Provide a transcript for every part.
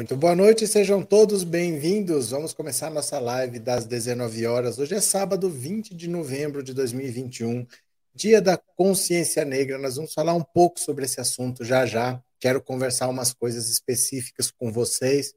Muito boa noite, sejam todos bem-vindos. Vamos começar nossa live das 19 horas. Hoje é sábado, 20 de novembro de 2021, dia da consciência negra. Nós vamos falar um pouco sobre esse assunto já já. Quero conversar umas coisas específicas com vocês,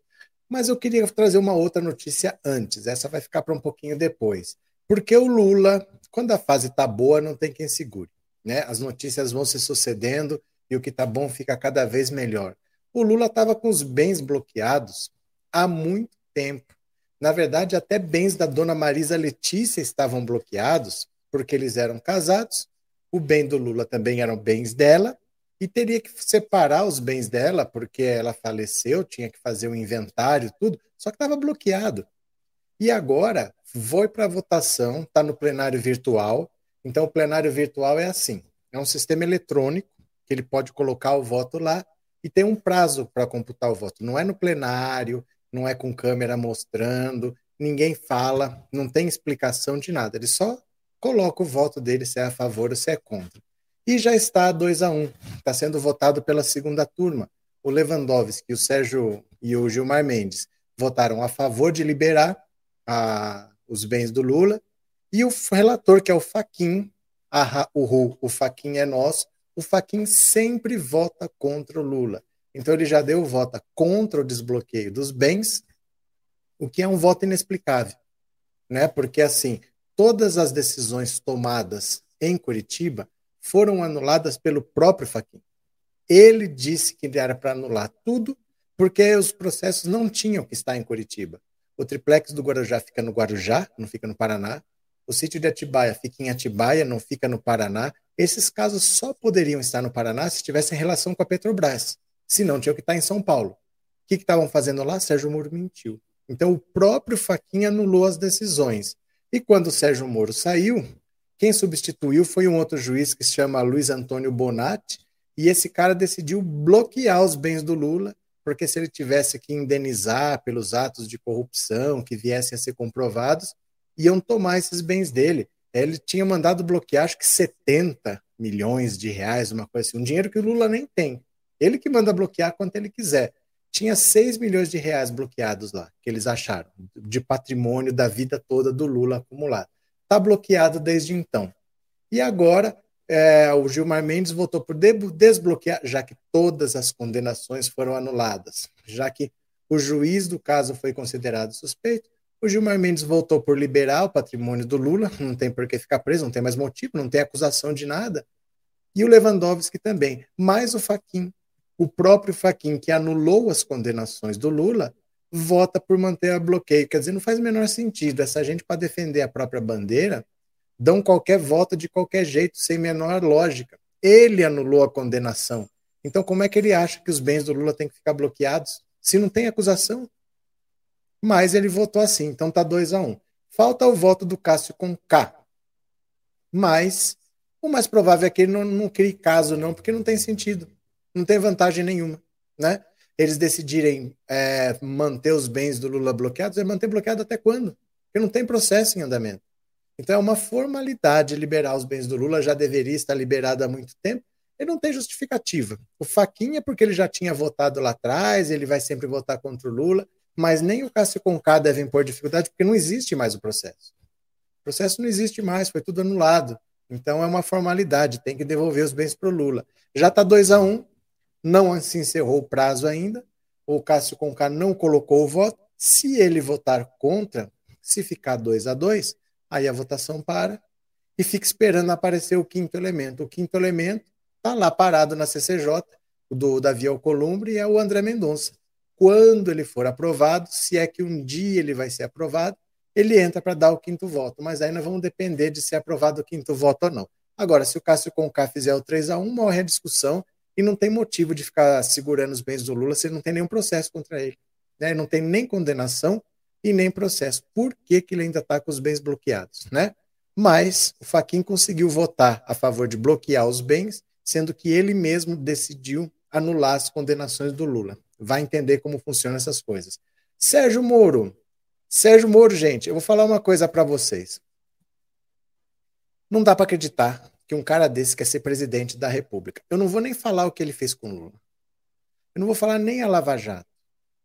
mas eu queria trazer uma outra notícia antes. Essa vai ficar para um pouquinho depois. Porque o Lula, quando a fase está boa, não tem quem segure. Né? As notícias vão se sucedendo e o que está bom fica cada vez melhor. O Lula estava com os bens bloqueados há muito tempo. Na verdade, até bens da dona Marisa Letícia estavam bloqueados, porque eles eram casados. O bem do Lula também eram bens dela, e teria que separar os bens dela, porque ela faleceu, tinha que fazer o um inventário, tudo, só que estava bloqueado. E agora foi para votação, está no plenário virtual. Então, o plenário virtual é assim: é um sistema eletrônico que ele pode colocar o voto lá e tem um prazo para computar o voto. Não é no plenário, não é com câmera mostrando, ninguém fala, não tem explicação de nada. Ele só coloca o voto dele se é a favor ou se é contra. E já está 2 a 1 um. Está sendo votado pela segunda turma. O Lewandowski, o Sérgio e o Gilmar Mendes votaram a favor de liberar a, os bens do Lula. E o relator, que é o Faquin, o, o Faquin é nosso, o Faquin sempre vota contra o Lula. Então ele já deu vota contra o desbloqueio dos bens, o que é um voto inexplicável, né? Porque assim, todas as decisões tomadas em Curitiba foram anuladas pelo próprio Faquin. Ele disse que era para anular tudo, porque os processos não tinham que estar em Curitiba. O triplex do Guarujá fica no Guarujá, não fica no Paraná. O sítio de Atibaia fica em Atibaia, não fica no Paraná. Esses casos só poderiam estar no Paraná se tivessem relação com a Petrobras. Se não, tinha que estar em São Paulo. O que estavam fazendo lá? Sérgio Moro mentiu. Então, o próprio Faquinha anulou as decisões. E quando o Sérgio Moro saiu, quem substituiu foi um outro juiz que se chama Luiz Antônio Bonatti, e esse cara decidiu bloquear os bens do Lula, porque se ele tivesse que indenizar pelos atos de corrupção que viessem a ser comprovados, iam tomar esses bens dele. Ele tinha mandado bloquear, acho que 70 milhões de reais, uma coisa assim, um dinheiro que o Lula nem tem. Ele que manda bloquear quanto ele quiser. Tinha 6 milhões de reais bloqueados lá, que eles acharam, de patrimônio da vida toda do Lula acumulado. Está bloqueado desde então. E agora é, o Gilmar Mendes votou por desbloquear, já que todas as condenações foram anuladas, já que o juiz do caso foi considerado suspeito, o Gilmar Mendes voltou por liberar o patrimônio do Lula, não tem por que ficar preso, não tem mais motivo, não tem acusação de nada. E o Lewandowski também. Mas o Faquin, o próprio Faquin, que anulou as condenações do Lula, vota por manter a bloqueio. Quer dizer, não faz o menor sentido. Essa gente, para defender a própria bandeira, dão qualquer voto de qualquer jeito, sem menor lógica. Ele anulou a condenação. Então, como é que ele acha que os bens do Lula têm que ficar bloqueados? Se não tem acusação, mas ele votou assim, então tá 2 a 1 um. Falta o voto do Cássio com K. Mas o mais provável é que ele não, não crie caso, não, porque não tem sentido. Não tem vantagem nenhuma. Né? Eles decidirem é, manter os bens do Lula bloqueados, é manter bloqueado até quando? Porque não tem processo em andamento. Então é uma formalidade liberar os bens do Lula, já deveria estar liberado há muito tempo, ele não tem justificativa. O Faquinha, porque ele já tinha votado lá atrás, ele vai sempre votar contra o Lula mas nem o Cássio Conká deve impor dificuldade, porque não existe mais o processo. O processo não existe mais, foi tudo anulado. Então é uma formalidade, tem que devolver os bens para o Lula. Já está 2 a 1 um, não se encerrou o prazo ainda, o Cássio Conká não colocou o voto. Se ele votar contra, se ficar 2 a 2 aí a votação para e fica esperando aparecer o quinto elemento. O quinto elemento está lá parado na CCJ, do Davi Alcolumbre, e é o André Mendonça quando ele for aprovado, se é que um dia ele vai ser aprovado, ele entra para dar o quinto voto. Mas aí nós vamos depender de ser aprovado o quinto voto ou não. Agora, se o Cássio Conká fizer o 3 a 1 morre a discussão e não tem motivo de ficar segurando os bens do Lula se não tem nenhum processo contra ele. Né? Não tem nem condenação e nem processo. Por que, que ele ainda está com os bens bloqueados? Né? Mas o Faquin conseguiu votar a favor de bloquear os bens, sendo que ele mesmo decidiu anular as condenações do Lula vai entender como funcionam essas coisas. Sérgio Moro. Sérgio Moro, gente, eu vou falar uma coisa para vocês. Não dá para acreditar que um cara desse quer ser presidente da República. Eu não vou nem falar o que ele fez com Lula. Eu não vou falar nem a Lava Jato.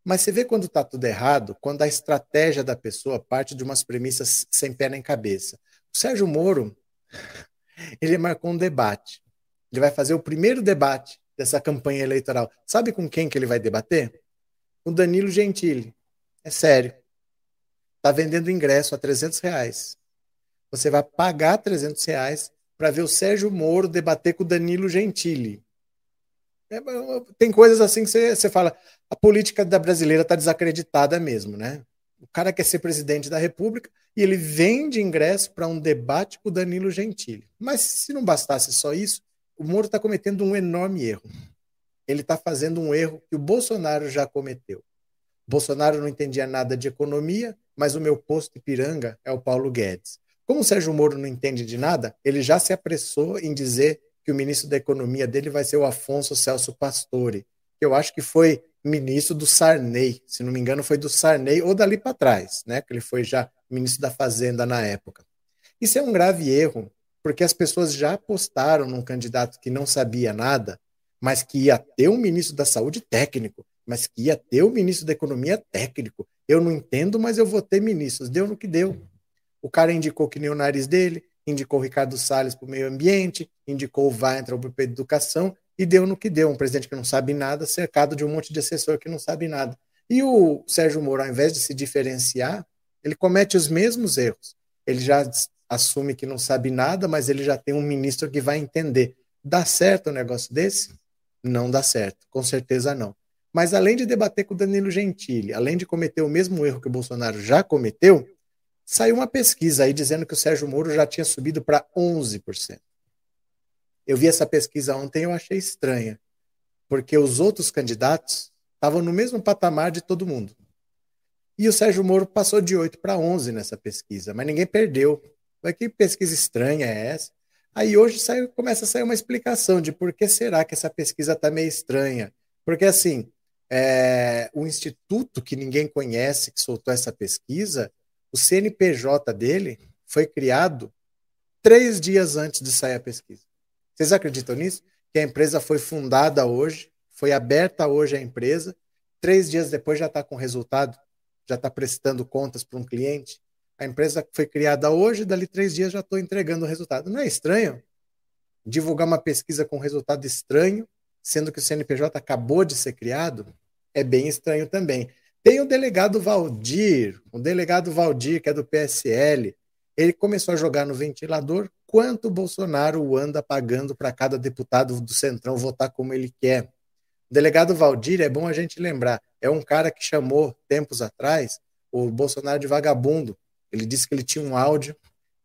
Mas você vê quando está tudo errado, quando a estratégia da pessoa parte de umas premissas sem pé nem cabeça. O Sérgio Moro, ele marcou um debate. Ele vai fazer o primeiro debate dessa campanha eleitoral. Sabe com quem que ele vai debater? Com Danilo Gentili. É sério. Está vendendo ingresso a 300 reais. Você vai pagar 300 reais para ver o Sérgio Moro debater com o Danilo Gentili. É, tem coisas assim que você, você fala, a política da brasileira está desacreditada mesmo, né? O cara quer ser presidente da República e ele vende ingresso para um debate com o Danilo Gentili. Mas se não bastasse só isso, o Moro está cometendo um enorme erro. Ele está fazendo um erro que o Bolsonaro já cometeu. Bolsonaro não entendia nada de economia, mas o meu posto Ipiranga é o Paulo Guedes. Como o Sérgio Moro não entende de nada, ele já se apressou em dizer que o ministro da Economia dele vai ser o Afonso Celso Pastore, que eu acho que foi ministro do Sarney, se não me engano foi do Sarney ou dali para trás, né, que ele foi já ministro da Fazenda na época. Isso é um grave erro, porque as pessoas já apostaram num candidato que não sabia nada, mas que ia ter um ministro da Saúde técnico, mas que ia ter um ministro da Economia técnico. Eu não entendo, mas eu vou ter ministros. Deu no que deu. O cara indicou que nem o nariz dele, indicou o Ricardo Salles para o meio ambiente, indicou o Weintraub para a educação e deu no que deu. Um presidente que não sabe nada, cercado de um monte de assessor que não sabe nada. E o Sérgio Moro, ao invés de se diferenciar, ele comete os mesmos erros. Ele já assume que não sabe nada, mas ele já tem um ministro que vai entender. Dá certo um negócio desse? Não dá certo, com certeza não. Mas além de debater com o Danilo Gentili, além de cometer o mesmo erro que o Bolsonaro já cometeu, Saiu uma pesquisa aí dizendo que o Sérgio Moro já tinha subido para 11%. Eu vi essa pesquisa ontem e eu achei estranha, porque os outros candidatos estavam no mesmo patamar de todo mundo. E o Sérgio Moro passou de 8 para 11 nessa pesquisa, mas ninguém perdeu. Mas que pesquisa estranha é essa? Aí hoje sai, começa a sair uma explicação de por que será que essa pesquisa está meio estranha. Porque assim, é, o instituto que ninguém conhece que soltou essa pesquisa o CNPJ dele foi criado três dias antes de sair a pesquisa. Vocês acreditam nisso? Que a empresa foi fundada hoje, foi aberta hoje a empresa, três dias depois já está com resultado, já está prestando contas para um cliente. A empresa foi criada hoje, dali três dias já estou entregando o resultado. Não é estranho? Divulgar uma pesquisa com resultado estranho, sendo que o CNPJ acabou de ser criado, é bem estranho também. Tem o delegado Valdir, o delegado Valdir, que é do PSL, ele começou a jogar no ventilador quanto o Bolsonaro anda pagando para cada deputado do Centrão votar como ele quer. O delegado Valdir, é bom a gente lembrar, é um cara que chamou, tempos atrás, o Bolsonaro de vagabundo. Ele disse que ele tinha um áudio,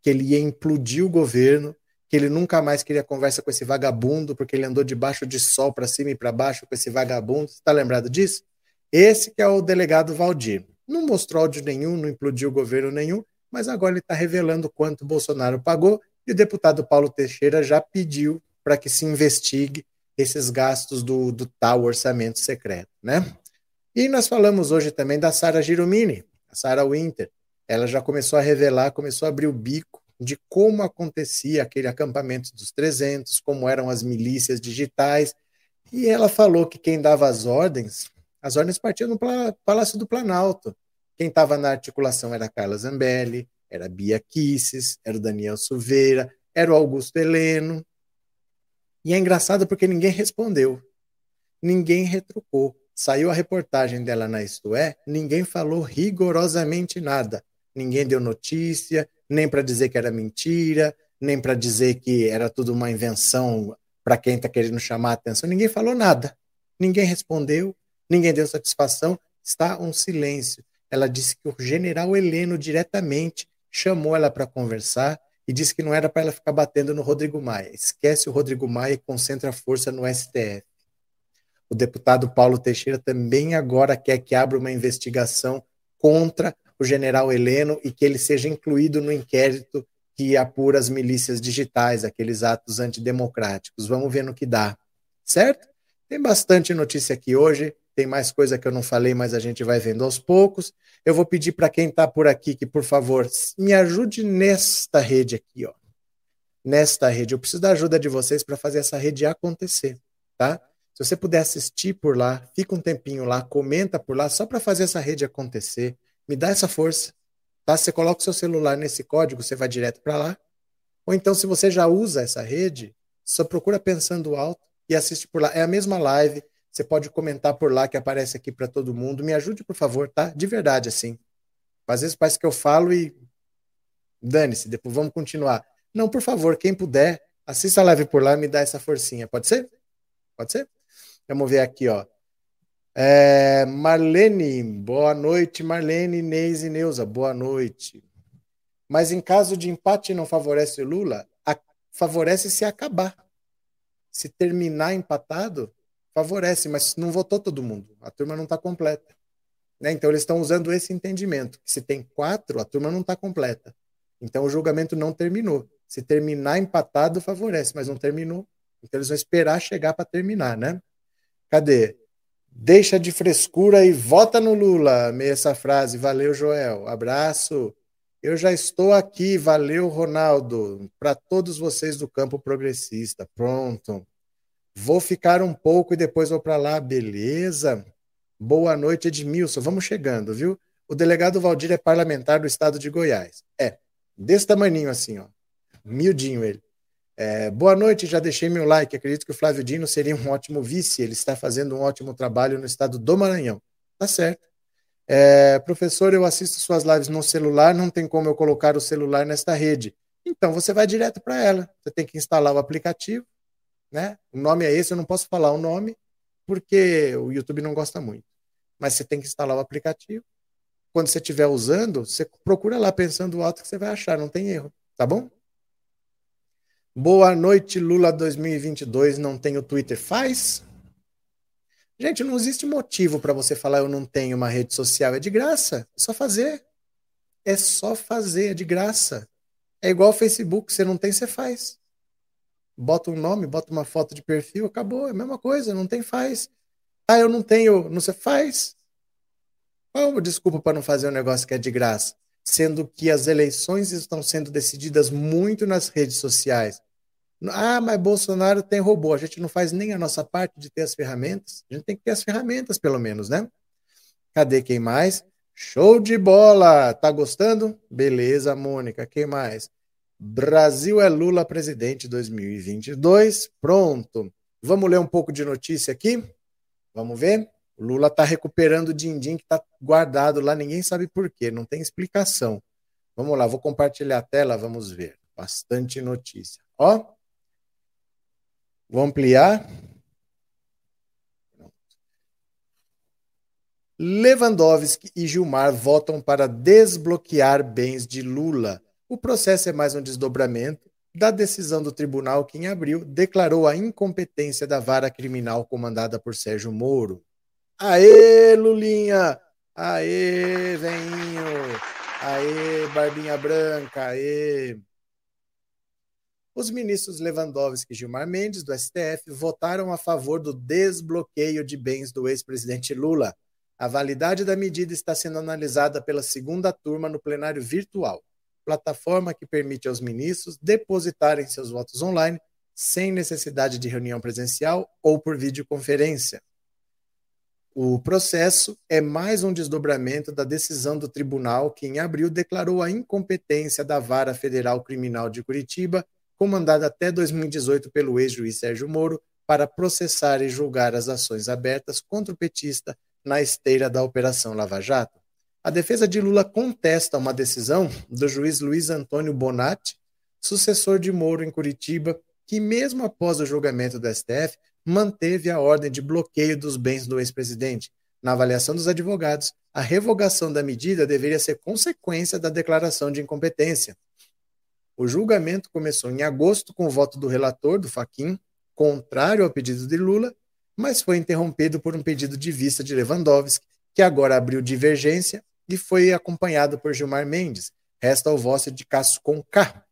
que ele ia implodir o governo, que ele nunca mais queria conversa com esse vagabundo, porque ele andou debaixo de sol para cima e para baixo com esse vagabundo. Você está lembrado disso? Esse que é o delegado Valdir. Não mostrou áudio nenhum, não implodiu o governo nenhum, mas agora ele está revelando quanto Bolsonaro pagou e o deputado Paulo Teixeira já pediu para que se investigue esses gastos do, do tal orçamento secreto, né? E nós falamos hoje também da Sara Giromini, a Sara Winter. Ela já começou a revelar, começou a abrir o bico de como acontecia aquele acampamento dos 300, como eram as milícias digitais, e ela falou que quem dava as ordens as ordens partiam no Palácio do Planalto. Quem estava na articulação era Carla Zambelli, era Bia Kisses, era o Daniel Silveira, era o Augusto Heleno. E é engraçado porque ninguém respondeu. Ninguém retrucou. Saiu a reportagem dela na Isto É, ninguém falou rigorosamente nada. Ninguém deu notícia, nem para dizer que era mentira, nem para dizer que era tudo uma invenção para quem está querendo chamar a atenção. Ninguém falou nada. Ninguém respondeu, Ninguém deu satisfação, está um silêncio. Ela disse que o general Heleno diretamente chamou ela para conversar e disse que não era para ela ficar batendo no Rodrigo Maia. Esquece o Rodrigo Maia e concentra a força no STF. O deputado Paulo Teixeira também agora quer que abra uma investigação contra o general Heleno e que ele seja incluído no inquérito que apura as milícias digitais, aqueles atos antidemocráticos. Vamos ver no que dá. Certo? Tem bastante notícia aqui hoje tem mais coisa que eu não falei, mas a gente vai vendo aos poucos. Eu vou pedir para quem está por aqui que, por favor, me ajude nesta rede aqui, ó. Nesta rede. Eu preciso da ajuda de vocês para fazer essa rede acontecer, tá? Se você puder assistir por lá, fica um tempinho lá, comenta por lá, só para fazer essa rede acontecer. Me dá essa força. Tá? Você coloca o seu celular nesse código, você vai direto para lá. Ou então, se você já usa essa rede, só procura pensando alto e assiste por lá. É a mesma live. Você pode comentar por lá que aparece aqui para todo mundo. Me ajude, por favor, tá? De verdade, assim. Às vezes parece que eu falo e dane-se, depois vamos continuar. Não, por favor, quem puder, assista a live por lá e me dá essa forcinha. Pode ser? Pode ser? Vamos ver aqui, ó. É, Marlene, boa noite, Marlene, Inês e Neuza, boa noite. Mas em caso de empate não favorece o Lula, a, favorece se acabar. Se terminar empatado, favorece, mas não votou todo mundo. A turma não está completa. Né? Então eles estão usando esse entendimento. Se tem quatro, a turma não está completa. Então o julgamento não terminou. Se terminar empatado, favorece, mas não terminou. Então eles vão esperar chegar para terminar, né? Cadê? Deixa de frescura e vota no Lula. Amei essa frase. Valeu, Joel. Abraço. Eu já estou aqui. Valeu, Ronaldo. Para todos vocês do campo progressista. Pronto. Vou ficar um pouco e depois vou para lá. Beleza. Boa noite, Edmilson. Vamos chegando, viu? O delegado Valdir é parlamentar do estado de Goiás. É, desse tamanho assim, ó. Miudinho ele. É, boa noite, já deixei meu like. Acredito que o Flávio Dino seria um ótimo vice. Ele está fazendo um ótimo trabalho no estado do Maranhão. Tá certo. É, professor, eu assisto suas lives no celular, não tem como eu colocar o celular nesta rede. Então você vai direto para ela. Você tem que instalar o aplicativo, né? O nome é esse, eu não posso falar o nome porque o YouTube não gosta muito. Mas você tem que instalar o aplicativo. Quando você estiver usando, você procura lá pensando alto que você vai achar, não tem erro, tá bom? Boa noite, Lula 2022. Não tenho Twitter. Faz? Gente, não existe motivo para você falar eu não tenho uma rede social. É de graça. É só fazer. É só fazer, é de graça. É igual o Facebook. Você não tem, você faz. Bota um nome, bota uma foto de perfil, acabou. É a mesma coisa. Não tem, faz. Ah, eu não tenho. Não você faz. Qual desculpa para não fazer um negócio que é de graça? Sendo que as eleições estão sendo decididas muito nas redes sociais. Ah, mas Bolsonaro tem robô. A gente não faz nem a nossa parte de ter as ferramentas. A gente tem que ter as ferramentas, pelo menos, né? Cadê quem mais? Show de bola! Tá gostando? Beleza, Mônica. Quem mais? Brasil é Lula presidente 2022. Pronto. Vamos ler um pouco de notícia aqui? Vamos ver? Lula está recuperando o din-din que está guardado lá, ninguém sabe por quê, não tem explicação. Vamos lá, vou compartilhar a tela, vamos ver. Bastante notícia. Ó, vou ampliar. Lewandowski e Gilmar votam para desbloquear bens de Lula. O processo é mais um desdobramento da decisão do tribunal que, em abril, declarou a incompetência da vara criminal comandada por Sérgio Moro. Aê, Lulinha! Aê, veinho! Aê, barbinha branca! Aê! Os ministros Lewandowski e Gilmar Mendes, do STF, votaram a favor do desbloqueio de bens do ex-presidente Lula. A validade da medida está sendo analisada pela segunda turma no plenário virtual, plataforma que permite aos ministros depositarem seus votos online sem necessidade de reunião presencial ou por videoconferência. O processo é mais um desdobramento da decisão do tribunal que, em abril, declarou a incompetência da Vara Federal Criminal de Curitiba, comandada até 2018 pelo ex-juiz Sérgio Moro, para processar e julgar as ações abertas contra o petista na esteira da Operação Lava Jato. A defesa de Lula contesta uma decisão do juiz Luiz Antônio Bonatti, sucessor de Moro em Curitiba, que, mesmo após o julgamento do STF, manteve a ordem de bloqueio dos bens do ex-presidente. Na avaliação dos advogados, a revogação da medida deveria ser consequência da declaração de incompetência. O julgamento começou em agosto com o voto do relator, do Faquim, contrário ao pedido de Lula, mas foi interrompido por um pedido de vista de Lewandowski, que agora abriu divergência e foi acompanhado por Gilmar Mendes. Resta o voto de Cássio com K.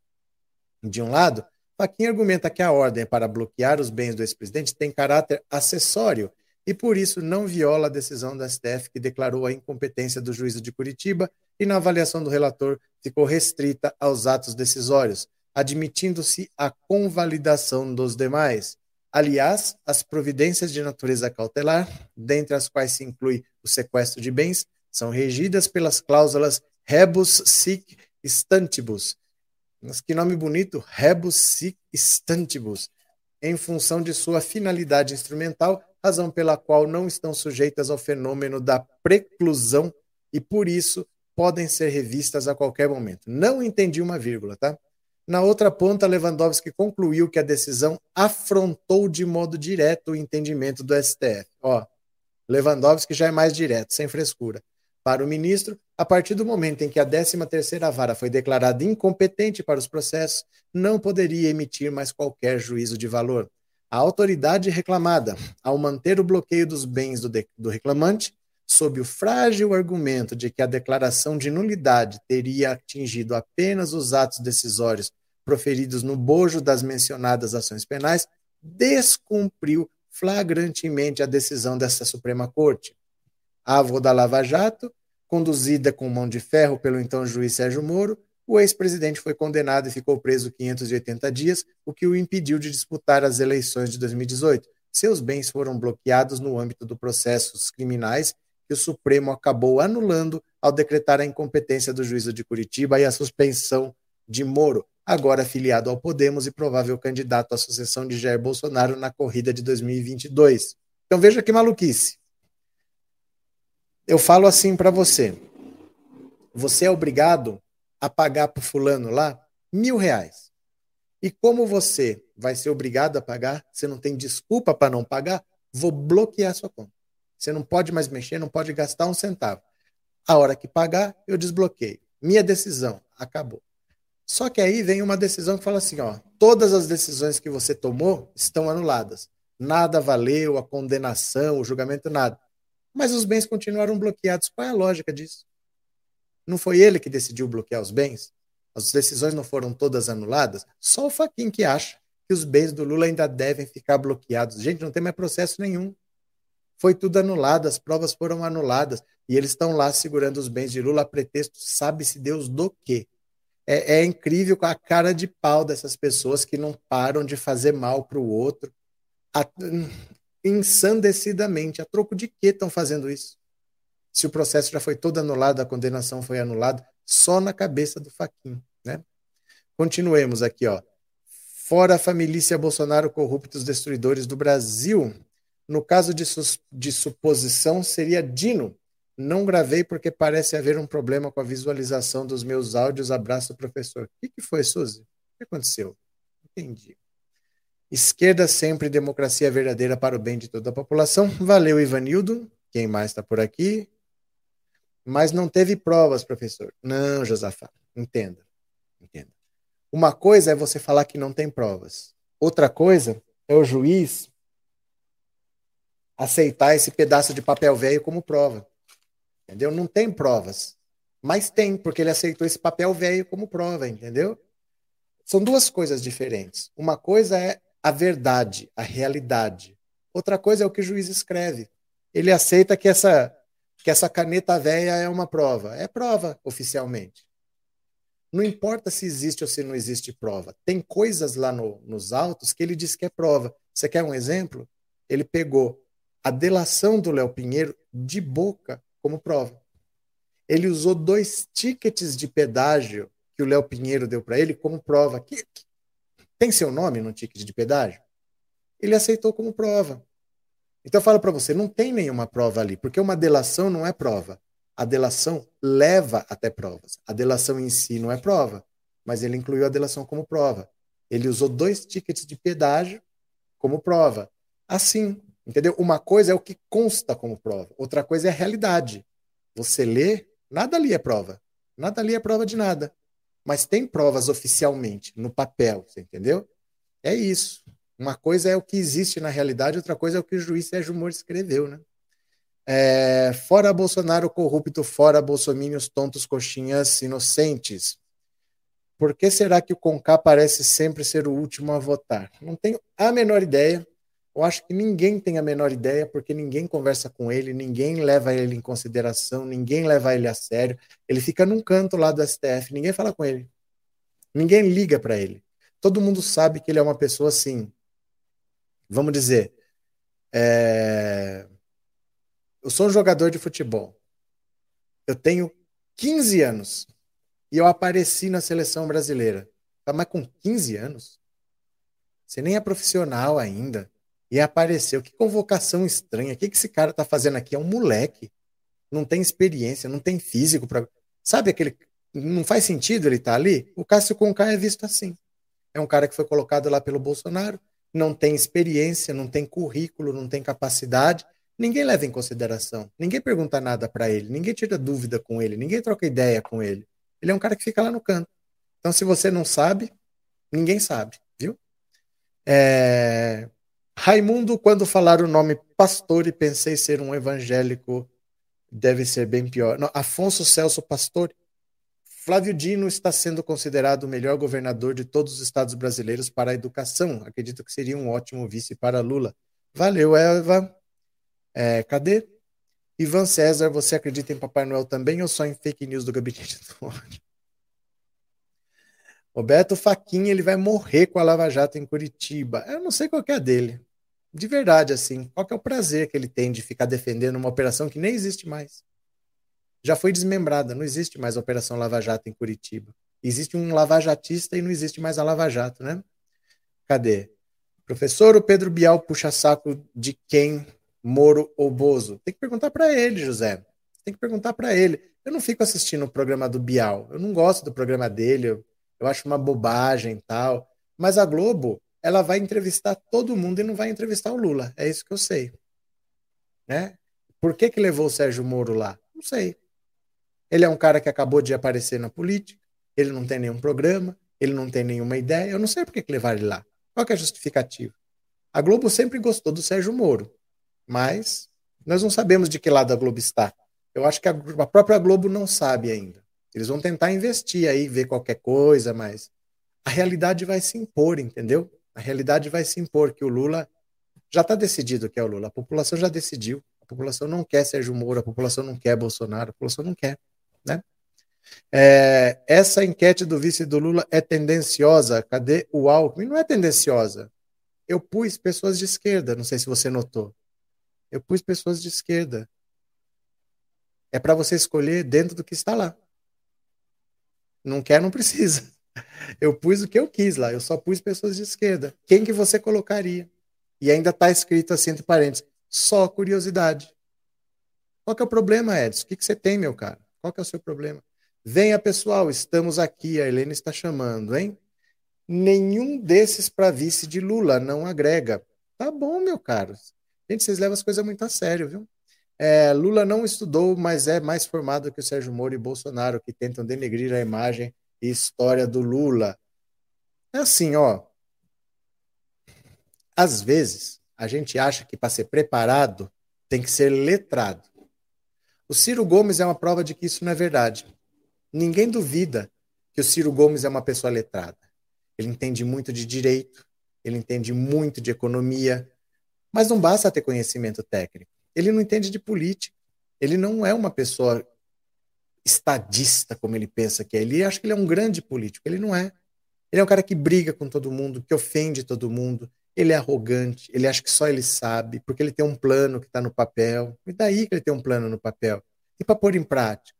De um lado, Faquinha argumenta que a ordem para bloquear os bens do ex-presidente tem caráter acessório e, por isso, não viola a decisão da STF que declarou a incompetência do juízo de Curitiba e, na avaliação do relator, ficou restrita aos atos decisórios, admitindo-se a convalidação dos demais. Aliás, as providências de natureza cautelar, dentre as quais se inclui o sequestro de bens, são regidas pelas cláusulas rebus sic stantibus. Mas que nome bonito, rebus sic stantibus, em função de sua finalidade instrumental, razão pela qual não estão sujeitas ao fenômeno da preclusão e, por isso, podem ser revistas a qualquer momento. Não entendi uma vírgula, tá? Na outra ponta, Lewandowski concluiu que a decisão afrontou de modo direto o entendimento do STF. Ó, Lewandowski já é mais direto, sem frescura. Para o ministro, a partir do momento em que a 13ª vara foi declarada incompetente para os processos, não poderia emitir mais qualquer juízo de valor. A autoridade reclamada, ao manter o bloqueio dos bens do, do reclamante, sob o frágil argumento de que a declaração de nulidade teria atingido apenas os atos decisórios proferidos no bojo das mencionadas ações penais, descumpriu flagrantemente a decisão dessa Suprema Corte. A avó da Lava Jato, conduzida com mão de ferro pelo então juiz Sérgio Moro, o ex-presidente foi condenado e ficou preso 580 dias, o que o impediu de disputar as eleições de 2018. Seus bens foram bloqueados no âmbito dos processos criminais que o Supremo acabou anulando ao decretar a incompetência do juízo de Curitiba e a suspensão de Moro, agora afiliado ao Podemos e provável candidato à sucessão de Jair Bolsonaro na corrida de 2022. Então veja que maluquice. Eu falo assim para você: você é obrigado a pagar para fulano lá mil reais. E como você vai ser obrigado a pagar, você não tem desculpa para não pagar, vou bloquear sua conta. Você não pode mais mexer, não pode gastar um centavo. A hora que pagar, eu desbloqueio. Minha decisão, acabou. Só que aí vem uma decisão que fala assim, ó, todas as decisões que você tomou estão anuladas. Nada valeu, a condenação, o julgamento, nada. Mas os bens continuaram bloqueados. Qual é a lógica disso? Não foi ele que decidiu bloquear os bens? As decisões não foram todas anuladas? Só o Faquin que acha que os bens do Lula ainda devem ficar bloqueados. Gente, não tem mais processo nenhum. Foi tudo anulado, as provas foram anuladas e eles estão lá segurando os bens de Lula a pretexto, sabe-se Deus do quê. É, é, incrível com a cara de pau dessas pessoas que não param de fazer mal para o outro, a, ensandecidamente. A troco de que estão fazendo isso? Se o processo já foi todo anulado, a condenação foi anulada, só na cabeça do Faquin, né? Continuemos aqui, ó. Fora a família Bolsonaro corruptos destruidores do Brasil, no caso de, de suposição, seria Dino. Não gravei porque parece haver um problema com a visualização dos meus áudios. Abraço, professor. O que, que foi, Suzy? O que aconteceu? Entendi. Esquerda sempre, democracia verdadeira para o bem de toda a população. Valeu, Ivanildo. Quem mais está por aqui? Mas não teve provas, professor. Não, Josafá. Entenda. Entenda. Uma coisa é você falar que não tem provas. Outra coisa é o juiz aceitar esse pedaço de papel velho como prova. Entendeu? Não tem provas. Mas tem, porque ele aceitou esse papel velho como prova, entendeu? São duas coisas diferentes. Uma coisa é a verdade, a realidade. Outra coisa é o que o juiz escreve. Ele aceita que essa que essa caneta velha é uma prova. É prova oficialmente. Não importa se existe ou se não existe prova. Tem coisas lá no, nos autos que ele diz que é prova. Você quer um exemplo? Ele pegou a delação do Léo Pinheiro de boca como prova. Ele usou dois tickets de pedágio que o Léo Pinheiro deu para ele como prova. Que, que, tem seu nome no ticket de pedágio? Ele aceitou como prova. Então eu falo para você, não tem nenhuma prova ali, porque uma delação não é prova. A delação leva até provas. A delação em si não é prova, mas ele incluiu a delação como prova. Ele usou dois tickets de pedágio como prova. Assim, Entendeu? Uma coisa é o que consta como prova, outra coisa é a realidade. Você lê, nada ali é prova. Nada ali é prova de nada. Mas tem provas oficialmente, no papel, você entendeu? É isso. Uma coisa é o que existe na realidade, outra coisa é o que o juiz Sérgio Moro escreveu, né? É, fora Bolsonaro corrupto, fora bolsomínios tontos, coxinhas inocentes. Por que será que o Conká parece sempre ser o último a votar? Não tenho a menor ideia. Eu acho que ninguém tem a menor ideia, porque ninguém conversa com ele, ninguém leva ele em consideração, ninguém leva ele a sério. Ele fica num canto lá do STF, ninguém fala com ele. Ninguém liga para ele. Todo mundo sabe que ele é uma pessoa assim, vamos dizer, é, eu sou um jogador de futebol. Eu tenho 15 anos e eu apareci na seleção brasileira. Tá, mas com 15 anos? Você nem é profissional ainda. E apareceu. Que convocação estranha. O que, que esse cara tá fazendo aqui? É um moleque. Não tem experiência, não tem físico para. Sabe aquele. Não faz sentido ele estar tá ali? O Cássio Conká é visto assim. É um cara que foi colocado lá pelo Bolsonaro, não tem experiência, não tem currículo, não tem capacidade. Ninguém leva em consideração. Ninguém pergunta nada para ele. Ninguém tira dúvida com ele. Ninguém troca ideia com ele. Ele é um cara que fica lá no canto. Então, se você não sabe, ninguém sabe, viu? É... Raimundo, quando falar o nome Pastore, pensei ser um evangélico, deve ser bem pior. Não, Afonso Celso Pastore. Flávio Dino está sendo considerado o melhor governador de todos os estados brasileiros para a educação. Acredito que seria um ótimo vice para Lula. Valeu, Eva. É, cadê? Ivan César, você acredita em Papai Noel também ou só em fake news do gabinete do ódio? Roberto Faquinha, ele vai morrer com a Lava Jato em Curitiba. Eu não sei qual é a dele. De verdade, assim. Qual é o prazer que ele tem de ficar defendendo uma operação que nem existe mais? Já foi desmembrada, não existe mais a Operação Lava Jato em Curitiba. Existe um lavajatista e não existe mais a Lava Jato, né? Cadê? Professor, o Pedro Bial puxa saco de quem Moro ou Bozo? Tem que perguntar para ele, José. Tem que perguntar para ele. Eu não fico assistindo o programa do Bial. Eu não gosto do programa dele. Eu, eu acho uma bobagem tal. Mas a Globo, ela vai entrevistar todo mundo e não vai entrevistar o Lula. É isso que eu sei. Né? Por que, que levou o Sérgio Moro lá? Não sei. Ele é um cara que acabou de aparecer na política, ele não tem nenhum programa, ele não tem nenhuma ideia. Eu não sei por que, que levaram ele lá. Qual é a justificativa? A Globo sempre gostou do Sérgio Moro mas nós não sabemos de que lado a Globo está. Eu acho que a, a própria Globo não sabe ainda. Eles vão tentar investir aí, ver qualquer coisa, mas a realidade vai se impor, entendeu? A realidade vai se impor que o Lula já está decidido que é o Lula. A população já decidiu. A população não quer Sérgio Moro, a população não quer Bolsonaro, a população não quer, né? É, essa enquete do vice do Lula é tendenciosa. Cadê o Alckmin? Não é tendenciosa. Eu pus pessoas de esquerda, não sei se você notou. Eu pus pessoas de esquerda. É para você escolher dentro do que está lá. Não quer, não precisa. Eu pus o que eu quis lá. Eu só pus pessoas de esquerda. Quem que você colocaria? E ainda está escrito assim entre parênteses. Só curiosidade. Qual que é o problema, Edson? O que, que você tem, meu cara? Qual que é o seu problema? Venha, pessoal, estamos aqui. A Helena está chamando, hein? Nenhum desses para vice de Lula não agrega. Tá bom, meu caro. Gente, vocês levam as coisas muito a sério, viu? É, Lula não estudou, mas é mais formado que o Sérgio Moro e Bolsonaro, que tentam denegrir a imagem e história do Lula. É assim, ó. Às vezes, a gente acha que para ser preparado tem que ser letrado. O Ciro Gomes é uma prova de que isso não é verdade. Ninguém duvida que o Ciro Gomes é uma pessoa letrada. Ele entende muito de direito, ele entende muito de economia, mas não basta ter conhecimento técnico. Ele não entende de política. Ele não é uma pessoa estadista como ele pensa que é. Ele acha que ele é um grande político. Ele não é. Ele é um cara que briga com todo mundo, que ofende todo mundo. Ele é arrogante. Ele acha que só ele sabe, porque ele tem um plano que está no papel. E daí que ele tem um plano no papel? E para pôr em prática?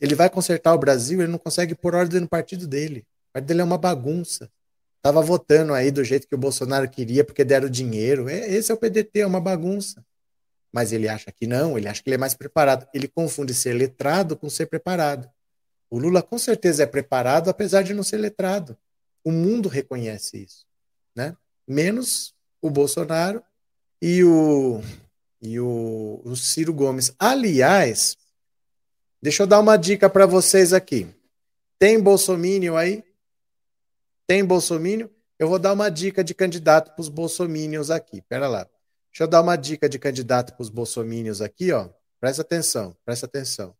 Ele vai consertar o Brasil, ele não consegue pôr ordem no partido dele. O partido dele é uma bagunça estava votando aí do jeito que o Bolsonaro queria porque deram dinheiro. É, esse é o PDT, é uma bagunça. Mas ele acha que não, ele acha que ele é mais preparado. Ele confunde ser letrado com ser preparado. O Lula com certeza é preparado, apesar de não ser letrado. O mundo reconhece isso, né? Menos o Bolsonaro e o e o, o Ciro Gomes. Aliás, deixa eu dar uma dica para vocês aqui. Tem bolsomínio aí? Tem bolsomínio? Eu vou dar uma dica de candidato para os bolsomínios aqui. Pera lá. Deixa eu dar uma dica de candidato para os bolsomínios aqui, ó. Presta atenção, presta atenção.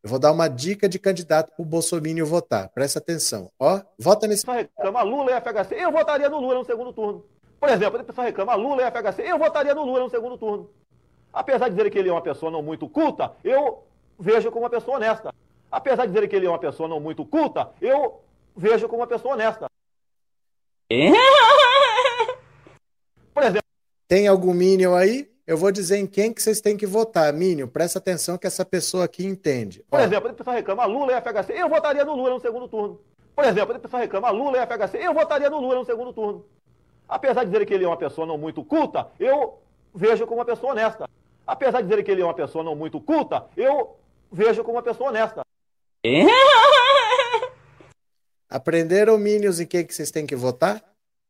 Eu vou dar uma dica de candidato para o bolsomínio votar. Presta atenção. Ó, vota nesse. Só reclama Lula e FHC. Eu votaria no Lula no segundo turno. Por exemplo, a pessoa reclama Lula e FHC. Eu votaria no Lula no segundo turno. Apesar de dizer que ele é uma pessoa não muito culta, eu vejo como uma pessoa honesta. Apesar de dizer que ele é uma pessoa não muito culta, eu vejo como uma pessoa honesta. Por Tem algum Minion aí? Eu vou dizer em quem que vocês têm que votar. Mínio, presta atenção que essa pessoa aqui entende. Por Ó. exemplo, a pessoa reclama Lula e FHC, eu votaria no Lula no segundo turno. Por exemplo, a pessoa reclama Lula e FHC, eu votaria no Lula no segundo turno. Apesar de dizer que ele é uma pessoa não muito culta, eu vejo como uma pessoa honesta. Apesar de dizer que ele é uma pessoa não muito culta, eu vejo como uma pessoa honesta. Aprenderam, Minions, em quem que vocês têm que votar?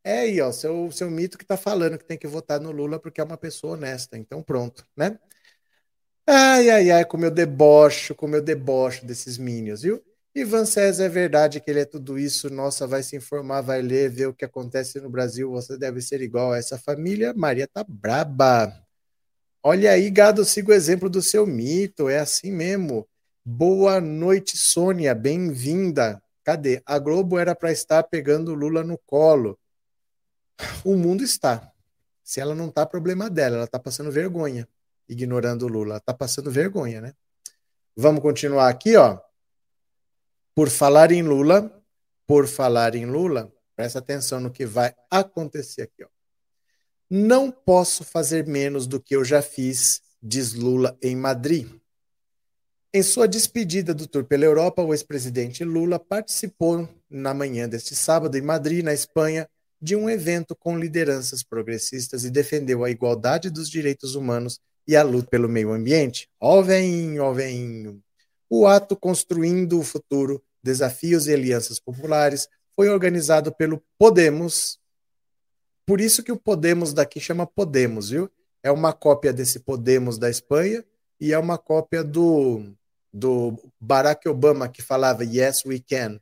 É aí, ó, seu, seu mito que tá falando que tem que votar no Lula porque é uma pessoa honesta. Então, pronto, né? Ai, ai, ai, como eu debocho, como eu debocho desses Minions, viu? Ivan César, é verdade que ele é tudo isso. Nossa, vai se informar, vai ler, ver o que acontece no Brasil. Você deve ser igual a essa família. Maria tá braba. Olha aí, gado, siga o exemplo do seu mito. É assim mesmo. Boa noite, Sônia. Bem-vinda. Cadê? A Globo era para estar pegando Lula no colo. O mundo está. Se ela não tá, problema dela. Ela tá passando vergonha, ignorando o Lula. Ela tá passando vergonha, né? Vamos continuar aqui, ó. Por falar em Lula, por falar em Lula, presta atenção no que vai acontecer aqui. Ó. Não posso fazer menos do que eu já fiz, diz Lula em Madrid. Em sua despedida do tour pela Europa, o ex-presidente Lula participou na manhã deste sábado em Madrid, na Espanha, de um evento com lideranças progressistas e defendeu a igualdade dos direitos humanos e a luta pelo meio ambiente. Ó veinho, ó veinho. O ato Construindo o Futuro, Desafios e Alianças Populares foi organizado pelo Podemos. Por isso que o Podemos daqui chama Podemos, viu? É uma cópia desse Podemos da Espanha e é uma cópia do, do Barack Obama que falava Yes, we can.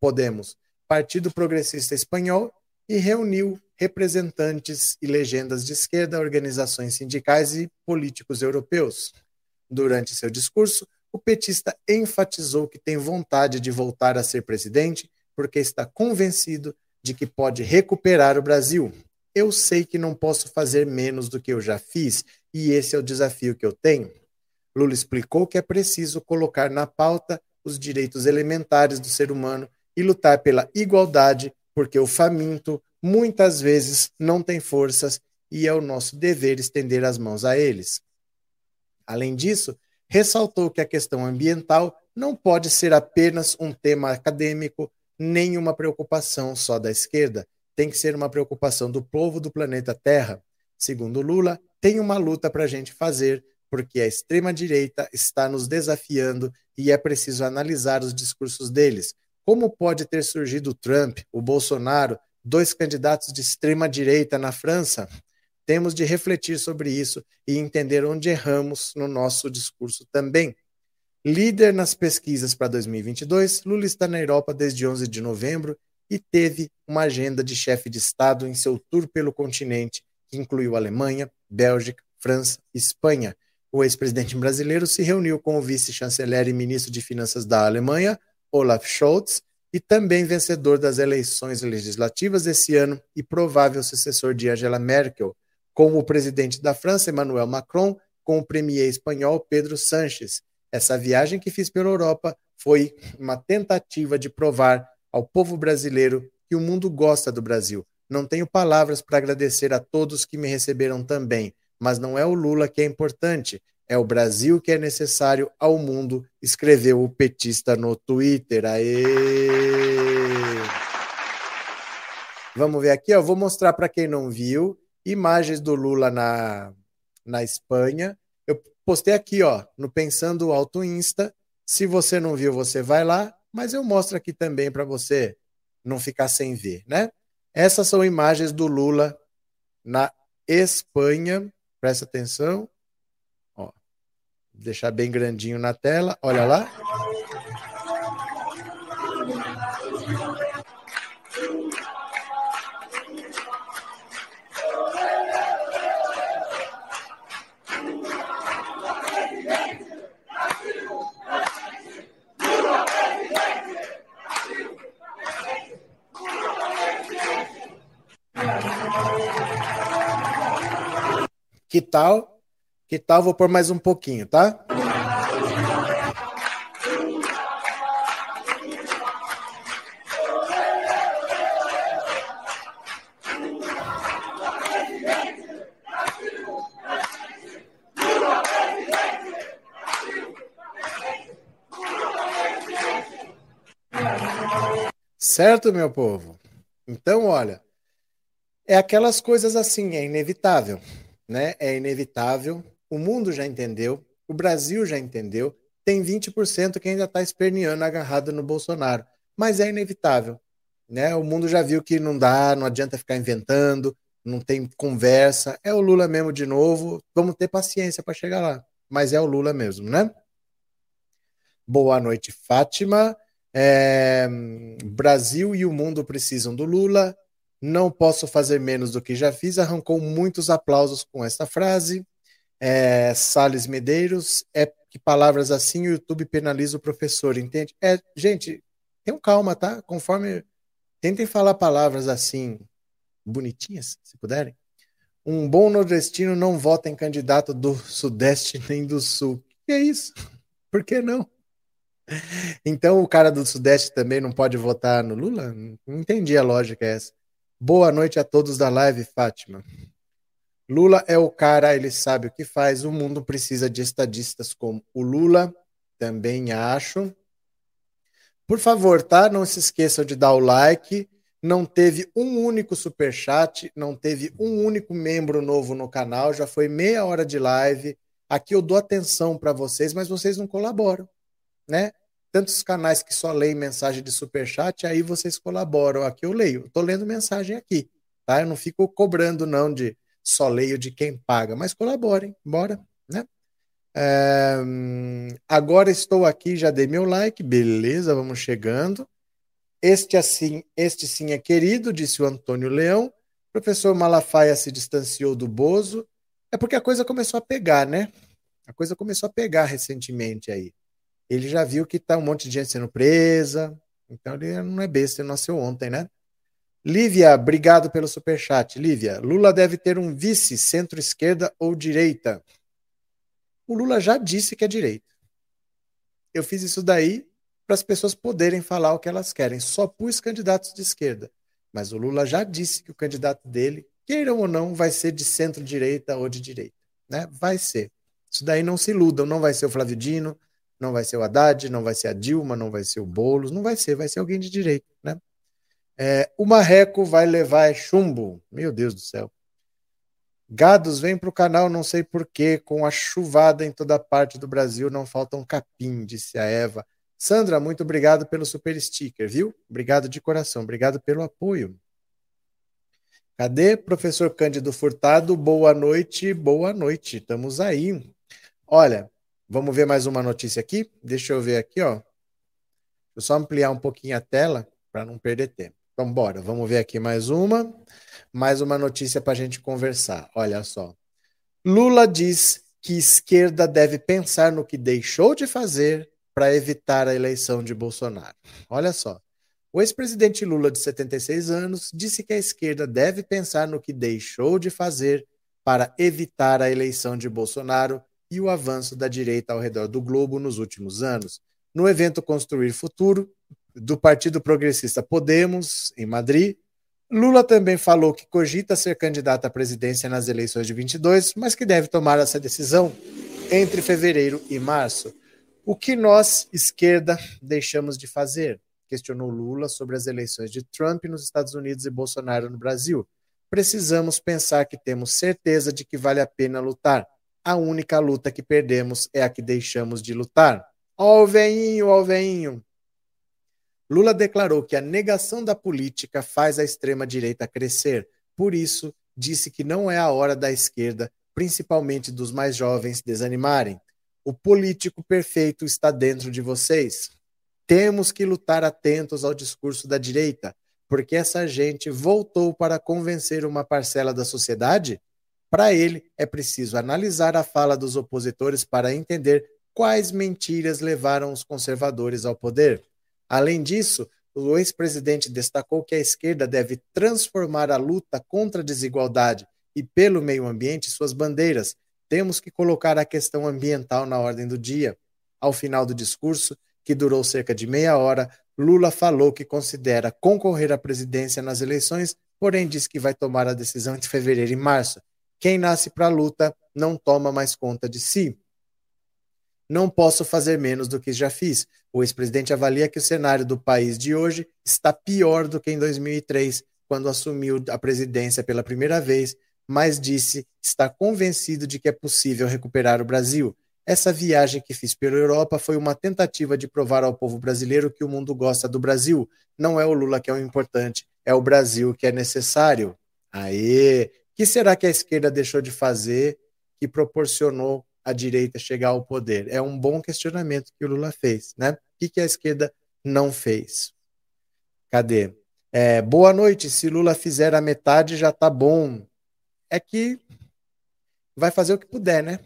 Podemos. Partido Progressista Espanhol e reuniu representantes e legendas de esquerda, organizações sindicais e políticos europeus. Durante seu discurso, o petista enfatizou que tem vontade de voltar a ser presidente porque está convencido de que pode recuperar o Brasil. Eu sei que não posso fazer menos do que eu já fiz e esse é o desafio que eu tenho. Lula explicou que é preciso colocar na pauta os direitos elementares do ser humano e lutar pela igualdade, porque o faminto muitas vezes não tem forças e é o nosso dever estender as mãos a eles. Além disso, ressaltou que a questão ambiental não pode ser apenas um tema acadêmico, nem uma preocupação só da esquerda, tem que ser uma preocupação do povo do planeta Terra. Segundo Lula, tem uma luta para a gente fazer, porque a extrema-direita está nos desafiando e é preciso analisar os discursos deles. Como pode ter surgido o Trump, o Bolsonaro, dois candidatos de extrema-direita na França? Temos de refletir sobre isso e entender onde erramos no nosso discurso também. Líder nas pesquisas para 2022, Lula está na Europa desde 11 de novembro e teve uma agenda de chefe de Estado em seu tour pelo continente, que incluiu Alemanha, Bélgica, França e Espanha. O ex-presidente brasileiro se reuniu com o vice-chanceler e ministro de Finanças da Alemanha, Olaf Scholz, e também vencedor das eleições legislativas desse ano e provável sucessor de Angela Merkel, com o presidente da França, Emmanuel Macron, com o premier espanhol Pedro Sánchez. Essa viagem que fiz pela Europa foi uma tentativa de provar ao povo brasileiro que o mundo gosta do Brasil. Não tenho palavras para agradecer a todos que me receberam também, mas não é o Lula que é importante, é o Brasil que é necessário ao mundo, escreveu o petista no Twitter. Aê! Vamos ver aqui, ó. Vou mostrar para quem não viu imagens do Lula na, na Espanha. Eu postei aqui, ó, no Pensando Alto Insta. Se você não viu, você vai lá, mas eu mostro aqui também para você não ficar sem ver, né? Essas são imagens do Lula na Espanha. Presta atenção. Deixar bem grandinho na tela. Olha lá. Que tal? Que tal? Vou pôr mais um pouquinho, tá? Certo, meu povo? Então, olha, é aquelas coisas assim, é inevitável, né? É inevitável o mundo já entendeu, o Brasil já entendeu. Tem 20% que ainda está esperneando agarrado no Bolsonaro, mas é inevitável, né? O mundo já viu que não dá, não adianta ficar inventando, não tem conversa. É o Lula mesmo de novo. Vamos ter paciência para chegar lá, mas é o Lula mesmo, né? Boa noite, Fátima. É, Brasil e o mundo precisam do Lula. Não posso fazer menos do que já fiz. Arrancou muitos aplausos com esta frase. É, Sales Medeiros, é que palavras assim o YouTube penaliza o professor, entende? É, gente, tenham calma, tá? Conforme tentem falar palavras assim bonitinhas, se puderem. Um bom nordestino não vota em candidato do Sudeste nem do Sul. Que é isso? Por que não? Então o cara do Sudeste também não pode votar no Lula? Não entendi a lógica essa. Boa noite a todos da live, Fátima. Lula é o cara, ele sabe o que faz. O mundo precisa de estadistas como o Lula, também acho. Por favor, tá? Não se esqueçam de dar o like. Não teve um único super chat, não teve um único membro novo no canal. Já foi meia hora de live. Aqui eu dou atenção para vocês, mas vocês não colaboram né? Tantos canais que só leem mensagem de superchat, aí vocês colaboram. Aqui eu leio, estou lendo mensagem aqui, tá? Eu não fico cobrando, não, de só leio de quem paga, mas colaborem, bora, né? É, agora estou aqui, já dei meu like, beleza, vamos chegando. Este assim, este sim é querido, disse o Antônio Leão. professor Malafaia se distanciou do Bozo. É porque a coisa começou a pegar, né? A coisa começou a pegar recentemente aí ele já viu que tá um monte de gente sendo presa. Então ele não é besta, ele nasceu ontem, né? Lívia, obrigado pelo superchat. Lívia, Lula deve ter um vice centro-esquerda ou direita. O Lula já disse que é direita. Eu fiz isso daí para as pessoas poderem falar o que elas querem. Só pus candidatos de esquerda. Mas o Lula já disse que o candidato dele, queiram ou não, vai ser de centro-direita ou de direita. Né? Vai ser. Isso daí não se iludam. Não vai ser o Flávio Dino, não vai ser o Haddad, não vai ser a Dilma, não vai ser o Boulos, não vai ser, vai ser alguém de direito, né? É, o Marreco vai levar chumbo. Meu Deus do céu. Gados, vem para o canal, não sei porquê, com a chuvada em toda parte do Brasil, não falta um capim, disse a Eva. Sandra, muito obrigado pelo super sticker, viu? Obrigado de coração, obrigado pelo apoio. Cadê professor Cândido Furtado? Boa noite, boa noite, estamos aí. Olha, Vamos ver mais uma notícia aqui? Deixa eu ver aqui, ó. Deixa eu só ampliar um pouquinho a tela para não perder tempo. Então, bora, vamos ver aqui mais uma. Mais uma notícia para a gente conversar. Olha só. Lula diz que esquerda deve pensar no que deixou de fazer para evitar a eleição de Bolsonaro. Olha só. O ex-presidente Lula, de 76 anos, disse que a esquerda deve pensar no que deixou de fazer para evitar a eleição de Bolsonaro e o avanço da direita ao redor do globo nos últimos anos. No evento Construir Futuro, do Partido Progressista Podemos, em Madrid, Lula também falou que cogita ser candidato à presidência nas eleições de 22, mas que deve tomar essa decisão entre fevereiro e março. O que nós, esquerda, deixamos de fazer? Questionou Lula sobre as eleições de Trump nos Estados Unidos e Bolsonaro no Brasil. Precisamos pensar que temos certeza de que vale a pena lutar a única luta que perdemos é a que deixamos de lutar. Ó o veinho, ó o veinho. Lula declarou que a negação da política faz a extrema-direita crescer. Por isso, disse que não é a hora da esquerda, principalmente dos mais jovens, desanimarem. O político perfeito está dentro de vocês. Temos que lutar atentos ao discurso da direita, porque essa gente voltou para convencer uma parcela da sociedade para ele, é preciso analisar a fala dos opositores para entender quais mentiras levaram os conservadores ao poder. Além disso, o ex-presidente destacou que a esquerda deve transformar a luta contra a desigualdade e pelo meio ambiente suas bandeiras. Temos que colocar a questão ambiental na ordem do dia. Ao final do discurso, que durou cerca de meia hora, Lula falou que considera concorrer à presidência nas eleições, porém diz que vai tomar a decisão entre fevereiro e março. Quem nasce para a luta não toma mais conta de si. Não posso fazer menos do que já fiz. O ex-presidente avalia que o cenário do país de hoje está pior do que em 2003, quando assumiu a presidência pela primeira vez, mas disse estar convencido de que é possível recuperar o Brasil. Essa viagem que fiz pela Europa foi uma tentativa de provar ao povo brasileiro que o mundo gosta do Brasil. Não é o Lula que é o importante, é o Brasil que é necessário. Aê! que será que a esquerda deixou de fazer que proporcionou a direita chegar ao poder? É um bom questionamento que o Lula fez, né? O que, a esquerda não fez? Cadê? É, boa noite. Se Lula fizer a metade, já tá bom. É que vai fazer o que puder, né?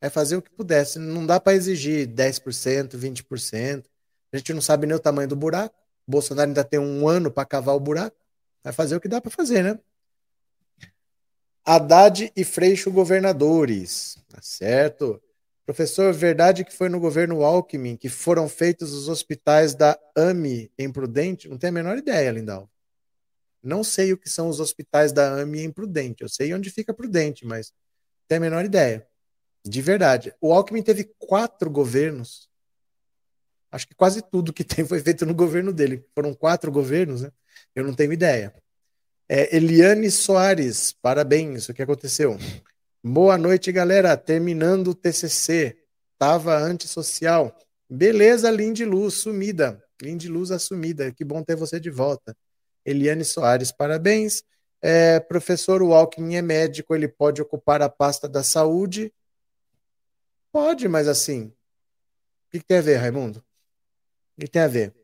Vai fazer o que puder. Não dá para exigir 10%, 20%. A gente não sabe nem o tamanho do buraco. Bolsonaro ainda tem um ano para cavar o buraco. Vai fazer o que dá para fazer, né? Haddad e Freixo governadores. Tá certo? Professor, verdade que foi no governo Alckmin que foram feitos os hospitais da AMI em Prudente? Não tenho a menor ideia, Lindal. Não sei o que são os hospitais da AMI em Prudente. Eu sei onde fica Prudente, mas não tenho a menor ideia. De verdade. O Alckmin teve quatro governos. Acho que quase tudo que tem foi feito no governo dele. Foram quatro governos, né? Eu não tenho ideia. É, Eliane Soares, parabéns, o que aconteceu? Boa noite, galera. Terminando o TCC. Tava antissocial. Beleza, Lindy Luz, sumida. Lindy Luz assumida. Que bom ter você de volta. Eliane Soares, parabéns. É, professor Walking é médico, ele pode ocupar a pasta da saúde? Pode, mas assim. O que, que tem a ver, Raimundo? O que tem a ver?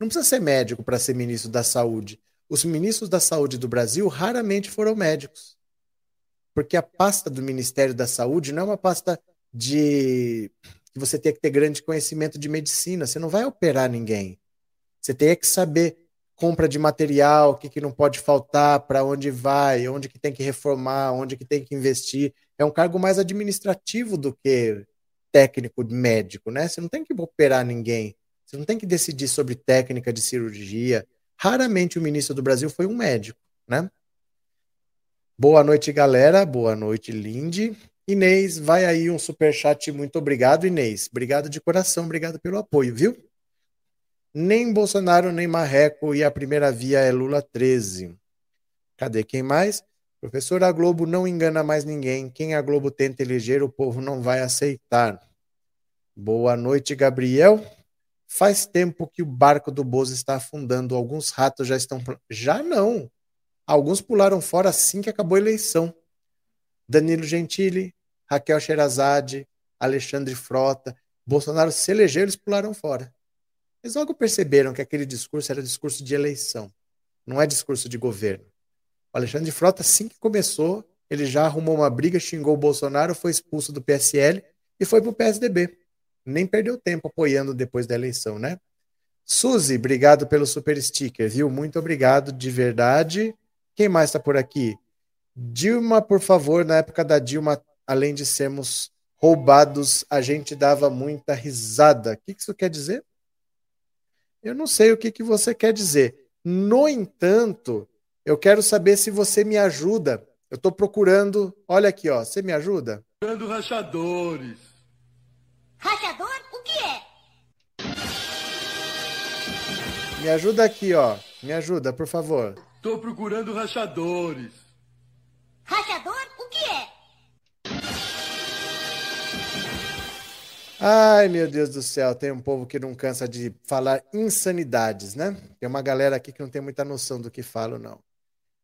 Não precisa ser médico para ser ministro da saúde os ministros da saúde do Brasil raramente foram médicos. Porque a pasta do Ministério da Saúde não é uma pasta de que você tem que ter grande conhecimento de medicina. Você não vai operar ninguém. Você tem que saber compra de material, o que, que não pode faltar, para onde vai, onde que tem que reformar, onde que tem que investir. É um cargo mais administrativo do que técnico médico, né? Você não tem que operar ninguém. Você não tem que decidir sobre técnica de cirurgia. Raramente o ministro do Brasil foi um médico, né? Boa noite, galera. Boa noite, Lindy. Inês, vai aí um super chat. Muito obrigado, Inês. Obrigado de coração, obrigado pelo apoio, viu? Nem Bolsonaro, nem Marreco e a primeira via é Lula 13. Cadê quem mais? Professor, a Globo não engana mais ninguém. Quem a Globo tenta eleger, o povo não vai aceitar. Boa noite, Gabriel. Faz tempo que o barco do Bozo está afundando. Alguns ratos já estão. Já não. Alguns pularam fora assim que acabou a eleição. Danilo Gentili, Raquel Sherazade, Alexandre Frota. Bolsonaro se elegeu, eles pularam fora. Eles logo perceberam que aquele discurso era discurso de eleição, não é discurso de governo. O Alexandre Frota, assim que começou, ele já arrumou uma briga, xingou o Bolsonaro, foi expulso do PSL e foi para o PSDB nem perdeu tempo apoiando depois da eleição, né? Suzy, obrigado pelo super sticker, viu? Muito obrigado, de verdade. Quem mais está por aqui? Dilma, por favor, na época da Dilma, além de sermos roubados, a gente dava muita risada. O que isso quer dizer? Eu não sei o que, que você quer dizer. No entanto, eu quero saber se você me ajuda. Eu estou procurando. Olha aqui, ó. Você me ajuda? Procurando rachadores. Rachador? O que é? Me ajuda aqui, ó. Me ajuda, por favor. Tô procurando rachadores. Rachador? O que é? Ai, meu Deus do céu, tem um povo que não cansa de falar insanidades, né? Tem uma galera aqui que não tem muita noção do que falo, não.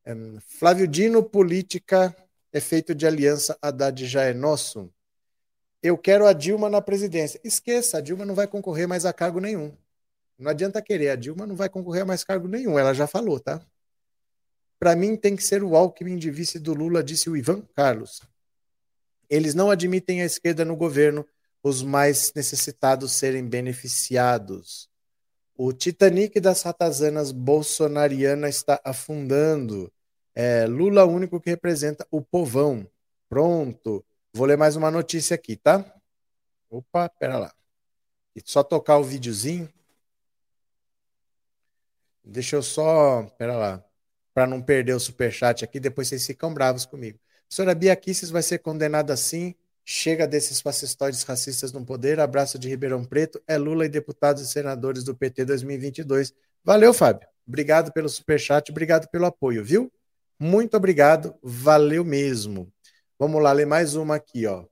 É, Flávio Dino, política, efeito de aliança, Haddad já é nosso eu quero a Dilma na presidência. Esqueça, a Dilma não vai concorrer mais a cargo nenhum. Não adianta querer, a Dilma não vai concorrer a mais cargo nenhum, ela já falou, tá? Para mim tem que ser o Alckmin de vice do Lula, disse o Ivan Carlos. Eles não admitem a esquerda no governo, os mais necessitados serem beneficiados. O Titanic das ratazanas bolsonariana está afundando. É, Lula único que representa o povão. Pronto. Vou ler mais uma notícia aqui, tá? Opa, pera lá. Só tocar o videozinho. Deixa eu só, pera lá, para não perder o superchat aqui, depois vocês ficam bravos comigo. A senhora Bia Kisses vai ser condenada sim, Chega desses fascistóides racistas no poder. Abraço de Ribeirão Preto. É Lula e deputados e senadores do PT 2022. Valeu, Fábio. Obrigado pelo superchat, obrigado pelo apoio, viu? Muito obrigado, valeu mesmo. Vamos lá, ler mais uma aqui, ó.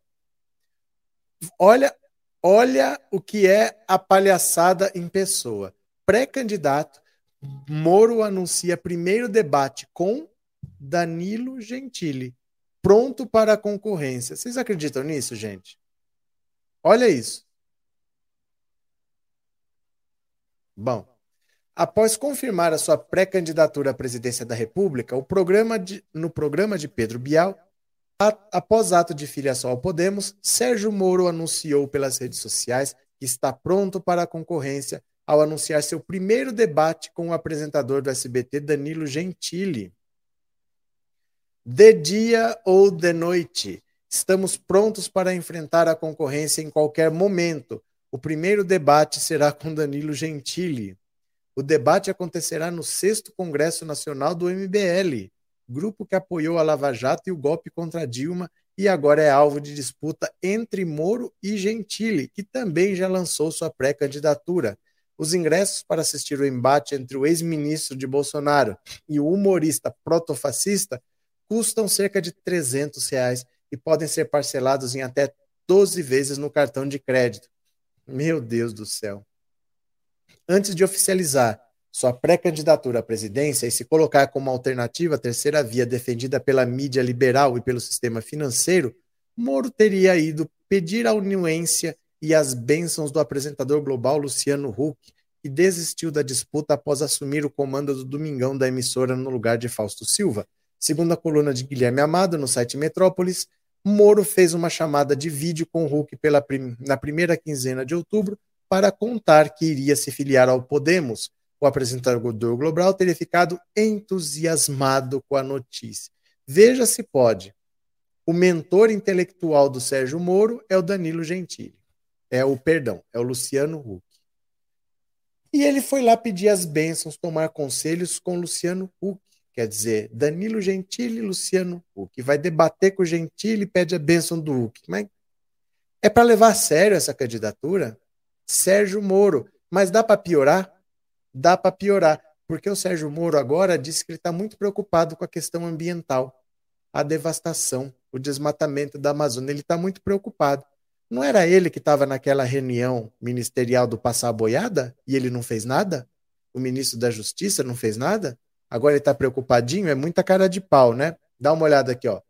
Olha, olha o que é a palhaçada em pessoa. Pré-candidato, Moro anuncia primeiro debate com Danilo Gentili pronto para a concorrência. Vocês acreditam nisso, gente? Olha isso. Bom, após confirmar a sua pré-candidatura à presidência da República, programa de, no programa de Pedro Bial, após ato de filiação ao Podemos, Sérgio Moro anunciou pelas redes sociais que está pronto para a concorrência ao anunciar seu primeiro debate com o apresentador do SBT, Danilo Gentili. De dia ou de noite, estamos prontos para enfrentar a concorrência em qualquer momento. O primeiro debate será com Danilo Gentili. O debate acontecerá no 6 Congresso Nacional do MBL, grupo que apoiou a Lava Jato e o golpe contra Dilma e agora é alvo de disputa entre Moro e Gentili, que também já lançou sua pré-candidatura. Os ingressos para assistir o embate entre o ex-ministro de Bolsonaro e o humorista protofascista custam cerca de 300 reais e podem ser parcelados em até 12 vezes no cartão de crédito. Meu Deus do céu. Antes de oficializar sua pré-candidatura à presidência e se colocar como alternativa à terceira via defendida pela mídia liberal e pelo sistema financeiro, Moro teria ido pedir a uniência e as bênçãos do apresentador global Luciano Huck, que desistiu da disputa após assumir o comando do Domingão da emissora no lugar de Fausto Silva, Segundo a coluna de Guilherme Amado no site Metrópolis, Moro fez uma chamada de vídeo com Huck pela prim na primeira quinzena de outubro para contar que iria se filiar ao Podemos. O apresentador Global teria ficado entusiasmado com a notícia. Veja se pode. O mentor intelectual do Sérgio Moro é o Danilo Gentili. É o, perdão, é o Luciano Huck. E ele foi lá pedir as bênçãos, tomar conselhos com Luciano Huck. Quer dizer, Danilo Gentili e Luciano Huck. Vai debater com o Gentili e pede a bênção do Huck. Mas é para levar a sério essa candidatura? Sérgio Moro. Mas dá para piorar? Dá para piorar. Porque o Sérgio Moro agora disse que ele está muito preocupado com a questão ambiental, a devastação, o desmatamento da Amazônia. Ele está muito preocupado. Não era ele que estava naquela reunião ministerial do passar a boiada e ele não fez nada? O ministro da Justiça não fez nada? Agora ele está preocupadinho, é muita cara de pau, né? Dá uma olhada aqui, ó.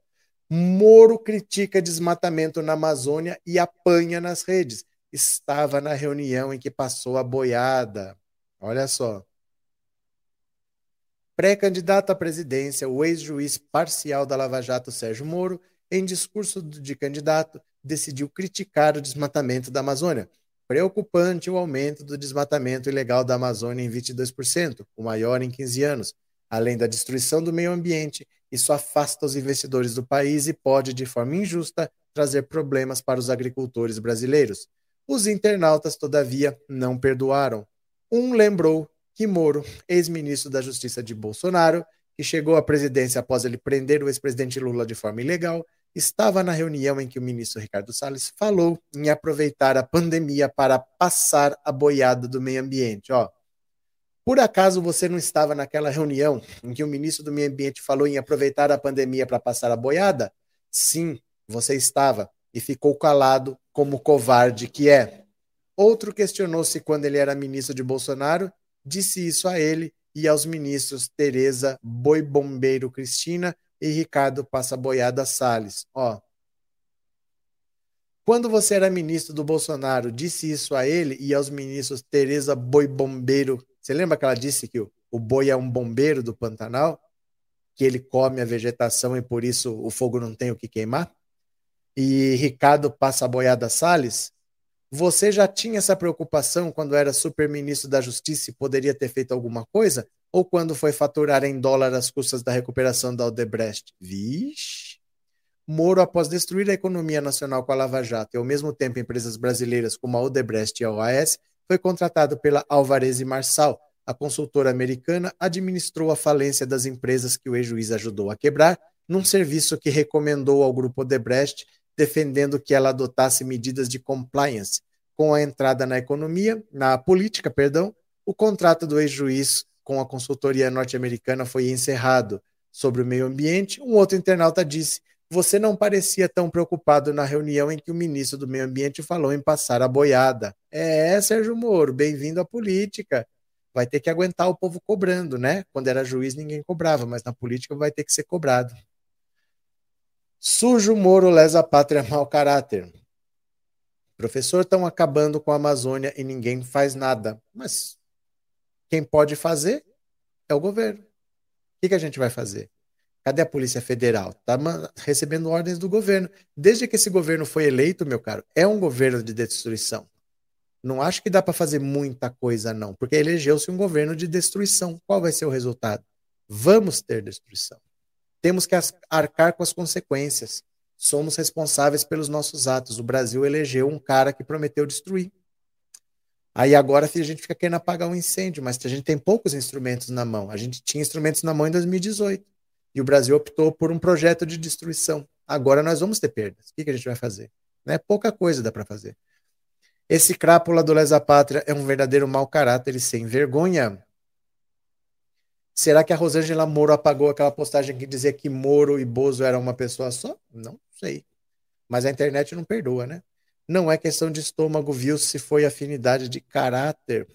Moro critica desmatamento na Amazônia e apanha nas redes. Estava na reunião em que passou a boiada. Olha só. Pré-candidato à presidência, o ex-juiz parcial da Lava Jato, Sérgio Moro, em discurso de candidato, decidiu criticar o desmatamento da Amazônia. Preocupante o aumento do desmatamento ilegal da Amazônia em 22%, o maior em 15 anos. Além da destruição do meio ambiente, isso afasta os investidores do país e pode, de forma injusta, trazer problemas para os agricultores brasileiros. Os internautas, todavia, não perdoaram. Um lembrou que Moro, ex-ministro da Justiça de Bolsonaro, que chegou à presidência após ele prender o ex-presidente Lula de forma ilegal, estava na reunião em que o ministro Ricardo Salles falou em aproveitar a pandemia para passar a boiada do meio ambiente. Ó, por acaso você não estava naquela reunião em que o ministro do Meio Ambiente falou em aproveitar a pandemia para passar a boiada? Sim, você estava e ficou calado como covarde que é. Outro questionou-se quando ele era ministro de Bolsonaro, disse isso a ele e aos ministros Tereza Boi Bombeiro Cristina e Ricardo Passa Boiada Salles. Ó, quando você era ministro do Bolsonaro, disse isso a ele e aos ministros Tereza Boi Bombeiro você lembra que ela disse que o, o boi é um bombeiro do Pantanal? Que ele come a vegetação e por isso o fogo não tem o que queimar? E Ricardo Passa Boiada Salles, você já tinha essa preocupação quando era super-ministro da Justiça e poderia ter feito alguma coisa? Ou quando foi faturar em dólar as custas da recuperação da Odebrecht? Vixe! Moro, após destruir a economia nacional com a Lava Jato e ao mesmo tempo empresas brasileiras como a Odebrecht e a OAS, foi contratado pela Alvarez e Marçal. A consultora americana administrou a falência das empresas que o ex-juiz ajudou a quebrar, num serviço que recomendou ao grupo Odebrecht defendendo que ela adotasse medidas de compliance com a entrada na economia, na política, perdão. O contrato do ex-juiz com a consultoria norte-americana foi encerrado sobre o meio ambiente. Um outro internauta disse: "Você não parecia tão preocupado na reunião em que o ministro do Meio Ambiente falou em passar a boiada". É, Sérgio Moro, bem-vindo à política vai ter que aguentar o povo cobrando, né? Quando era juiz, ninguém cobrava, mas na política vai ter que ser cobrado. Sujo Moro lesa pátria mau caráter. Professor, estão acabando com a Amazônia e ninguém faz nada. Mas quem pode fazer é o governo. O que, que a gente vai fazer? Cadê a Polícia Federal? Está recebendo ordens do governo. Desde que esse governo foi eleito, meu caro, é um governo de destruição. Não acho que dá para fazer muita coisa, não, porque elegeu-se um governo de destruição. Qual vai ser o resultado? Vamos ter destruição. Temos que arcar com as consequências. Somos responsáveis pelos nossos atos. O Brasil elegeu um cara que prometeu destruir. Aí agora a gente fica querendo apagar um incêndio, mas a gente tem poucos instrumentos na mão. A gente tinha instrumentos na mão em 2018. E o Brasil optou por um projeto de destruição. Agora nós vamos ter perdas. O que, a gente vai fazer? Não é pouca coisa dá para fazer. Esse crápula do Lesa Pátria é um verdadeiro mau caráter e sem vergonha. Será que a Rosângela Moro apagou aquela postagem que dizia que Moro e Bozo eram uma pessoa só? Não sei. Mas a internet não perdoa, né? Não é questão de estômago, viu se foi afinidade de caráter.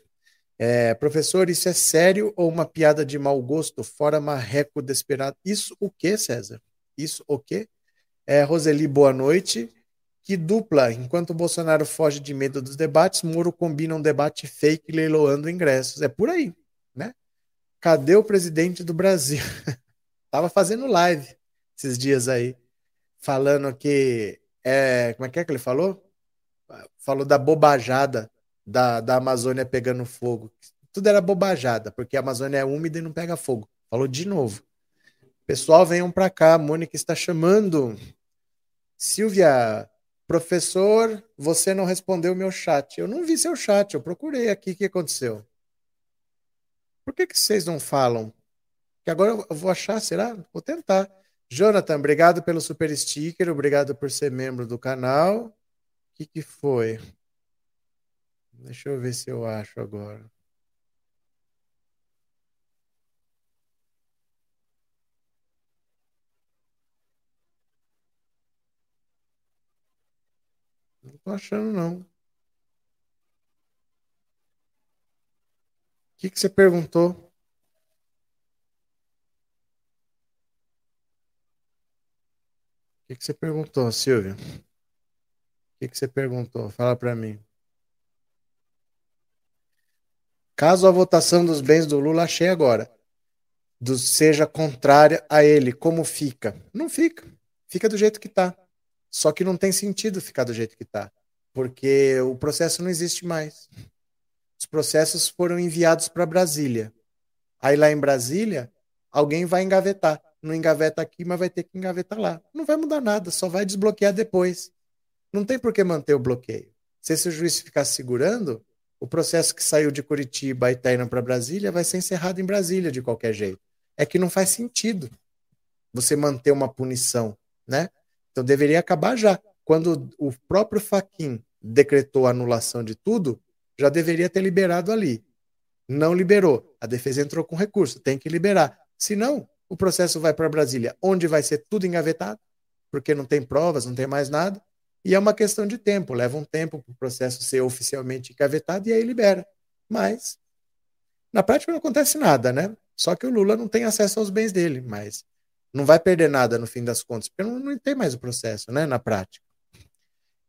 É, professor, isso é sério ou uma piada de mau gosto? Fora marreco desesperado. Isso o que, César? Isso o quê? É, Roseli, boa noite. Que dupla, enquanto o Bolsonaro foge de medo dos debates, Moro combina um debate fake leiloando ingressos. É por aí? Cadê o presidente do Brasil? Tava fazendo live esses dias aí, falando que. É, como é que é que ele falou? Falou da bobajada da, da Amazônia pegando fogo. Tudo era bobajada, porque a Amazônia é úmida e não pega fogo. Falou de novo. Pessoal, venham para cá, a Mônica está chamando. Silvia, Professor, você não respondeu o meu chat. Eu não vi seu chat, eu procurei aqui o que aconteceu. Por que, que vocês não falam? Que agora eu vou achar, será? Vou tentar. Jonathan, obrigado pelo super sticker, obrigado por ser membro do canal. O que, que foi? Deixa eu ver se eu acho agora. Não tô achando, não. Que, que você perguntou? O que, que você perguntou, Silvia? O que, que você perguntou? Fala para mim. Caso a votação dos bens do Lula, achei agora, do, seja contrária a ele, como fica? Não fica. Fica do jeito que está. Só que não tem sentido ficar do jeito que está, porque o processo não existe mais. Os processos foram enviados para Brasília. Aí lá em Brasília, alguém vai engavetar. Não engaveta aqui, mas vai ter que engavetar lá. Não vai mudar nada, só vai desbloquear depois. Não tem por que manter o bloqueio. Se esse juiz ficar segurando, o processo que saiu de Curitiba e está indo para Brasília vai ser encerrado em Brasília de qualquer jeito. É que não faz sentido você manter uma punição, né? Então deveria acabar já. Quando o próprio Faquin decretou a anulação de tudo, já deveria ter liberado ali. Não liberou. A defesa entrou com recurso, tem que liberar. Senão, o processo vai para Brasília, onde vai ser tudo engavetado, porque não tem provas, não tem mais nada. E é uma questão de tempo, leva um tempo para o processo ser oficialmente engavetado e aí libera. Mas, na prática não acontece nada, né? Só que o Lula não tem acesso aos bens dele, mas não vai perder nada no fim das contas, porque não, não tem mais o processo, né, na prática.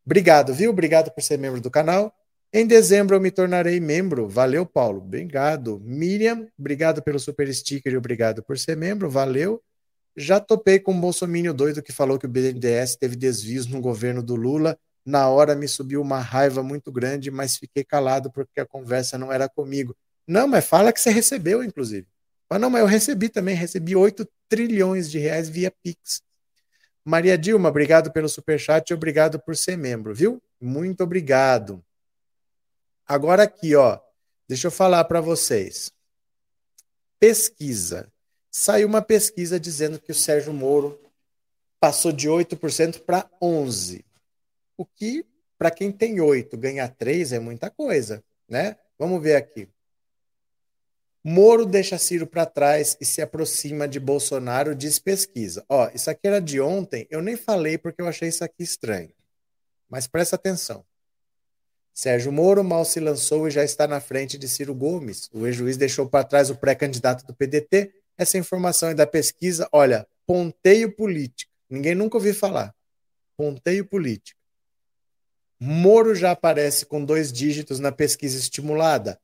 Obrigado, viu? Obrigado por ser membro do canal. Em dezembro eu me tornarei membro. Valeu, Paulo. Obrigado. Miriam, obrigado pelo super sticker e obrigado por ser membro. Valeu. Já topei com um bolsomínio doido que falou que o BNDES teve desvios no governo do Lula. Na hora me subiu uma raiva muito grande, mas fiquei calado porque a conversa não era comigo. Não, mas fala que você recebeu, inclusive. Mas não, mas eu recebi também, recebi 8 trilhões de reais via Pix. Maria Dilma, obrigado pelo superchat e obrigado por ser membro, viu? Muito obrigado. Agora aqui, ó, deixa eu falar para vocês. Pesquisa. Saiu uma pesquisa dizendo que o Sérgio Moro passou de 8% para 11%. O que, para quem tem 8, ganhar 3 é muita coisa, né? Vamos ver aqui. Moro deixa Ciro para trás e se aproxima de Bolsonaro, diz pesquisa. Ó, isso aqui era de ontem, eu nem falei porque eu achei isso aqui estranho. Mas presta atenção. Sérgio Moro mal se lançou e já está na frente de Ciro Gomes. O ex-juiz deixou para trás o pré-candidato do PDT. Essa informação é da pesquisa, olha, ponteio político. Ninguém nunca ouviu falar. Ponteio político. Moro já aparece com dois dígitos na pesquisa estimulada.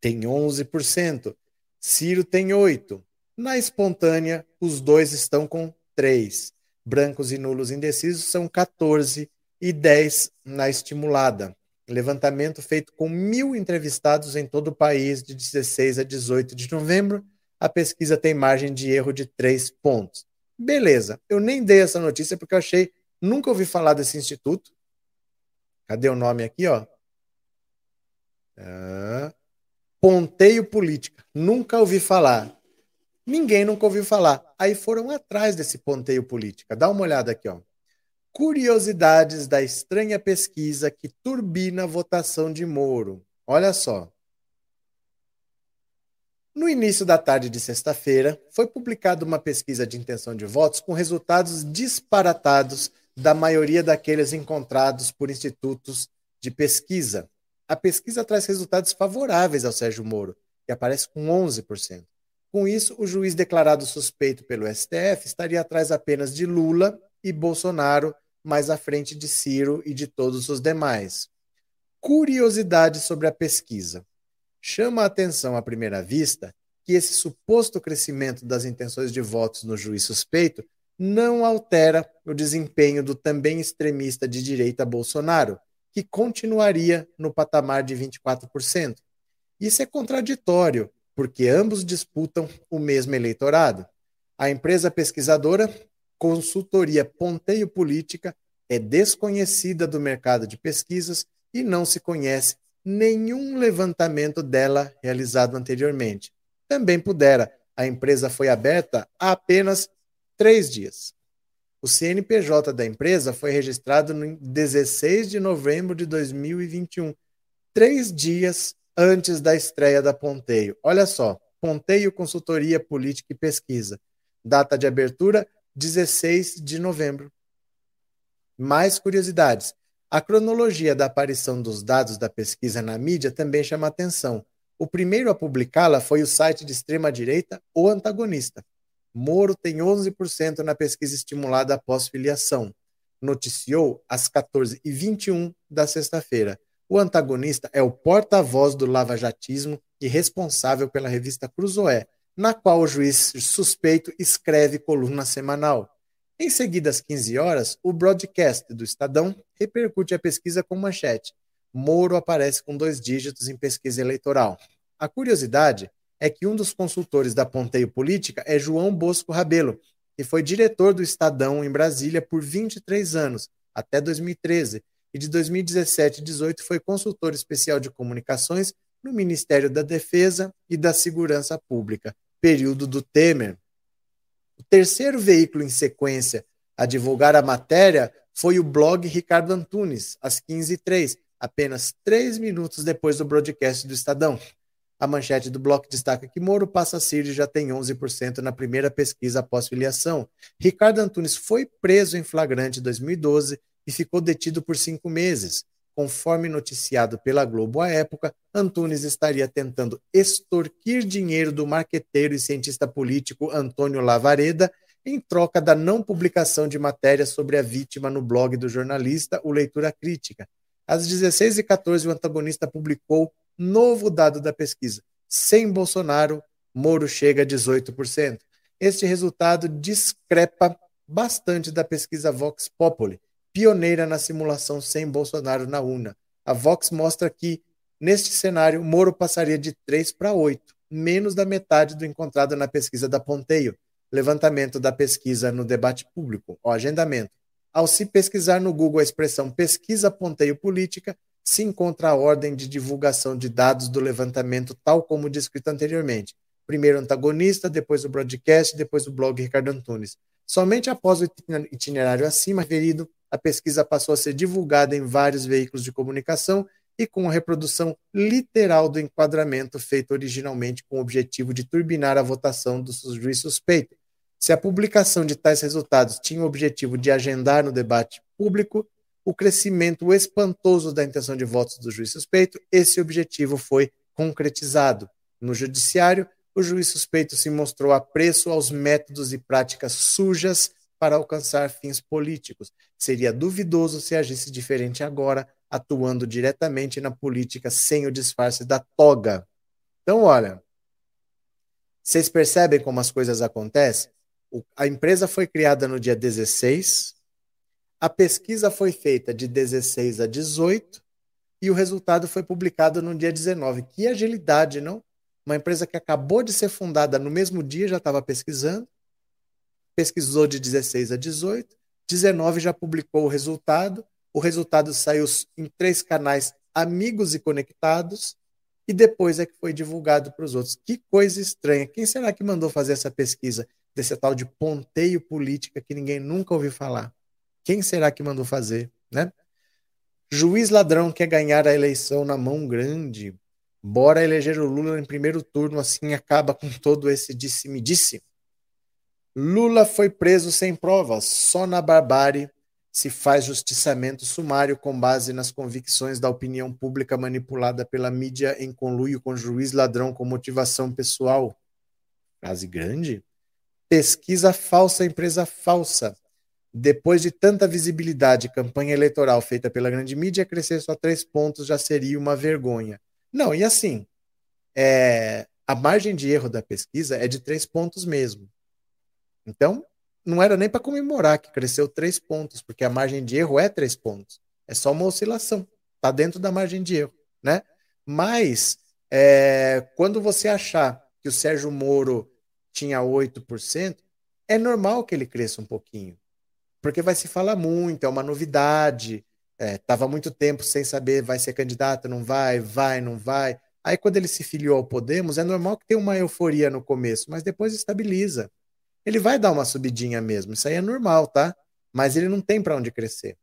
Tem 11%. Ciro tem 8%. Na espontânea, os dois estão com 3%. Brancos e nulos indecisos são 14% e 10% na estimulada. Levantamento feito com mil entrevistados em todo o país de 16 a 18 de novembro. A pesquisa tem margem de erro de 3 pontos. Beleza, eu nem dei essa notícia porque eu achei, nunca ouvi falar desse instituto. Cadê o nome aqui, ó? Ah, ponteio Política. Nunca ouvi falar. Ninguém nunca ouviu falar. Aí foram atrás desse Ponteio Política. Dá uma olhada aqui, ó. Curiosidades da estranha pesquisa que turbina a votação de Moro. Olha só. No início da tarde de sexta-feira, foi publicada uma pesquisa de intenção de votos com resultados disparatados da maioria daqueles encontrados por institutos de pesquisa. A pesquisa traz resultados favoráveis ao Sérgio Moro, que aparece com 11%. Com isso, o juiz declarado suspeito pelo STF estaria atrás apenas de Lula e Bolsonaro mais à frente de Ciro e de todos os demais. Curiosidade sobre a pesquisa. Chama a atenção à primeira vista que esse suposto crescimento das intenções de votos no juiz suspeito não altera o desempenho do também extremista de direita Bolsonaro, que continuaria no patamar de 24%. Isso é contraditório, porque ambos disputam o mesmo eleitorado. A empresa pesquisadora consultoria Ponteio Política é desconhecida do mercado de pesquisas e não se conhece nenhum levantamento dela realizado anteriormente. Também pudera, a empresa foi aberta há apenas três dias. O CNPJ da empresa foi registrado no 16 de novembro de 2021, três dias antes da estreia da Ponteio. Olha só, Ponteio Consultoria Política e Pesquisa. Data de abertura 16 de novembro. Mais curiosidades. A cronologia da aparição dos dados da pesquisa na mídia também chama atenção. O primeiro a publicá-la foi o site de extrema-direita O Antagonista. Moro tem 11% na pesquisa estimulada após filiação. Noticiou às 14h21 da sexta-feira. O antagonista é o porta-voz do lavajatismo e responsável pela revista Cruzoé, na qual o juiz suspeito escreve coluna semanal. Em seguida, às 15 horas, o broadcast do Estadão repercute a pesquisa com manchete. Moro aparece com dois dígitos em pesquisa eleitoral. A curiosidade é que um dos consultores da Ponteio Política é João Bosco Rabelo, que foi diretor do Estadão em Brasília por 23 anos, até 2013, e de 2017 e 2018 foi consultor especial de comunicações no Ministério da Defesa e da Segurança Pública período do Temer. O terceiro veículo em sequência a divulgar a matéria foi o blog Ricardo Antunes, às 15h03, apenas três minutos depois do broadcast do Estadão. A manchete do bloco destaca que Moro passa a e já tem 11% na primeira pesquisa após filiação. Ricardo Antunes foi preso em flagrante em 2012 e ficou detido por cinco meses. Conforme noticiado pela Globo à época, Antunes estaria tentando extorquir dinheiro do marqueteiro e cientista político Antônio Lavareda em troca da não publicação de matérias sobre a vítima no blog do jornalista O Leitura Crítica. Às 16h14, o antagonista publicou novo dado da pesquisa. Sem Bolsonaro, Moro chega a 18%. Este resultado discrepa bastante da pesquisa Vox Populi, pioneira na simulação sem Bolsonaro na UNA. A Vox mostra que, neste cenário, Moro passaria de 3 para 8, menos da metade do encontrado na pesquisa da Ponteio, levantamento da pesquisa no debate público, o agendamento. Ao se pesquisar no Google a expressão pesquisa Ponteio Política, se encontra a ordem de divulgação de dados do levantamento, tal como descrito anteriormente. Primeiro o antagonista, depois o broadcast, depois o blog Ricardo Antunes. Somente após o itinerário acima referido, a pesquisa passou a ser divulgada em vários veículos de comunicação e com a reprodução literal do enquadramento feito originalmente com o objetivo de turbinar a votação do juiz suspeito. Se a publicação de tais resultados tinha o objetivo de agendar no debate público o crescimento espantoso da intenção de votos do juiz suspeito, esse objetivo foi concretizado. No judiciário, o juiz suspeito se mostrou apreço aos métodos e práticas sujas para alcançar fins políticos. Seria duvidoso se agisse diferente agora, atuando diretamente na política sem o disfarce da toga. Então, olha, vocês percebem como as coisas acontecem? A empresa foi criada no dia 16, a pesquisa foi feita de 16 a 18 e o resultado foi publicado no dia 19. Que agilidade, não? Uma empresa que acabou de ser fundada no mesmo dia já estava pesquisando, pesquisou de 16 a 18, 19 já publicou o resultado, o resultado saiu em três canais amigos e conectados, e depois é que foi divulgado para os outros. Que coisa estranha. Quem será que mandou fazer essa pesquisa desse tal de ponteio política que ninguém nunca ouviu falar? Quem será que mandou fazer, né? Juiz ladrão quer ganhar a eleição na mão grande. Bora eleger o Lula em primeiro turno, assim acaba com todo esse disse-me-disse. Lula foi preso sem provas, só na barbárie se faz justiçamento sumário com base nas convicções da opinião pública manipulada pela mídia em conluio com juiz ladrão com motivação pessoal. Frase grande. Pesquisa falsa, empresa falsa. Depois de tanta visibilidade, campanha eleitoral feita pela grande mídia, crescer só três pontos já seria uma vergonha. Não, e assim, é, a margem de erro da pesquisa é de três pontos mesmo. Então, não era nem para comemorar que cresceu três pontos, porque a margem de erro é três pontos. É só uma oscilação. Está dentro da margem de erro. Né? Mas, é, quando você achar que o Sérgio Moro tinha 8%, é normal que ele cresça um pouquinho. Porque vai se falar muito, é uma novidade. Estava é, muito tempo sem saber vai ser candidato, não vai, vai, não vai. Aí, quando ele se filiou ao Podemos, é normal que tenha uma euforia no começo, mas depois estabiliza ele vai dar uma subidinha mesmo. Isso aí é normal, tá? Mas ele não tem para onde crescer.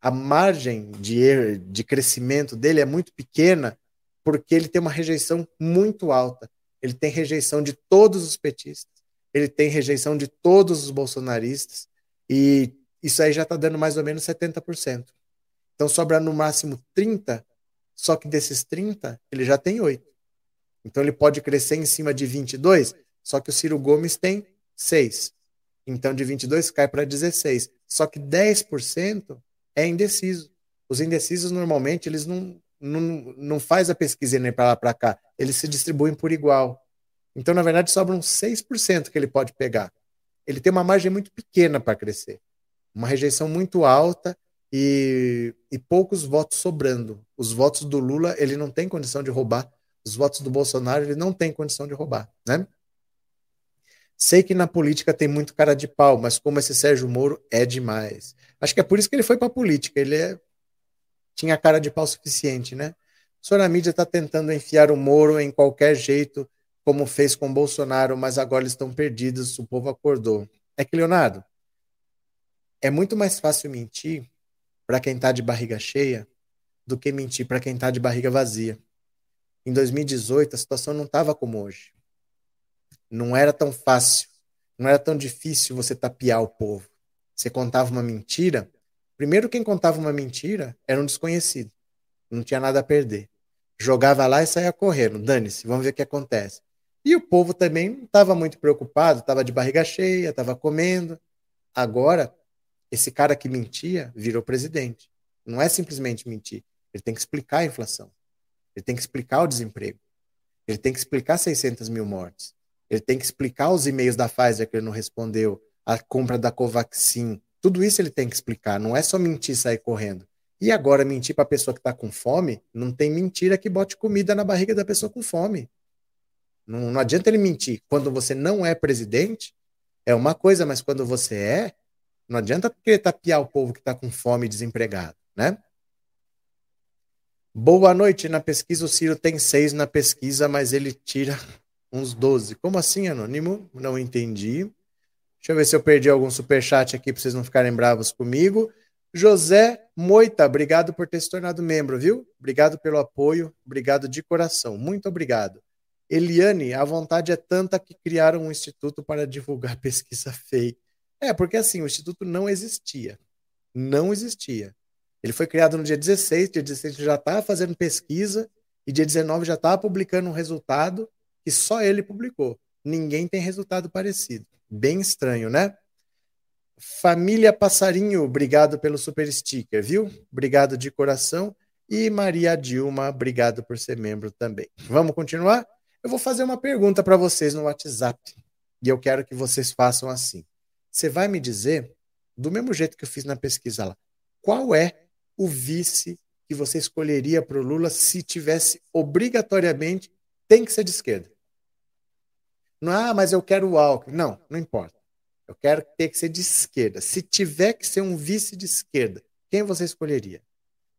A margem de, de crescimento dele é muito pequena porque ele tem uma rejeição muito alta. Ele tem rejeição de todos os petistas, ele tem rejeição de todos os bolsonaristas, e isso aí já está dando mais ou menos 70%. Então sobra no máximo 30%, só que desses 30%, ele já tem 8%. Então ele pode crescer em cima de 22%, só que o Ciro Gomes tem 6. Então, de 22 cai para 16. Só que 10% é indeciso. Os indecisos, normalmente, eles não, não, não faz a pesquisa nem para lá para cá. Eles se distribuem por igual. Então, na verdade, sobram 6% que ele pode pegar. Ele tem uma margem muito pequena para crescer. Uma rejeição muito alta e, e poucos votos sobrando. Os votos do Lula, ele não tem condição de roubar. Os votos do Bolsonaro, ele não tem condição de roubar, né? Sei que na política tem muito cara de pau, mas como esse Sérgio Moro é demais. Acho que é por isso que ele foi para a política. Ele é... tinha cara de pau suficiente, né? O senhor a mídia está tentando enfiar o Moro em qualquer jeito, como fez com Bolsonaro, mas agora eles estão perdidos, o povo acordou. É que, Leonardo, é muito mais fácil mentir para quem está de barriga cheia do que mentir para quem está de barriga vazia. Em 2018, a situação não estava como hoje. Não era tão fácil, não era tão difícil você tapear o povo. Você contava uma mentira. Primeiro, quem contava uma mentira era um desconhecido. Não tinha nada a perder. Jogava lá e saía correndo. Dane-se, vamos ver o que acontece. E o povo também não estava muito preocupado, estava de barriga cheia, estava comendo. Agora, esse cara que mentia virou presidente. Não é simplesmente mentir. Ele tem que explicar a inflação. Ele tem que explicar o desemprego. Ele tem que explicar 600 mil mortes. Ele tem que explicar os e-mails da Pfizer que ele não respondeu, a compra da Covaxin. Tudo isso ele tem que explicar. Não é só mentir e sair correndo. E agora, mentir para a pessoa que está com fome, não tem mentira que bote comida na barriga da pessoa com fome. Não, não adianta ele mentir. Quando você não é presidente, é uma coisa, mas quando você é, não adianta querer tapiar o povo que está com fome e desempregado, né? Boa noite. Na pesquisa, o Ciro tem seis na pesquisa, mas ele tira uns 12. Como assim, anônimo? Não entendi. Deixa eu ver se eu perdi algum superchat aqui para vocês não ficarem bravos comigo. José Moita, obrigado por ter se tornado membro, viu? Obrigado pelo apoio, obrigado de coração, muito obrigado. Eliane, a vontade é tanta que criaram um instituto para divulgar pesquisa fake. É, porque assim, o instituto não existia. Não existia. Ele foi criado no dia 16, dia 16 já estava fazendo pesquisa, e dia 19 já estava publicando um resultado que só ele publicou. Ninguém tem resultado parecido. Bem estranho, né? Família Passarinho, obrigado pelo super sticker, viu? Obrigado de coração. E Maria Dilma, obrigado por ser membro também. Vamos continuar? Eu vou fazer uma pergunta para vocês no WhatsApp. E eu quero que vocês façam assim. Você vai me dizer, do mesmo jeito que eu fiz na pesquisa lá, qual é o vice que você escolheria para o Lula se tivesse obrigatoriamente tem que ser de esquerda? Não, ah, mas eu quero o Alckmin. Não, não importa. Eu quero ter que ser de esquerda. Se tiver que ser um vice de esquerda, quem você escolheria?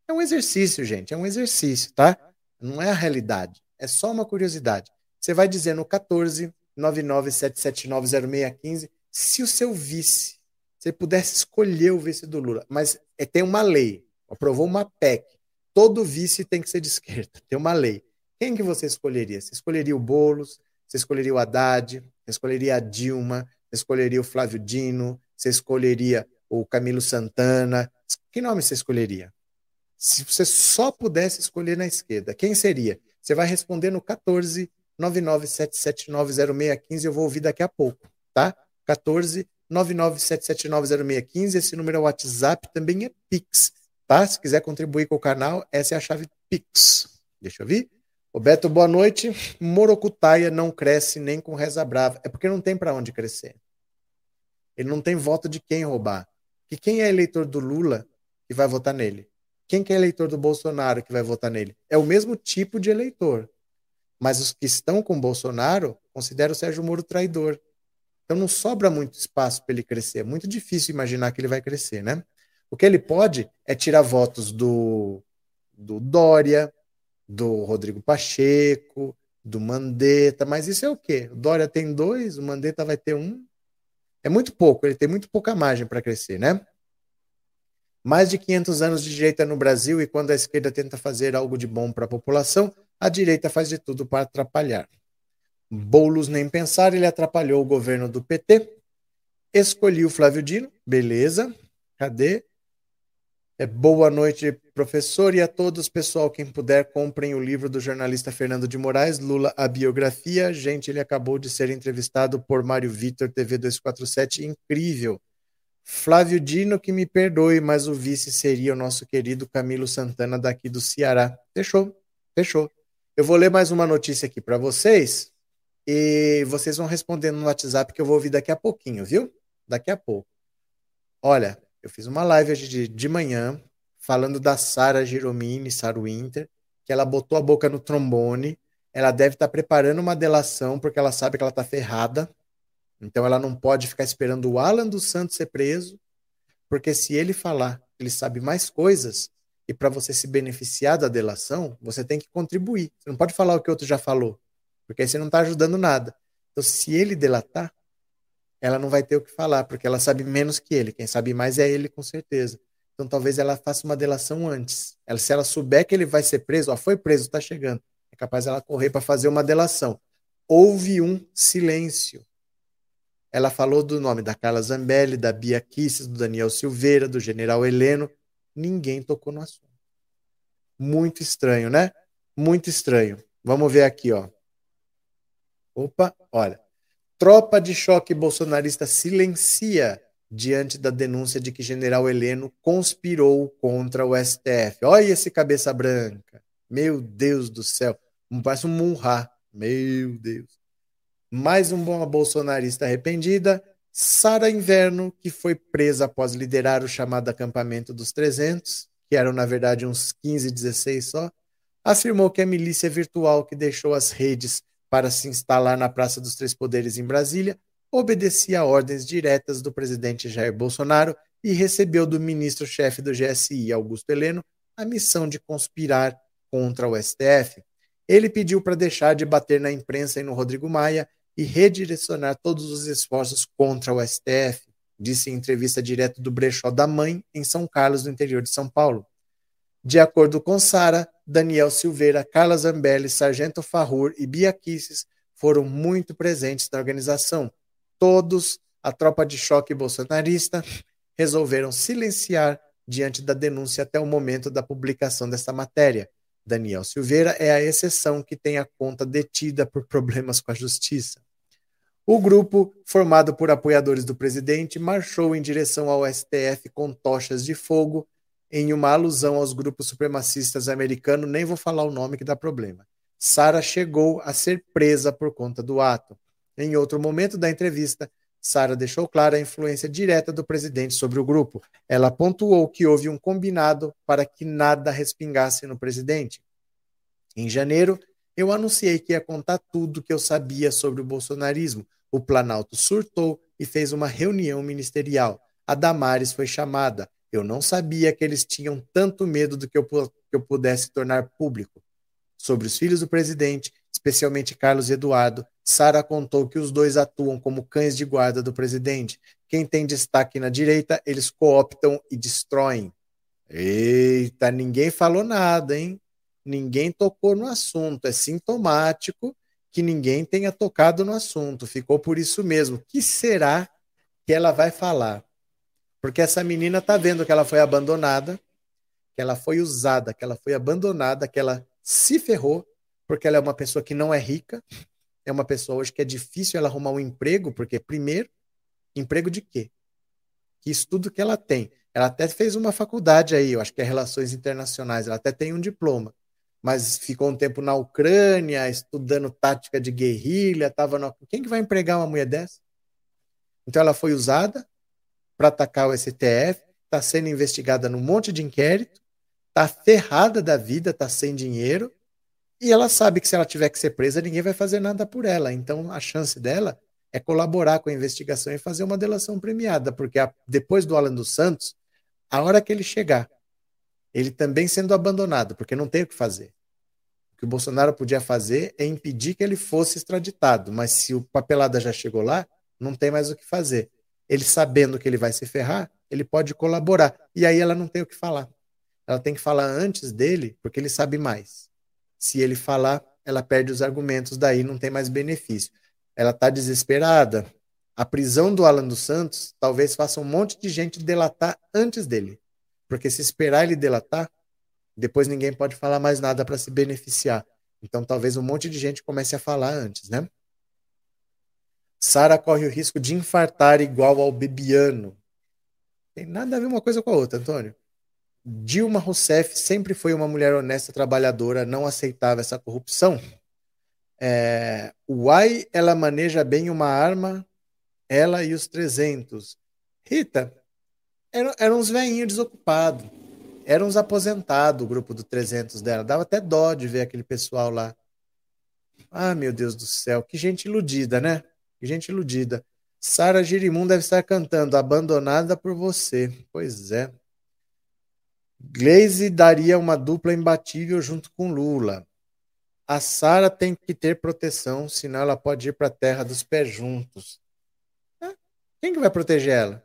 É um exercício, gente. É um exercício, tá? Não é a realidade. É só uma curiosidade. Você vai dizer no 14 997790615 se o seu vice, você pudesse escolher o vice do Lula, mas é, tem uma lei, aprovou uma PEC. Todo vice tem que ser de esquerda. Tem uma lei. Quem que você escolheria? Você escolheria o Boulos, você escolheria o Haddad, você escolheria a Dilma, você escolheria o Flávio Dino, você escolheria o Camilo Santana. Que nome você escolheria? Se você só pudesse escolher na esquerda, quem seria? Você vai responder no 14 997790615, eu vou ouvir daqui a pouco, tá? 14 997790615, esse número é WhatsApp, também é Pix, tá? Se quiser contribuir com o canal, essa é a chave Pix. Deixa eu ver. Roberto, boa noite. Morocutaia não cresce nem com reza brava. É porque não tem para onde crescer. Ele não tem voto de quem roubar. Que quem é eleitor do Lula que vai votar nele? Quem que é eleitor do Bolsonaro que vai votar nele? É o mesmo tipo de eleitor. Mas os que estão com Bolsonaro consideram o Sérgio Moro traidor. Então não sobra muito espaço para ele crescer. É muito difícil imaginar que ele vai crescer, né? O que ele pode é tirar votos do, do Dória, do Rodrigo Pacheco, do Mandetta, mas isso é o quê? O Dória tem dois, o Mandetta vai ter um. É muito pouco, ele tem muito pouca margem para crescer, né? Mais de 500 anos de direita no Brasil e quando a esquerda tenta fazer algo de bom para a população, a direita faz de tudo para atrapalhar. Boulos nem pensar, ele atrapalhou o governo do PT. Escolhi o Flávio Dino, beleza. Cadê? É, boa noite, professor, e a todos, pessoal. Quem puder, comprem o livro do jornalista Fernando de Moraes, Lula, a biografia. Gente, ele acabou de ser entrevistado por Mário Vitor, TV 247. Incrível. Flávio Dino, que me perdoe, mas o vice seria o nosso querido Camilo Santana, daqui do Ceará. Fechou, fechou. Eu vou ler mais uma notícia aqui para vocês e vocês vão respondendo no WhatsApp que eu vou ouvir daqui a pouquinho, viu? Daqui a pouco. Olha, eu fiz uma live hoje de, de manhã falando da Sara Giromini, Sara Winter, que ela botou a boca no trombone. Ela deve estar tá preparando uma delação porque ela sabe que ela está ferrada. Então ela não pode ficar esperando o Alan dos Santos ser preso, porque se ele falar que ele sabe mais coisas, e para você se beneficiar da delação, você tem que contribuir. Você não pode falar o que o outro já falou, porque aí você não está ajudando nada. Então, se ele delatar, ela não vai ter o que falar, porque ela sabe menos que ele. Quem sabe mais é ele, com certeza. Então, talvez ela faça uma delação antes. Ela, se ela souber que ele vai ser preso, ó, foi preso, está chegando. É capaz ela correr para fazer uma delação. Houve um silêncio. Ela falou do nome da Carla Zambelli, da Bia Kisses, do Daniel Silveira, do general Heleno ninguém tocou no assunto. Muito estranho, né? Muito estranho. Vamos ver aqui, ó. Opa, olha. Tropa de choque bolsonarista silencia diante da denúncia de que general Heleno conspirou contra o STF. Olha esse cabeça branca. Meu Deus do céu. Parece um munhá. Meu Deus. Mais uma bolsonarista arrependida Sara Inverno, que foi presa após liderar o chamado acampamento dos 300, que eram na verdade uns 15, 16 só, afirmou que a milícia virtual que deixou as redes para se instalar na Praça dos Três Poderes em Brasília obedecia a ordens diretas do presidente Jair Bolsonaro e recebeu do ministro-chefe do GSI, Augusto Heleno, a missão de conspirar contra o STF. Ele pediu para deixar de bater na imprensa e no Rodrigo Maia e redirecionar todos os esforços contra o STF, disse em entrevista direto do Brechó da Mãe, em São Carlos, no interior de São Paulo. De acordo com Sara, Daniel Silveira, Carla Zambelli, Sargento Farrur e Bia Kisses foram muito presentes na organização. Todos, a tropa de choque bolsonarista, resolveram silenciar diante da denúncia até o momento da publicação desta matéria. Daniel Silveira é a exceção que tem a conta detida por problemas com a justiça. O grupo, formado por apoiadores do presidente, marchou em direção ao STF com tochas de fogo, em uma alusão aos grupos supremacistas americanos, nem vou falar o nome que dá problema. Sara chegou a ser presa por conta do ato. Em outro momento da entrevista, Sara deixou clara a influência direta do presidente sobre o grupo. Ela pontuou que houve um combinado para que nada respingasse no presidente. Em janeiro, eu anunciei que ia contar tudo que eu sabia sobre o bolsonarismo. O Planalto surtou e fez uma reunião ministerial. A Damares foi chamada. Eu não sabia que eles tinham tanto medo do que eu, que eu pudesse tornar público. Sobre os filhos do presidente, especialmente Carlos Eduardo, Sara contou que os dois atuam como cães de guarda do presidente. Quem tem destaque na direita, eles cooptam e destroem. Eita, ninguém falou nada, hein? Ninguém tocou no assunto. É sintomático que ninguém tenha tocado no assunto. Ficou por isso mesmo. que será que ela vai falar? Porque essa menina tá vendo que ela foi abandonada, que ela foi usada, que ela foi abandonada, que ela se ferrou, porque ela é uma pessoa que não é rica, é uma pessoa hoje que é difícil ela arrumar um emprego, porque, primeiro, emprego de quê? Que estudo que ela tem? Ela até fez uma faculdade aí, eu acho que é Relações Internacionais, ela até tem um diploma, mas ficou um tempo na Ucrânia, estudando tática de guerrilha, estava na... Quem que vai empregar uma mulher dessa? Então ela foi usada para atacar o STF, está sendo investigada num monte de inquérito, está ferrada da vida, está sem dinheiro, e ela sabe que se ela tiver que ser presa, ninguém vai fazer nada por ela. Então a chance dela é colaborar com a investigação e fazer uma delação premiada, porque a, depois do Alan dos Santos, a hora que ele chegar, ele também sendo abandonado, porque não tem o que fazer. O que o Bolsonaro podia fazer é impedir que ele fosse extraditado, mas se o papelada já chegou lá, não tem mais o que fazer. Ele sabendo que ele vai se ferrar, ele pode colaborar. E aí ela não tem o que falar. Ela tem que falar antes dele, porque ele sabe mais. Se ele falar, ela perde os argumentos, daí não tem mais benefício. Ela está desesperada. A prisão do Alan dos Santos talvez faça um monte de gente delatar antes dele. Porque se esperar ele delatar, depois ninguém pode falar mais nada para se beneficiar. Então talvez um monte de gente comece a falar antes, né? Sara corre o risco de infartar igual ao Bebiano. Tem nada a ver uma coisa com a outra, Antônio. Dilma Rousseff sempre foi uma mulher honesta, trabalhadora, não aceitava essa corrupção. É, Uai, ela maneja bem uma arma, ela e os 300. Rita, eram, eram uns velhinhos desocupados, eram uns aposentados, o grupo do 300 dela. Dava até dó de ver aquele pessoal lá. Ah, meu Deus do céu, que gente iludida, né? Que gente iludida. Sara Girimum deve estar cantando Abandonada por Você. Pois é. Glaze daria uma dupla imbatível junto com Lula. A Sara tem que ter proteção, senão ela pode ir para a terra dos pés juntos. Quem que vai proteger ela?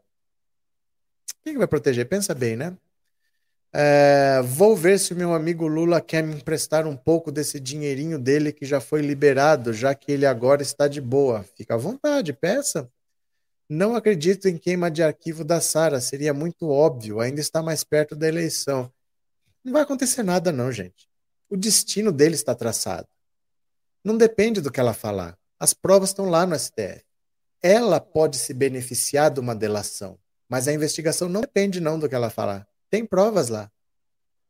Quem que vai proteger? Pensa bem, né? É, vou ver se o meu amigo Lula quer me emprestar um pouco desse dinheirinho dele que já foi liberado, já que ele agora está de boa. Fica à vontade, peça. Não acredito em queima de arquivo da Sara, seria muito óbvio, ainda está mais perto da eleição. Não vai acontecer nada, não, gente. O destino dele está traçado. Não depende do que ela falar. As provas estão lá no STF. Ela pode se beneficiar de uma delação, mas a investigação não depende não do que ela falar. Tem provas lá.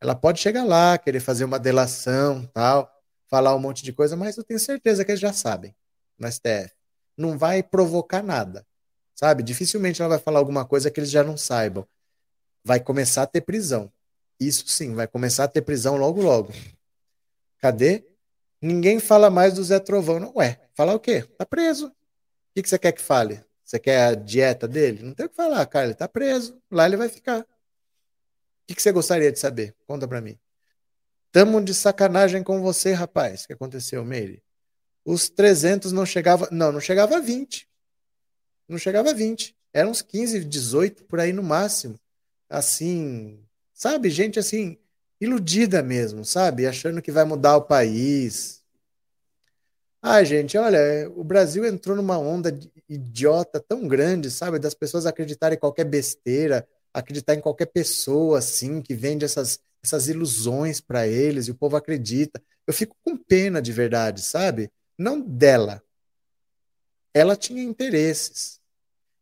Ela pode chegar lá, querer fazer uma delação, tal, falar um monte de coisa, mas eu tenho certeza que eles já sabem no STF. Não vai provocar nada sabe? Dificilmente ela vai falar alguma coisa que eles já não saibam. Vai começar a ter prisão. Isso sim, vai começar a ter prisão logo, logo. Cadê? Ninguém fala mais do Zé Trovão. Não, ué, falar o quê? Tá preso. O que, você quer que fale? Você quer a dieta dele? Não tem o que falar, cara. Ele tá preso. Lá ele vai ficar. O que, que você gostaria de saber? Conta pra mim. Tamo de sacanagem com você, rapaz. O que aconteceu, Meire? os 300 não chegava, não, não chegava a 20. Não chegava a 20. Eram uns 15, 18 por aí no máximo. Assim, sabe, gente assim, iludida mesmo, sabe? Achando que vai mudar o país. Ai, gente, olha, o Brasil entrou numa onda idiota tão grande, sabe? Das pessoas acreditarem em qualquer besteira, acreditar em qualquer pessoa, assim, que vende essas, essas ilusões para eles e o povo acredita. Eu fico com pena de verdade, sabe? Não dela. Ela tinha interesses.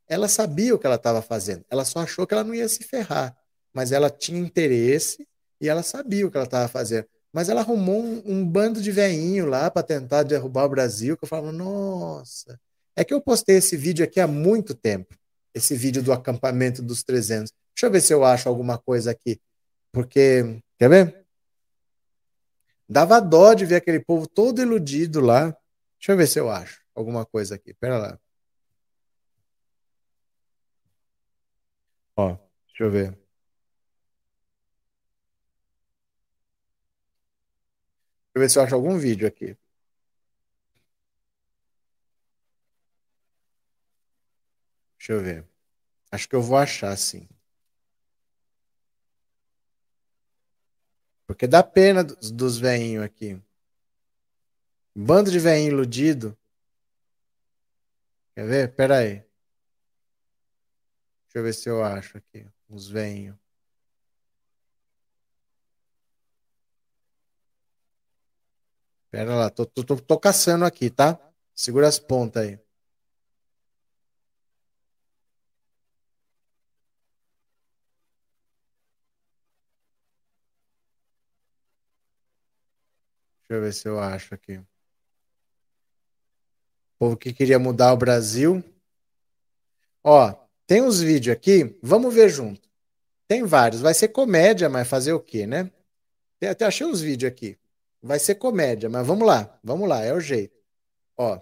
Ela sabia o que ela estava fazendo. Ela só achou que ela não ia se ferrar. Mas ela tinha interesse e ela sabia o que ela estava fazendo. Mas ela arrumou um, um bando de veinho lá para tentar derrubar o Brasil, que eu falava, nossa. É que eu postei esse vídeo aqui há muito tempo. Esse vídeo do acampamento dos 300. Deixa eu ver se eu acho alguma coisa aqui. Porque, quer ver? Dava dó de ver aquele povo todo iludido lá. Deixa eu ver se eu acho alguma coisa aqui. Pera lá. Ó, deixa eu ver. Deixa eu ver se eu acho algum vídeo aqui. Deixa eu ver. Acho que eu vou achar, sim. Porque dá pena dos, dos veinhos aqui. Bando de veinho iludido. Quer ver? Pera aí. Deixa eu ver se eu acho aqui. Os veinhos. Pera lá, tô, tô, tô, tô caçando aqui, tá? Segura as pontas aí. Deixa eu ver se eu acho aqui. O povo que queria mudar o Brasil. Ó, tem uns vídeos aqui, vamos ver junto. Tem vários, vai ser comédia, mas fazer o quê, né? Até achei uns vídeos aqui. Vai ser comédia, mas vamos lá, vamos lá, é o jeito. Ó.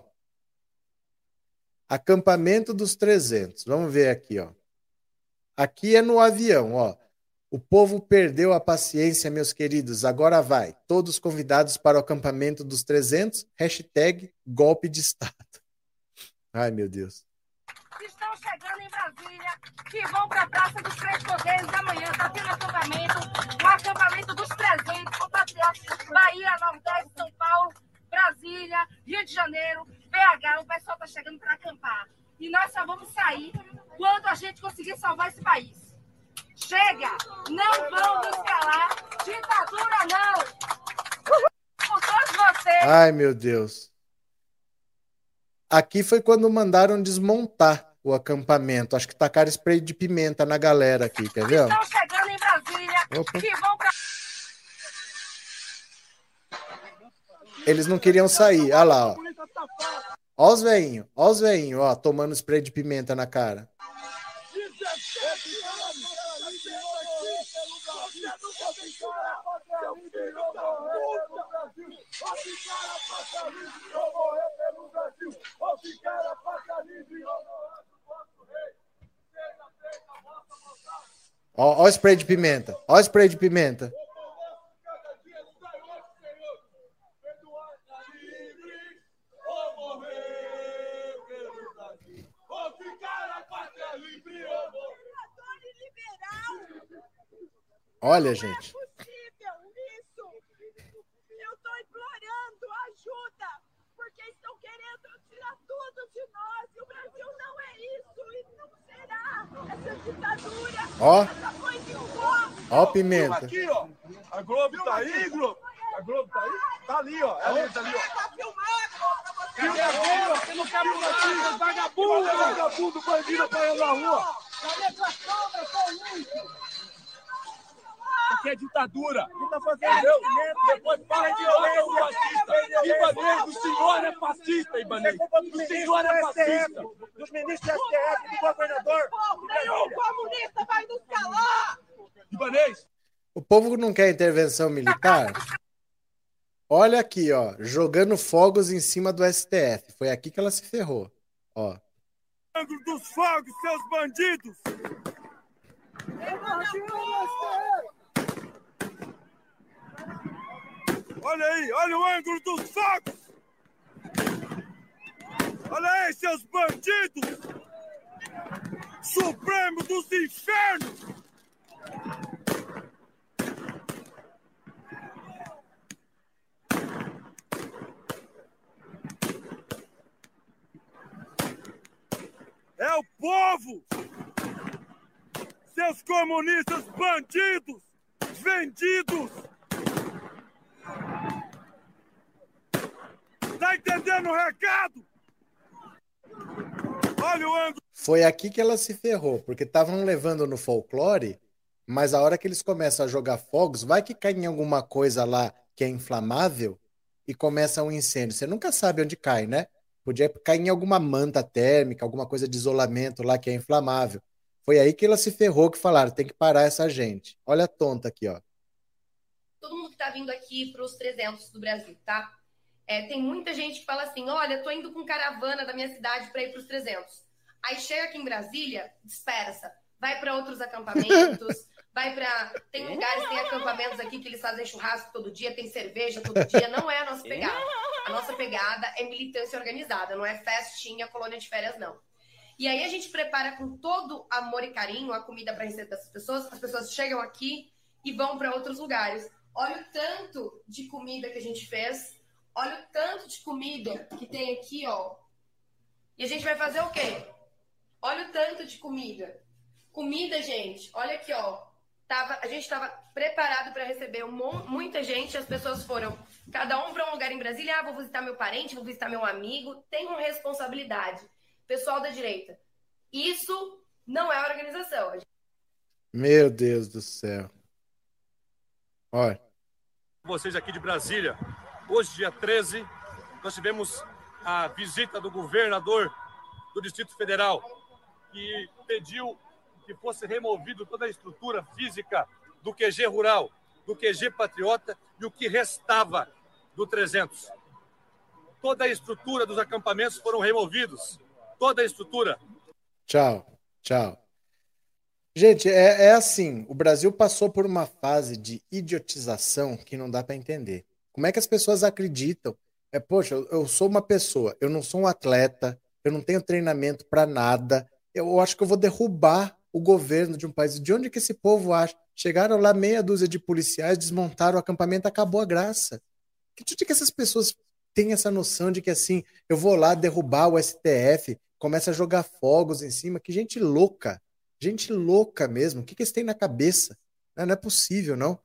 Acampamento dos 300. Vamos ver aqui, ó. Aqui é no avião, ó. O povo perdeu a paciência, meus queridos. Agora vai. Todos convidados para o acampamento dos 300. Hashtag golpe de Estado. Ai, meu Deus. Estão chegando em Brasília, que vão para a Praça dos Três Poderes amanhã. Está tendo acampamento. O acampamento dos 300 compatriotas. Bahia, Nordeste, São Paulo, Brasília, Rio de Janeiro, BH. O pessoal está chegando para acampar. E nós só vamos sair quando a gente conseguir salvar esse país. Chega! Não vão nos calar! Ditadura não! Com todos vocês! Ai, meu Deus. Aqui foi quando mandaram desmontar o acampamento. Acho que tacaram spray de pimenta na galera aqui, quer ver? Estão chegando em Brasília, Opa. que vão pra... Eles não queriam sair. Olha lá, ó. Ó os veinhos, ó os veinhos, ó, tomando spray de pimenta na cara. Ó, ó spray de pimenta, ó spray de pimenta. Olha, gente. possível isso. Eu estou implorando ajuda, porque estão querendo tirar tudo de nós. E o Brasil não é isso e não será. Essa ditadura, Ó. Ó o pimenta. Aqui, ó. A Globo tá aí, Globo. A Globo tá aí? Tá ali, ó. Ela tá ali, ó. Tá filmando. Filma aqui. Você não quer filmar vagabundo, vagabundo, bandido apanhando na rua. Aqui é ditadura. Não tá fazendo Depois fala de violência fascista. Ibanez, o senhor é fascista, Ibanez. O senhor é fascista. dos ministros do STF, do governador. Nenhum comunista vai nos calar. Ibanez. O povo não quer intervenção militar? Olha aqui, ó, jogando fogos em cima do STF. Foi aqui que ela se ferrou. Ó. Dos fogos, seus bandidos. Olha aí, olha o ângulo dos fogos. Olha aí, seus bandidos! Supremo dos infernos! É o povo! Seus comunistas bandidos! Vendidos! Entendendo o recado? Olha o ângulo. Foi aqui que ela se ferrou, porque estavam levando no folclore, mas a hora que eles começam a jogar fogos, vai que cai em alguma coisa lá que é inflamável e começa um incêndio. Você nunca sabe onde cai, né? Podia cair em alguma manta térmica, alguma coisa de isolamento lá que é inflamável. Foi aí que ela se ferrou que falaram, tem que parar essa gente. Olha a tonta aqui, ó. Todo mundo que tá vindo aqui para os 300 do Brasil, tá? É, tem muita gente que fala assim: olha, tô indo com caravana da minha cidade para ir para os 300. Aí chega aqui em Brasília, dispersa, vai para outros acampamentos, vai para. Tem lugares, tem acampamentos aqui que eles fazem churrasco todo dia, tem cerveja todo dia. Não é a nossa pegada. A nossa pegada é militância organizada, não é festinha, colônia de férias, não. E aí a gente prepara com todo amor e carinho a comida para receber essas pessoas. As pessoas chegam aqui e vão para outros lugares. Olha o tanto de comida que a gente fez Olha o tanto de comida que tem aqui, ó. E a gente vai fazer o quê? Olha o tanto de comida. Comida, gente, olha aqui, ó. Tava, a gente estava preparado para receber um, muita gente. As pessoas foram, cada um para um lugar em Brasília. Ah, vou visitar meu parente, vou visitar meu amigo. Tem uma responsabilidade. Pessoal da direita, isso não é organização. Meu Deus do céu. Olha. Vocês aqui de Brasília, Hoje, dia 13, nós tivemos a visita do governador do Distrito Federal, que pediu que fosse removido toda a estrutura física do QG rural, do QG patriota e o que restava do 300. Toda a estrutura dos acampamentos foram removidos. Toda a estrutura. Tchau, tchau. Gente, é, é assim: o Brasil passou por uma fase de idiotização que não dá para entender. Como é que as pessoas acreditam? É, poxa, eu sou uma pessoa, eu não sou um atleta, eu não tenho treinamento para nada. Eu acho que eu vou derrubar o governo de um país. De onde que esse povo acha? Chegaram lá meia dúzia de policiais, desmontaram o acampamento, acabou a graça. Que onde que essas pessoas têm essa noção de que assim, eu vou lá derrubar o STF, começa a jogar fogos em cima? Que gente louca. Gente louca mesmo. O que, que eles têm na cabeça? Não é possível, não.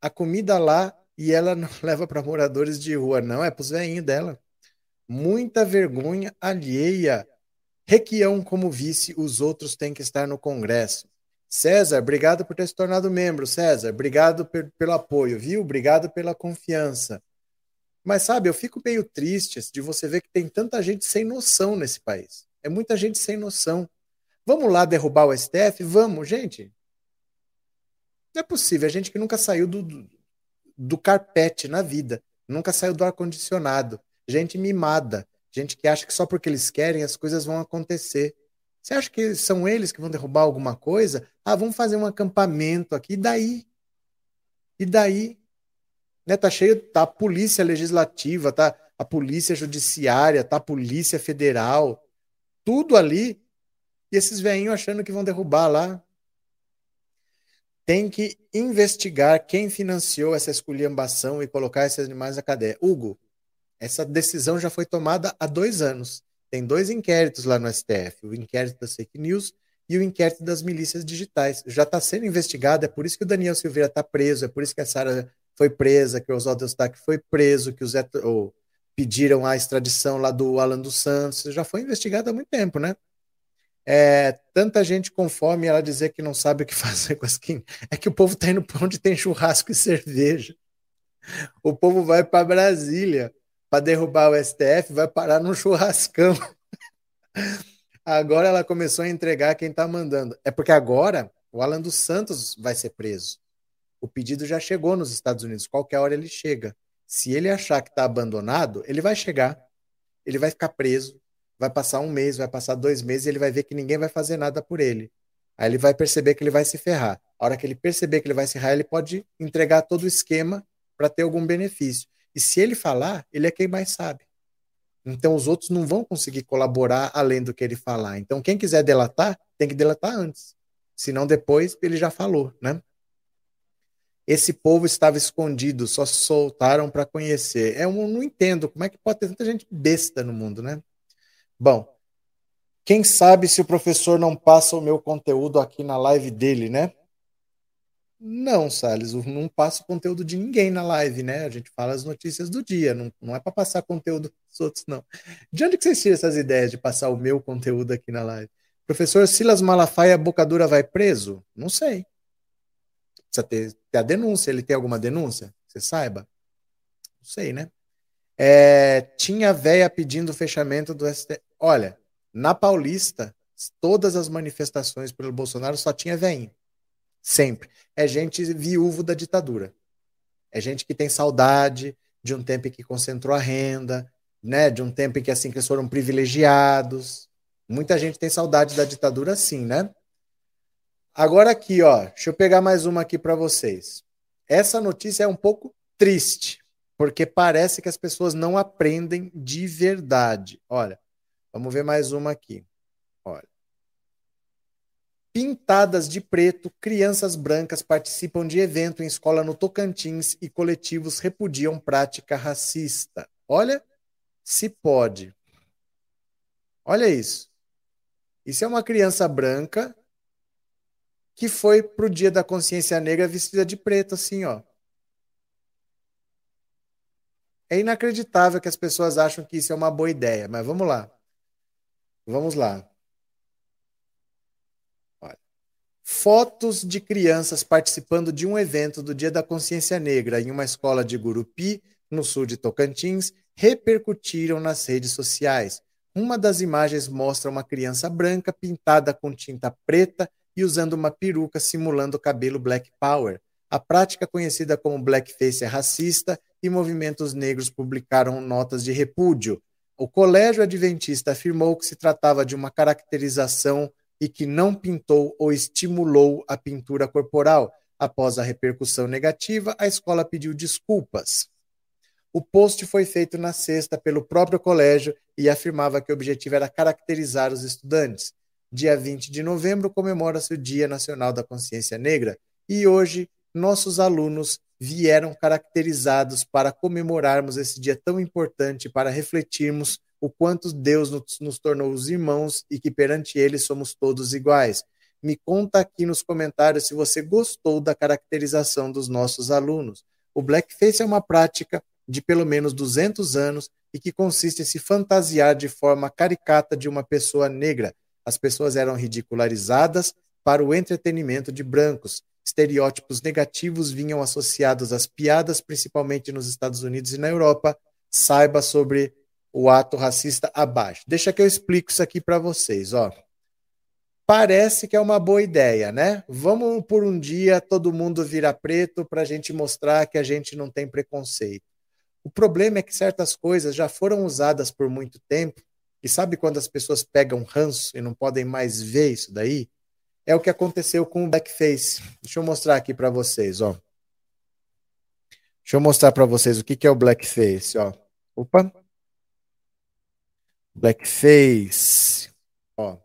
A comida lá e ela não leva para moradores de rua, não, é para os velhinhos dela. Muita vergonha alheia. Requião como vice, os outros têm que estar no Congresso. César, obrigado por ter se tornado membro. César, obrigado pelo apoio, viu? Obrigado pela confiança. Mas sabe, eu fico meio triste de você ver que tem tanta gente sem noção nesse país. É muita gente sem noção. Vamos lá derrubar o STF? Vamos, gente. Não é possível, a gente que nunca saiu do, do carpete na vida, nunca saiu do ar-condicionado. Gente mimada, gente que acha que só porque eles querem as coisas vão acontecer. Você acha que são eles que vão derrubar alguma coisa? Ah, vamos fazer um acampamento aqui, e daí? E daí? Né, tá cheio, tá a polícia legislativa, tá a polícia judiciária, tá a polícia federal, tudo ali, e esses velhinhos achando que vão derrubar lá tem que investigar quem financiou essa esculhambação e colocar esses animais na cadeia. Hugo, essa decisão já foi tomada há dois anos. Tem dois inquéritos lá no STF: o inquérito das fake news e o inquérito das milícias digitais. Já está sendo investigado, é por isso que o Daniel Silveira está preso, é por isso que a Sara foi presa, que o Oswaldo Eustáquio foi preso, que o Zé, pediram a extradição lá do Alan dos Santos. Já foi investigado há muito tempo, né? É, tanta gente com fome ela dizer que não sabe o que fazer com as skin. É que o povo tá indo para onde tem churrasco e cerveja. O povo vai para Brasília para derrubar o STF, vai parar num churrascão. Agora ela começou a entregar quem está mandando. É porque agora o Alan dos Santos vai ser preso. O pedido já chegou nos Estados Unidos. Qualquer hora ele chega. Se ele achar que está abandonado, ele vai chegar. Ele vai ficar preso vai passar um mês, vai passar dois meses e ele vai ver que ninguém vai fazer nada por ele. Aí ele vai perceber que ele vai se ferrar. A hora que ele perceber que ele vai se ferrar, ele pode entregar todo o esquema para ter algum benefício. E se ele falar, ele é quem mais sabe. Então os outros não vão conseguir colaborar além do que ele falar. Então quem quiser delatar, tem que delatar antes. Senão depois ele já falou, né? Esse povo estava escondido, só soltaram para conhecer. É, eu não entendo como é que pode ter tanta gente besta no mundo, né? Bom, quem sabe se o professor não passa o meu conteúdo aqui na live dele, né? Não, Salles, não passa o conteúdo de ninguém na live, né? A gente fala as notícias do dia, não, não é para passar conteúdo dos outros, não. De onde que vocês tiram essas ideias de passar o meu conteúdo aqui na live? Professor Silas Malafaia, Bocadura vai preso? Não sei. Precisa ter, ter a denúncia. Ele tem alguma denúncia? Você saiba? Não sei, né? É, tinha véia pedindo o fechamento do STF. Olha, na Paulista, todas as manifestações pelo Bolsonaro só tinha veinho. Sempre. É gente viúvo da ditadura. É gente que tem saudade de um tempo em que concentrou a renda, né? De um tempo em que assim que eles foram privilegiados. Muita gente tem saudade da ditadura, sim, né? Agora aqui, ó, deixa eu pegar mais uma aqui para vocês. Essa notícia é um pouco triste, porque parece que as pessoas não aprendem de verdade. Olha, vamos ver mais uma aqui. Olha. Pintadas de preto, crianças brancas participam de evento em escola no Tocantins e coletivos repudiam prática racista. Olha, se pode. Olha isso. Isso é uma criança branca que foi pro Dia da Consciência Negra vestida de preto, assim, ó. É inacreditável que as pessoas acham que isso é uma boa ideia, mas vamos lá. Vamos lá. Fotos de crianças participando de um evento do Dia da Consciência Negra em uma escola de Gurupi, no sul de Tocantins, repercutiram nas redes sociais. Uma das imagens mostra uma criança branca pintada com tinta preta e usando uma peruca simulando cabelo Black Power. A prática conhecida como blackface é racista e movimentos negros publicaram notas de repúdio. O Colégio Adventista afirmou que se tratava de uma caracterização e que não pintou ou estimulou a pintura corporal. Após a repercussão negativa, a escola pediu desculpas. O post foi feito na sexta pelo próprio colégio e afirmava que o objetivo era caracterizar os estudantes. Dia 20 de novembro comemora-se o Dia Nacional da Consciência Negra e hoje nossos alunos vieram caracterizados para comemorarmos esse dia tão importante, para refletirmos o quanto Deus nos, nos tornou os irmãos e que perante Ele somos todos iguais. Me conta aqui nos comentários se você gostou da caracterização dos nossos alunos. O blackface é uma prática de pelo menos 200 anos e que consiste em se fantasiar de forma caricata de uma pessoa negra. As pessoas eram ridicularizadas para o entretenimento de brancos. Estereótipos negativos vinham associados às piadas, principalmente nos Estados Unidos e na Europa. Saiba sobre o ato racista abaixo. Deixa que eu explico isso aqui para vocês, ó. Parece que é uma boa ideia, né? Vamos por um dia todo mundo virar preto para a gente mostrar que a gente não tem preconceito. O problema é que certas coisas já foram usadas por muito tempo, e sabe quando as pessoas pegam ranço e não podem mais ver isso daí? É o que aconteceu com o blackface. Deixa eu mostrar aqui para vocês, ó. Deixa eu mostrar para vocês o que, que é o blackface, ó. Opa. Blackface. Ó.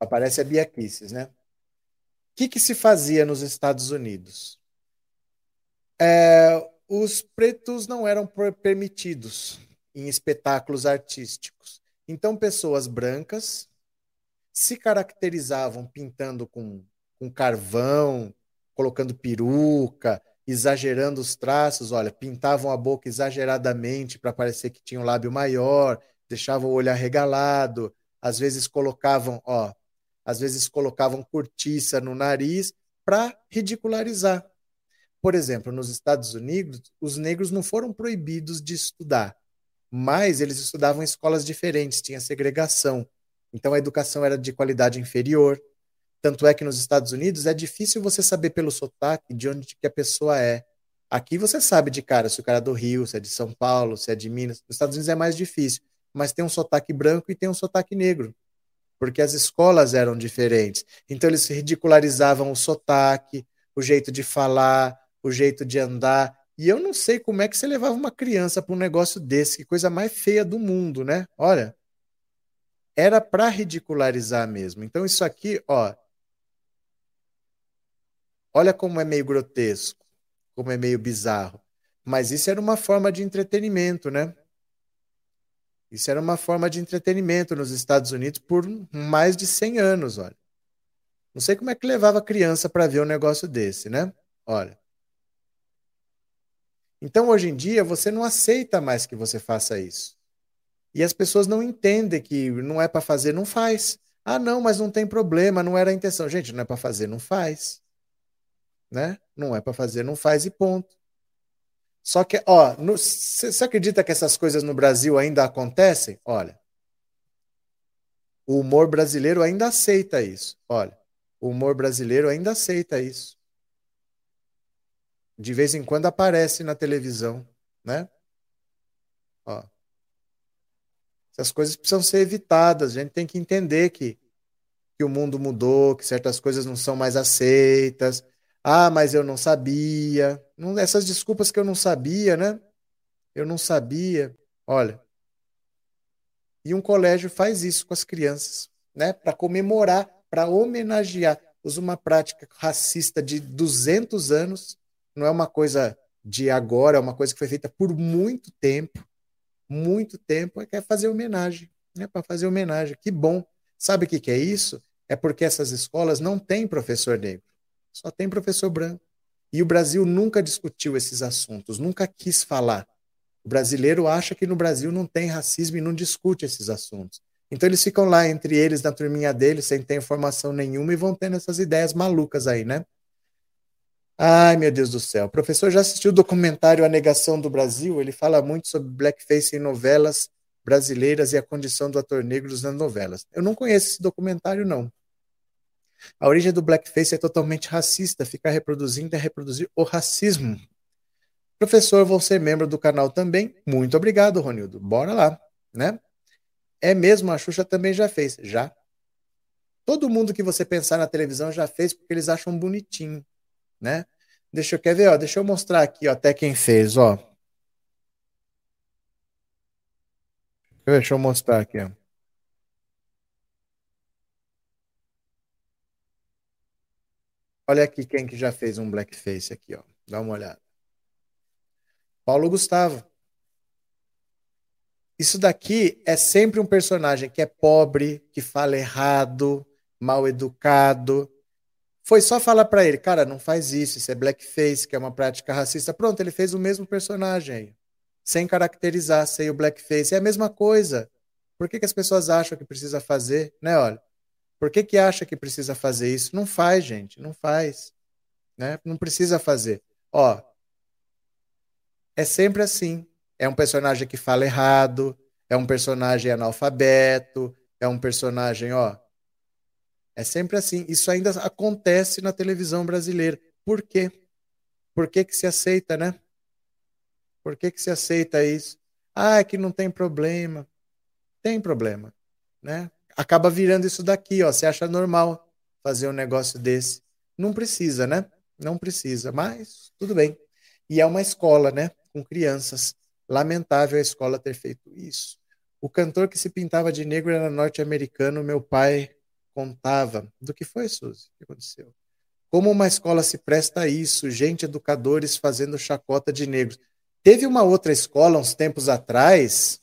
Aparece a Bia Kicis, né? O que, que se fazia nos Estados Unidos? É, os pretos não eram permitidos em espetáculos artísticos. Então, pessoas brancas se caracterizavam pintando com, com carvão, colocando peruca, exagerando os traços. Olha, pintavam a boca exageradamente para parecer que tinha um lábio maior, deixavam o olho arregalado, às vezes colocavam, ó, às vezes colocavam cortiça no nariz para ridicularizar. Por exemplo, nos Estados Unidos, os negros não foram proibidos de estudar, mas eles estudavam em escolas diferentes, tinha segregação. Então a educação era de qualidade inferior. Tanto é que nos Estados Unidos é difícil você saber pelo sotaque de onde que a pessoa é. Aqui você sabe de cara se o cara é do Rio, se é de São Paulo, se é de Minas. Nos Estados Unidos é mais difícil mas tem um sotaque branco e tem um sotaque negro, porque as escolas eram diferentes. Então eles ridicularizavam o sotaque, o jeito de falar, o jeito de andar. E eu não sei como é que você levava uma criança para um negócio desse, que coisa mais feia do mundo, né? Olha, era para ridicularizar mesmo. Então isso aqui, ó, olha como é meio grotesco, como é meio bizarro. Mas isso era uma forma de entretenimento, né? Isso era uma forma de entretenimento nos Estados Unidos por mais de 100 anos, olha. Não sei como é que levava criança para ver um negócio desse, né? Olha. Então, hoje em dia, você não aceita mais que você faça isso. E as pessoas não entendem que não é para fazer, não faz. Ah, não, mas não tem problema, não era a intenção. Gente, não é para fazer, não faz. Né? Não é para fazer, não faz e ponto. Só que, ó, você acredita que essas coisas no Brasil ainda acontecem? Olha, o humor brasileiro ainda aceita isso. Olha, o humor brasileiro ainda aceita isso. De vez em quando aparece na televisão, né? Ó. Essas coisas precisam ser evitadas. A gente tem que entender que, que o mundo mudou, que certas coisas não são mais aceitas. Ah, mas eu não sabia. Não, essas desculpas que eu não sabia, né? Eu não sabia. Olha. E um colégio faz isso com as crianças, né? Para comemorar, para homenagear. Usa uma prática racista de 200 anos. Não é uma coisa de agora, é uma coisa que foi feita por muito tempo. Muito tempo. É quer fazer homenagem. Né? Para fazer homenagem. Que bom. Sabe o que, que é isso? É porque essas escolas não têm professor negro. Só tem professor branco. E o Brasil nunca discutiu esses assuntos, nunca quis falar. O brasileiro acha que no Brasil não tem racismo e não discute esses assuntos. Então eles ficam lá entre eles, na turminha deles, sem ter informação nenhuma e vão tendo essas ideias malucas aí, né? Ai, meu Deus do céu. O professor já assistiu o documentário A Negação do Brasil? Ele fala muito sobre blackface em novelas brasileiras e a condição do ator negro nas novelas. Eu não conheço esse documentário, não. A origem do blackface é totalmente racista. Ficar reproduzindo é reproduzir o racismo. Professor, vou ser membro do canal também. Muito obrigado, Ronildo. Bora lá, né? É mesmo, a Xuxa também já fez. Já. Todo mundo que você pensar na televisão já fez porque eles acham bonitinho, né? Deixa eu quer ver, ó, deixa eu mostrar aqui, ó, até quem fez, ó. Deixa eu mostrar aqui, ó. Olha aqui quem que já fez um blackface aqui, ó. Dá uma olhada. Paulo Gustavo. Isso daqui é sempre um personagem que é pobre, que fala errado, mal educado. Foi só falar para ele, cara, não faz isso, isso é blackface, que é uma prática racista. Pronto, ele fez o mesmo personagem aí, sem caracterizar, sem o blackface. É a mesma coisa. Por que, que as pessoas acham que precisa fazer, né? Olha, por que, que acha que precisa fazer isso? Não faz, gente, não faz. Né? Não precisa fazer. Ó, é sempre assim. É um personagem que fala errado, é um personagem analfabeto, é um personagem, ó. É sempre assim. Isso ainda acontece na televisão brasileira. Por quê? Por que, que se aceita, né? Por que, que se aceita isso? Ah, é que não tem problema. Tem problema, né? acaba virando isso daqui, ó. Você acha normal fazer um negócio desse? Não precisa, né? Não precisa, mas tudo bem. E é uma escola, né? Com crianças. Lamentável a escola ter feito isso. O cantor que se pintava de negro era norte-americano, meu pai contava. Do que foi, Suzy? O que aconteceu? Como uma escola se presta a isso, gente, educadores fazendo chacota de negros. Teve uma outra escola, uns tempos atrás,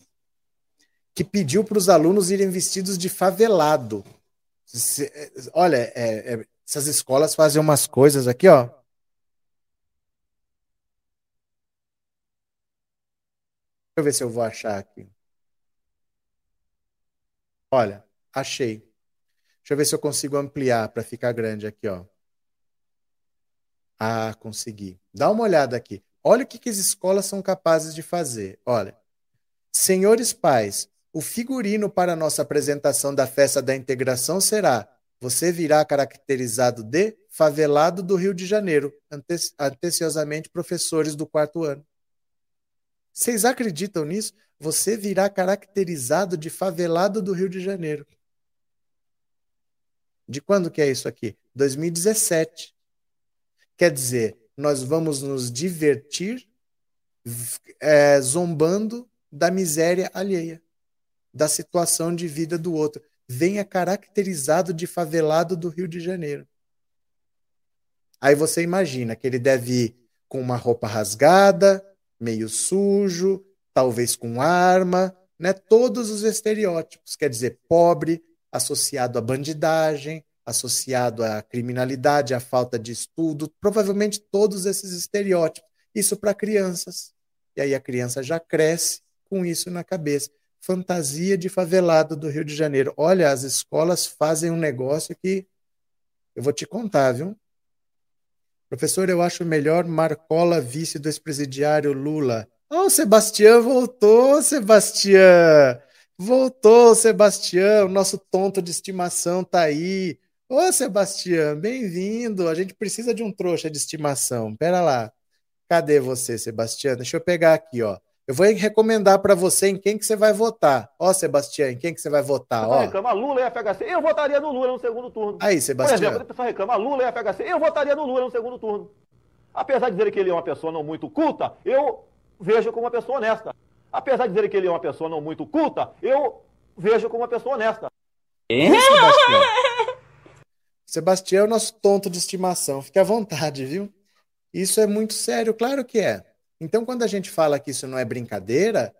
que pediu para os alunos irem vestidos de favelado. Olha, é, é, essas escolas fazem umas coisas aqui, ó. Deixa eu ver se eu vou achar aqui. Olha, achei. Deixa eu ver se eu consigo ampliar para ficar grande aqui, ó. Ah, consegui. Dá uma olhada aqui. Olha o que, que as escolas são capazes de fazer. Olha, senhores pais, o figurino para nossa apresentação da festa da integração será: você virá caracterizado de favelado do Rio de Janeiro, ante anteciosamente professores do quarto ano. Vocês acreditam nisso? Você virá caracterizado de favelado do Rio de Janeiro. De quando que é isso aqui? 2017. Quer dizer, nós vamos nos divertir é, zombando da miséria alheia, da situação de vida do outro. Venha caracterizado de favelado do Rio de Janeiro. Aí você imagina que ele deve ir com uma roupa rasgada, meio sujo, talvez com arma, né? Todos os estereótipos, quer dizer, pobre, associado à bandidagem, associado à criminalidade, à falta de estudo, provavelmente todos esses estereótipos. Isso para crianças. E aí a criança já cresce com isso na cabeça. Fantasia de favelado do Rio de Janeiro. Olha, as escolas fazem um negócio que eu vou te contar, viu? Professor, eu acho melhor Marcola vice do ex-presidiário Lula. Oh, Sebastião voltou, Sebastião! Voltou, Sebastião, nosso tonto de estimação tá aí. Ô, Sebastião, bem-vindo. A gente precisa de um trouxa de estimação. Pera lá. Cadê você, Sebastião? Deixa eu pegar aqui, ó. Eu vou recomendar para você em quem que você vai votar. Ó, Sebastião, em quem que você vai votar, ó. reclama Lula e FHC. Eu votaria no Lula no segundo turno. Aí, Sebastião. Por exemplo, a pessoa reclama Lula e FHC. Eu votaria no Lula no segundo turno. Apesar de dizer que ele é uma pessoa não muito culta, eu vejo como uma pessoa honesta. Apesar de dizer que ele é uma pessoa não muito culta, eu vejo como uma pessoa honesta. É, Sebastião? Sebastião é o nosso tonto de estimação. Fique à vontade, viu? Isso é muito sério, claro que é. Então, quando a gente fala que isso não é brincadeira,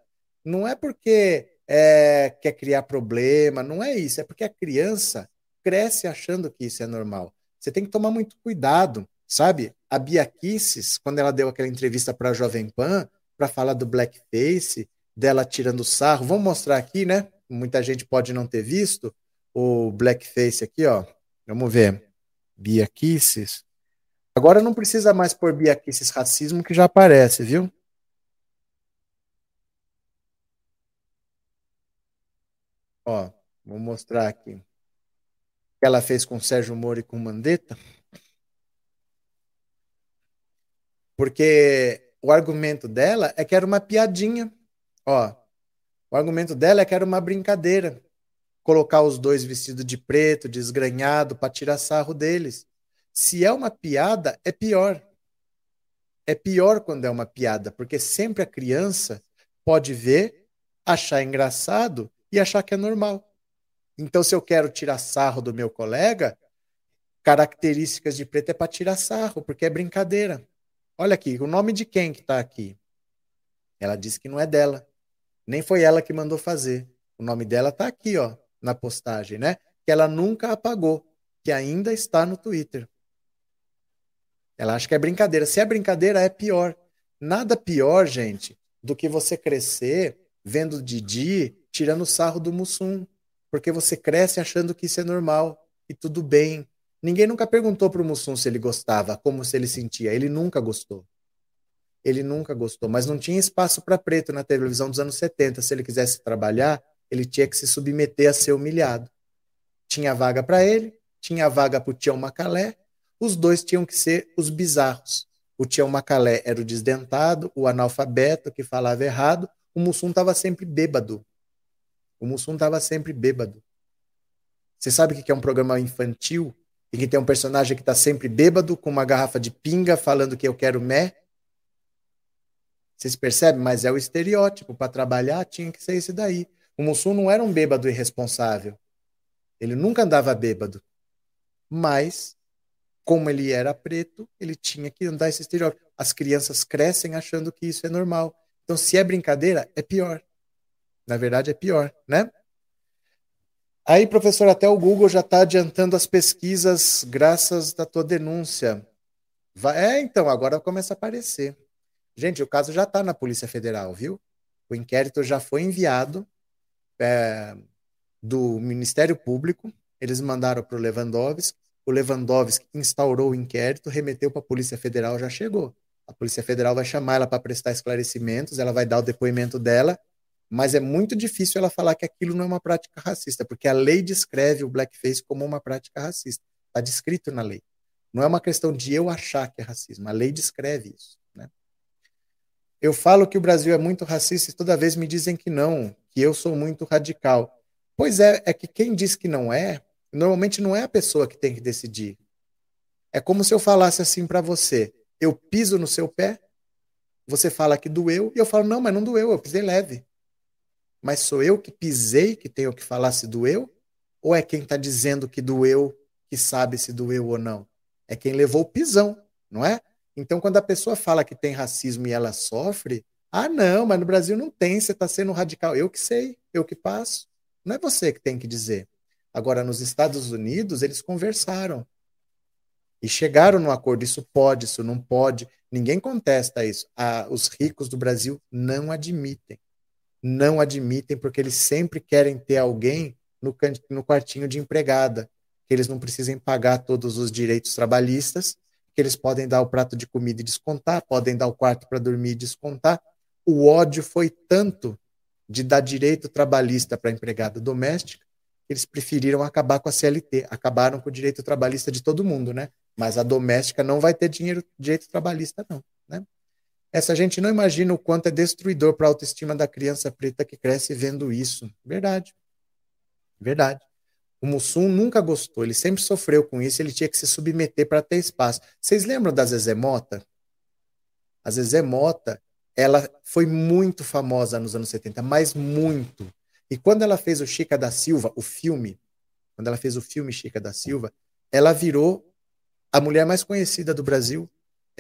não é porque é, quer criar problema, não é isso, é porque a criança cresce achando que isso é normal. Você tem que tomar muito cuidado, sabe? A Bia Kisses, quando ela deu aquela entrevista para a Jovem Pan, para falar do blackface, dela tirando sarro, vamos mostrar aqui, né? Muita gente pode não ter visto o blackface aqui, ó. Vamos ver. Bia Kisses. Agora não precisa mais pôr biaquices racismo que já aparece, viu? Ó, vou mostrar aqui. O que ela fez com Sérgio Moro e com Mandetta. Porque o argumento dela é que era uma piadinha. Ó, o argumento dela é que era uma brincadeira. Colocar os dois vestidos de preto, desgranhado, para tirar sarro deles. Se é uma piada, é pior. É pior quando é uma piada, porque sempre a criança pode ver, achar engraçado e achar que é normal. Então, se eu quero tirar sarro do meu colega, características de preto é para tirar sarro, porque é brincadeira. Olha aqui, o nome de quem que está aqui? Ela disse que não é dela. Nem foi ela que mandou fazer. O nome dela está aqui, ó, na postagem, né? Que ela nunca apagou, que ainda está no Twitter. Ela acha que é brincadeira. Se é brincadeira, é pior. Nada pior, gente, do que você crescer vendo Didi tirando sarro do Mussum. Porque você cresce achando que isso é normal e tudo bem. Ninguém nunca perguntou para o Mussum se ele gostava, como se ele sentia. Ele nunca gostou. Ele nunca gostou. Mas não tinha espaço para preto na televisão dos anos 70. Se ele quisesse trabalhar, ele tinha que se submeter a ser humilhado. Tinha vaga para ele, tinha vaga para o Tião Macalé, os dois tinham que ser os bizarros. O Tião Macalé era o desdentado, o analfabeto que falava errado, o Mussum estava sempre bêbado. O Mussum estava sempre bêbado. Você sabe o que é um programa infantil? E que tem um personagem que está sempre bêbado, com uma garrafa de pinga, falando que eu quero mé? Vocês percebem? Mas é o estereótipo. Para trabalhar, tinha que ser esse daí. O Mussum não era um bêbado irresponsável. Ele nunca andava bêbado. Mas como ele era preto, ele tinha que andar esse estereótipo. As crianças crescem achando que isso é normal. Então, se é brincadeira, é pior. Na verdade, é pior, né? Aí, professor, até o Google já está adiantando as pesquisas graças à tua denúncia. Vai, é, então, agora começa a aparecer. Gente, o caso já está na Polícia Federal, viu? O inquérito já foi enviado é, do Ministério Público. Eles mandaram para o Lewandowski o Lewandowski instaurou o inquérito, remeteu para a Polícia Federal, já chegou. A Polícia Federal vai chamar ela para prestar esclarecimentos, ela vai dar o depoimento dela, mas é muito difícil ela falar que aquilo não é uma prática racista, porque a lei descreve o blackface como uma prática racista. Está descrito na lei. Não é uma questão de eu achar que é racismo, a lei descreve isso. Né? Eu falo que o Brasil é muito racista e toda vez me dizem que não, que eu sou muito radical. Pois é, é que quem diz que não é, Normalmente não é a pessoa que tem que decidir. É como se eu falasse assim para você: eu piso no seu pé. Você fala que doeu, e eu falo, não, mas não doeu, eu pisei leve. Mas sou eu que pisei que tenho que falar se doeu? Ou é quem está dizendo que doeu que sabe se doeu ou não? É quem levou o pisão, não é? Então, quando a pessoa fala que tem racismo e ela sofre, ah, não, mas no Brasil não tem, você está sendo radical. Eu que sei, eu que passo. Não é você que tem que dizer. Agora, nos Estados Unidos, eles conversaram e chegaram no acordo. Isso pode, isso não pode. Ninguém contesta isso. Ah, os ricos do Brasil não admitem. Não admitem porque eles sempre querem ter alguém no, no quartinho de empregada, que eles não precisem pagar todos os direitos trabalhistas, que eles podem dar o prato de comida e descontar, podem dar o quarto para dormir e descontar. O ódio foi tanto de dar direito trabalhista para empregada doméstica, eles preferiram acabar com a CLT, acabaram com o direito trabalhista de todo mundo, né? Mas a doméstica não vai ter dinheiro, direito trabalhista, não. Né? Essa gente não imagina o quanto é destruidor para a autoestima da criança preta que cresce vendo isso. Verdade. Verdade. O Mussum nunca gostou, ele sempre sofreu com isso, ele tinha que se submeter para ter espaço. Vocês lembram da Zezé Mota? A Zezé Mota, ela foi muito famosa nos anos 70, mas muito. E quando ela fez o Chica da Silva, o filme, quando ela fez o filme Chica da Silva, ela virou a mulher mais conhecida do Brasil,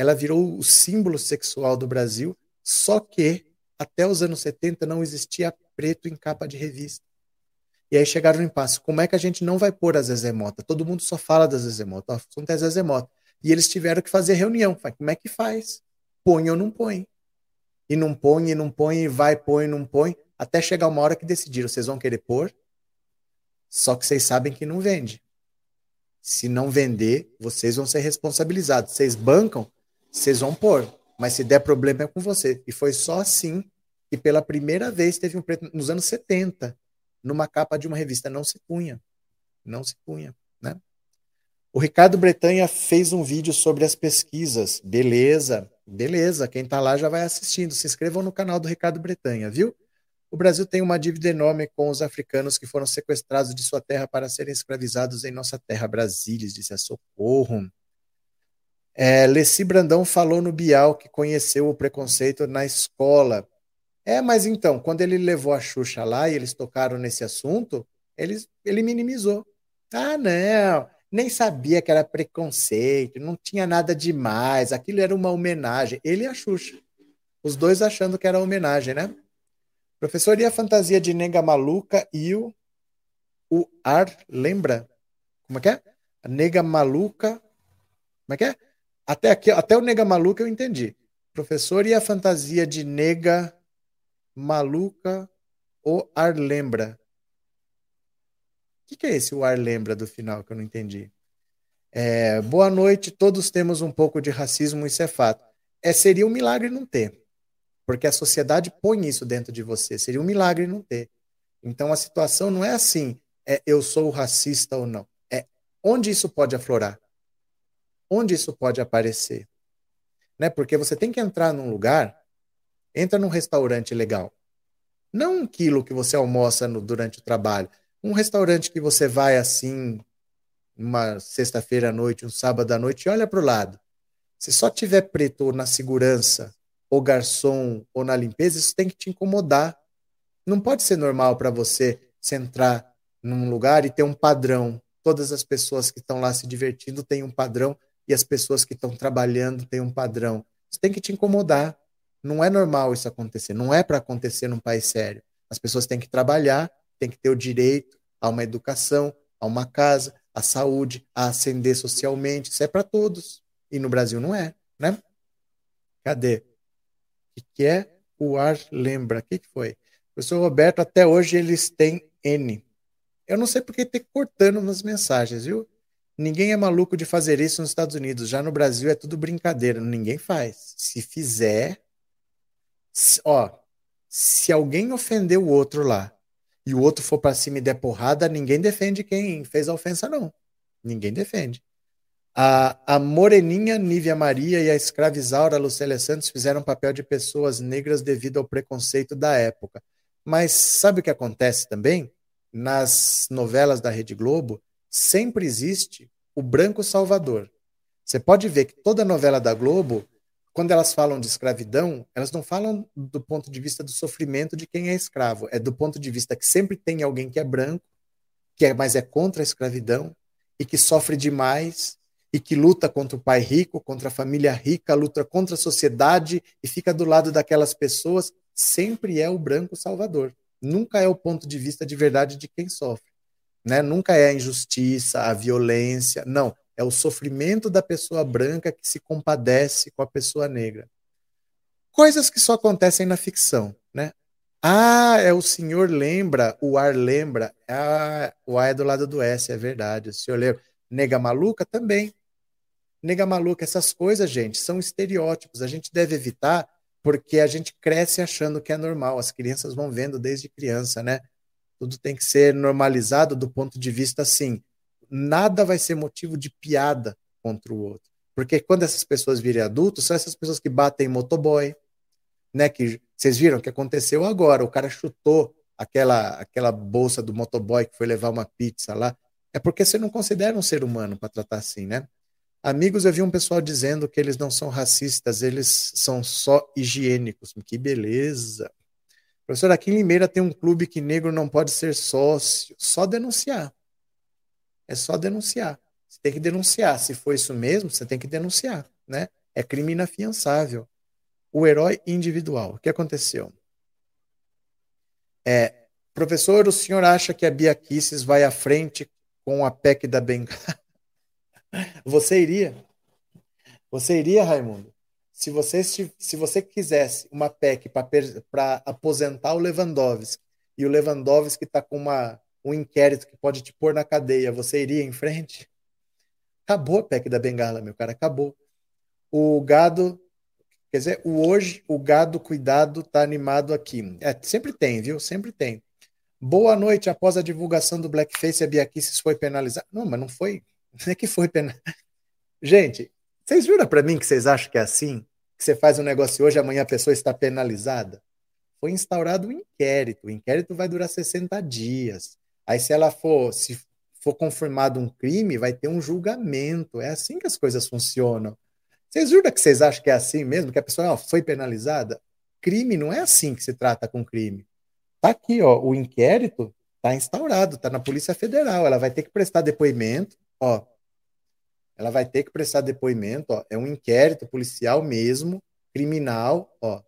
ela virou o símbolo sexual do Brasil, só que até os anos 70 não existia preto em capa de revista. E aí chegaram no impasse. Como é que a gente não vai pôr a Zezé Mota? Todo mundo só fala da Zezé Mota. O assunto é Zezé Mota. E eles tiveram que fazer reunião. Como é que faz? Põe ou não põe? E não põe, e não põe, e vai, põe, não põe. Até chegar uma hora que decidiram. Vocês vão querer pôr? Só que vocês sabem que não vende. Se não vender, vocês vão ser responsabilizados. Vocês bancam, vocês vão pôr. Mas se der problema é com você. E foi só assim que pela primeira vez teve um preto nos anos 70, numa capa de uma revista. Não se punha. Não se punha. Né? O Ricardo Bretanha fez um vídeo sobre as pesquisas. Beleza, beleza. Quem está lá já vai assistindo. Se inscrevam no canal do Ricardo Bretanha, viu? O Brasil tem uma dívida enorme com os africanos que foram sequestrados de sua terra para serem escravizados em nossa terra. Brasília, disse a Socorro. É, Leci Brandão falou no Bial que conheceu o preconceito na escola. É, mas então, quando ele levou a Xuxa lá e eles tocaram nesse assunto, ele, ele minimizou. Ah, não, nem sabia que era preconceito, não tinha nada demais, aquilo era uma homenagem. Ele e a Xuxa. Os dois achando que era homenagem, né? Professor, e a fantasia de nega maluca e o, o ar lembra? Como é que é? A nega maluca. Como é que é? Até, aqui, até o nega maluca eu entendi. Professor, e a fantasia de nega maluca o ar lembra? O que, que é esse o ar lembra do final que eu não entendi? É, boa noite, todos temos um pouco de racismo, isso é fato. É, seria um milagre não ter. Porque a sociedade põe isso dentro de você. Seria um milagre não ter. Então a situação não é assim, é eu sou racista ou não. É onde isso pode aflorar? Onde isso pode aparecer? Né? Porque você tem que entrar num lugar, entra num restaurante legal. Não um quilo que você almoça no, durante o trabalho. Um restaurante que você vai assim, uma sexta-feira à noite, um sábado à noite, e olha para o lado. Se só tiver preto na segurança ou garçom ou na limpeza, isso tem que te incomodar. Não pode ser normal para você se entrar num lugar e ter um padrão. Todas as pessoas que estão lá se divertindo têm um padrão e as pessoas que estão trabalhando têm um padrão. Isso tem que te incomodar. Não é normal isso acontecer. Não é para acontecer num país sério. As pessoas têm que trabalhar, têm que ter o direito a uma educação, a uma casa, a saúde, a ascender socialmente. Isso é para todos. E no Brasil não é, né? Cadê? que, que é o ar lembra? O que, que foi? Professor Roberto, até hoje eles têm N. Eu não sei porque tem cortando nas mensagens, viu? Ninguém é maluco de fazer isso nos Estados Unidos. Já no Brasil é tudo brincadeira. Ninguém faz. Se fizer, se, ó, se alguém ofender o outro lá e o outro for para cima e der porrada, ninguém defende quem fez a ofensa, não. Ninguém defende. A, a Moreninha Nívia Maria e a escravizaura Lucélia Santos fizeram papel de pessoas negras devido ao preconceito da época. Mas sabe o que acontece também? Nas novelas da Rede Globo, sempre existe o branco salvador. Você pode ver que toda novela da Globo quando elas falam de escravidão, elas não falam do ponto de vista do sofrimento de quem é escravo, é do ponto de vista que sempre tem alguém que é branco, que é, mas é contra a escravidão e que sofre demais e que luta contra o pai rico, contra a família rica, luta contra a sociedade e fica do lado daquelas pessoas, sempre é o branco salvador. Nunca é o ponto de vista de verdade de quem sofre. Né? Nunca é a injustiça, a violência. Não. É o sofrimento da pessoa branca que se compadece com a pessoa negra. Coisas que só acontecem na ficção. Né? Ah, é o senhor lembra, o ar lembra. Ah, o A é do lado do S, é verdade. O senhor lembra. Nega maluca também. Nega maluca, essas coisas, gente, são estereótipos. A gente deve evitar porque a gente cresce achando que é normal. As crianças vão vendo desde criança, né? Tudo tem que ser normalizado do ponto de vista assim. Nada vai ser motivo de piada contra o outro. Porque quando essas pessoas virem adultos, são essas pessoas que batem motoboy, né? Que vocês viram que aconteceu agora. O cara chutou aquela aquela bolsa do motoboy que foi levar uma pizza lá. É porque você não considera um ser humano para tratar assim, né? Amigos, eu vi um pessoal dizendo que eles não são racistas, eles são só higiênicos. Que beleza. Professor, aqui em Limeira tem um clube que negro não pode ser sócio. Só denunciar. É só denunciar. Você tem que denunciar. Se for isso mesmo, você tem que denunciar. Né? É crime inafiançável. O herói individual. O que aconteceu? É, professor, o senhor acha que a Bia Kisses vai à frente com a PEC da Bengala? Você iria? Você iria, Raimundo? Se você, se você quisesse uma PEC para aposentar o Lewandowski e o Lewandowski está com uma, um inquérito que pode te pôr na cadeia, você iria em frente? Acabou a PEC da Bengala, meu cara, acabou. O gado, quer dizer, o hoje, o gado cuidado tá animado aqui. É, sempre tem, viu? Sempre tem. Boa noite, após a divulgação do Blackface, a Bia Kicis foi penalizada. Não, mas não foi, não é que foi pena. Gente, vocês juram para mim que vocês acham que é assim? Que você faz um negócio hoje, amanhã a pessoa está penalizada? Foi instaurado um inquérito. O inquérito vai durar 60 dias. Aí, se ela for, se for confirmado um crime, vai ter um julgamento. É assim que as coisas funcionam. Vocês juram que vocês acham que é assim mesmo? Que a pessoa ó, foi penalizada? Crime não é assim que se trata com crime. Tá aqui, ó, o inquérito está instaurado, está na Polícia Federal. Ela vai ter que prestar depoimento ó, ela vai ter que prestar depoimento, ó, é um inquérito policial mesmo, criminal, ó.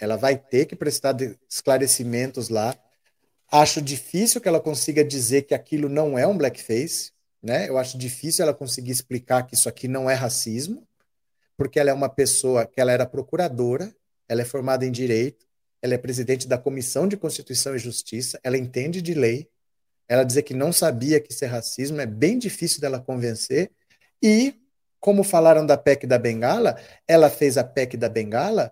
Ela vai ter que prestar esclarecimentos lá. Acho difícil que ela consiga dizer que aquilo não é um blackface, né? Eu acho difícil ela conseguir explicar que isso aqui não é racismo, porque ela é uma pessoa que ela era procuradora, ela é formada em direito, ela é presidente da Comissão de Constituição e Justiça, ela entende de lei, ela dizer que não sabia que isso é racismo é bem difícil dela convencer. E, como falaram da PEC da Bengala, ela fez a PEC da Bengala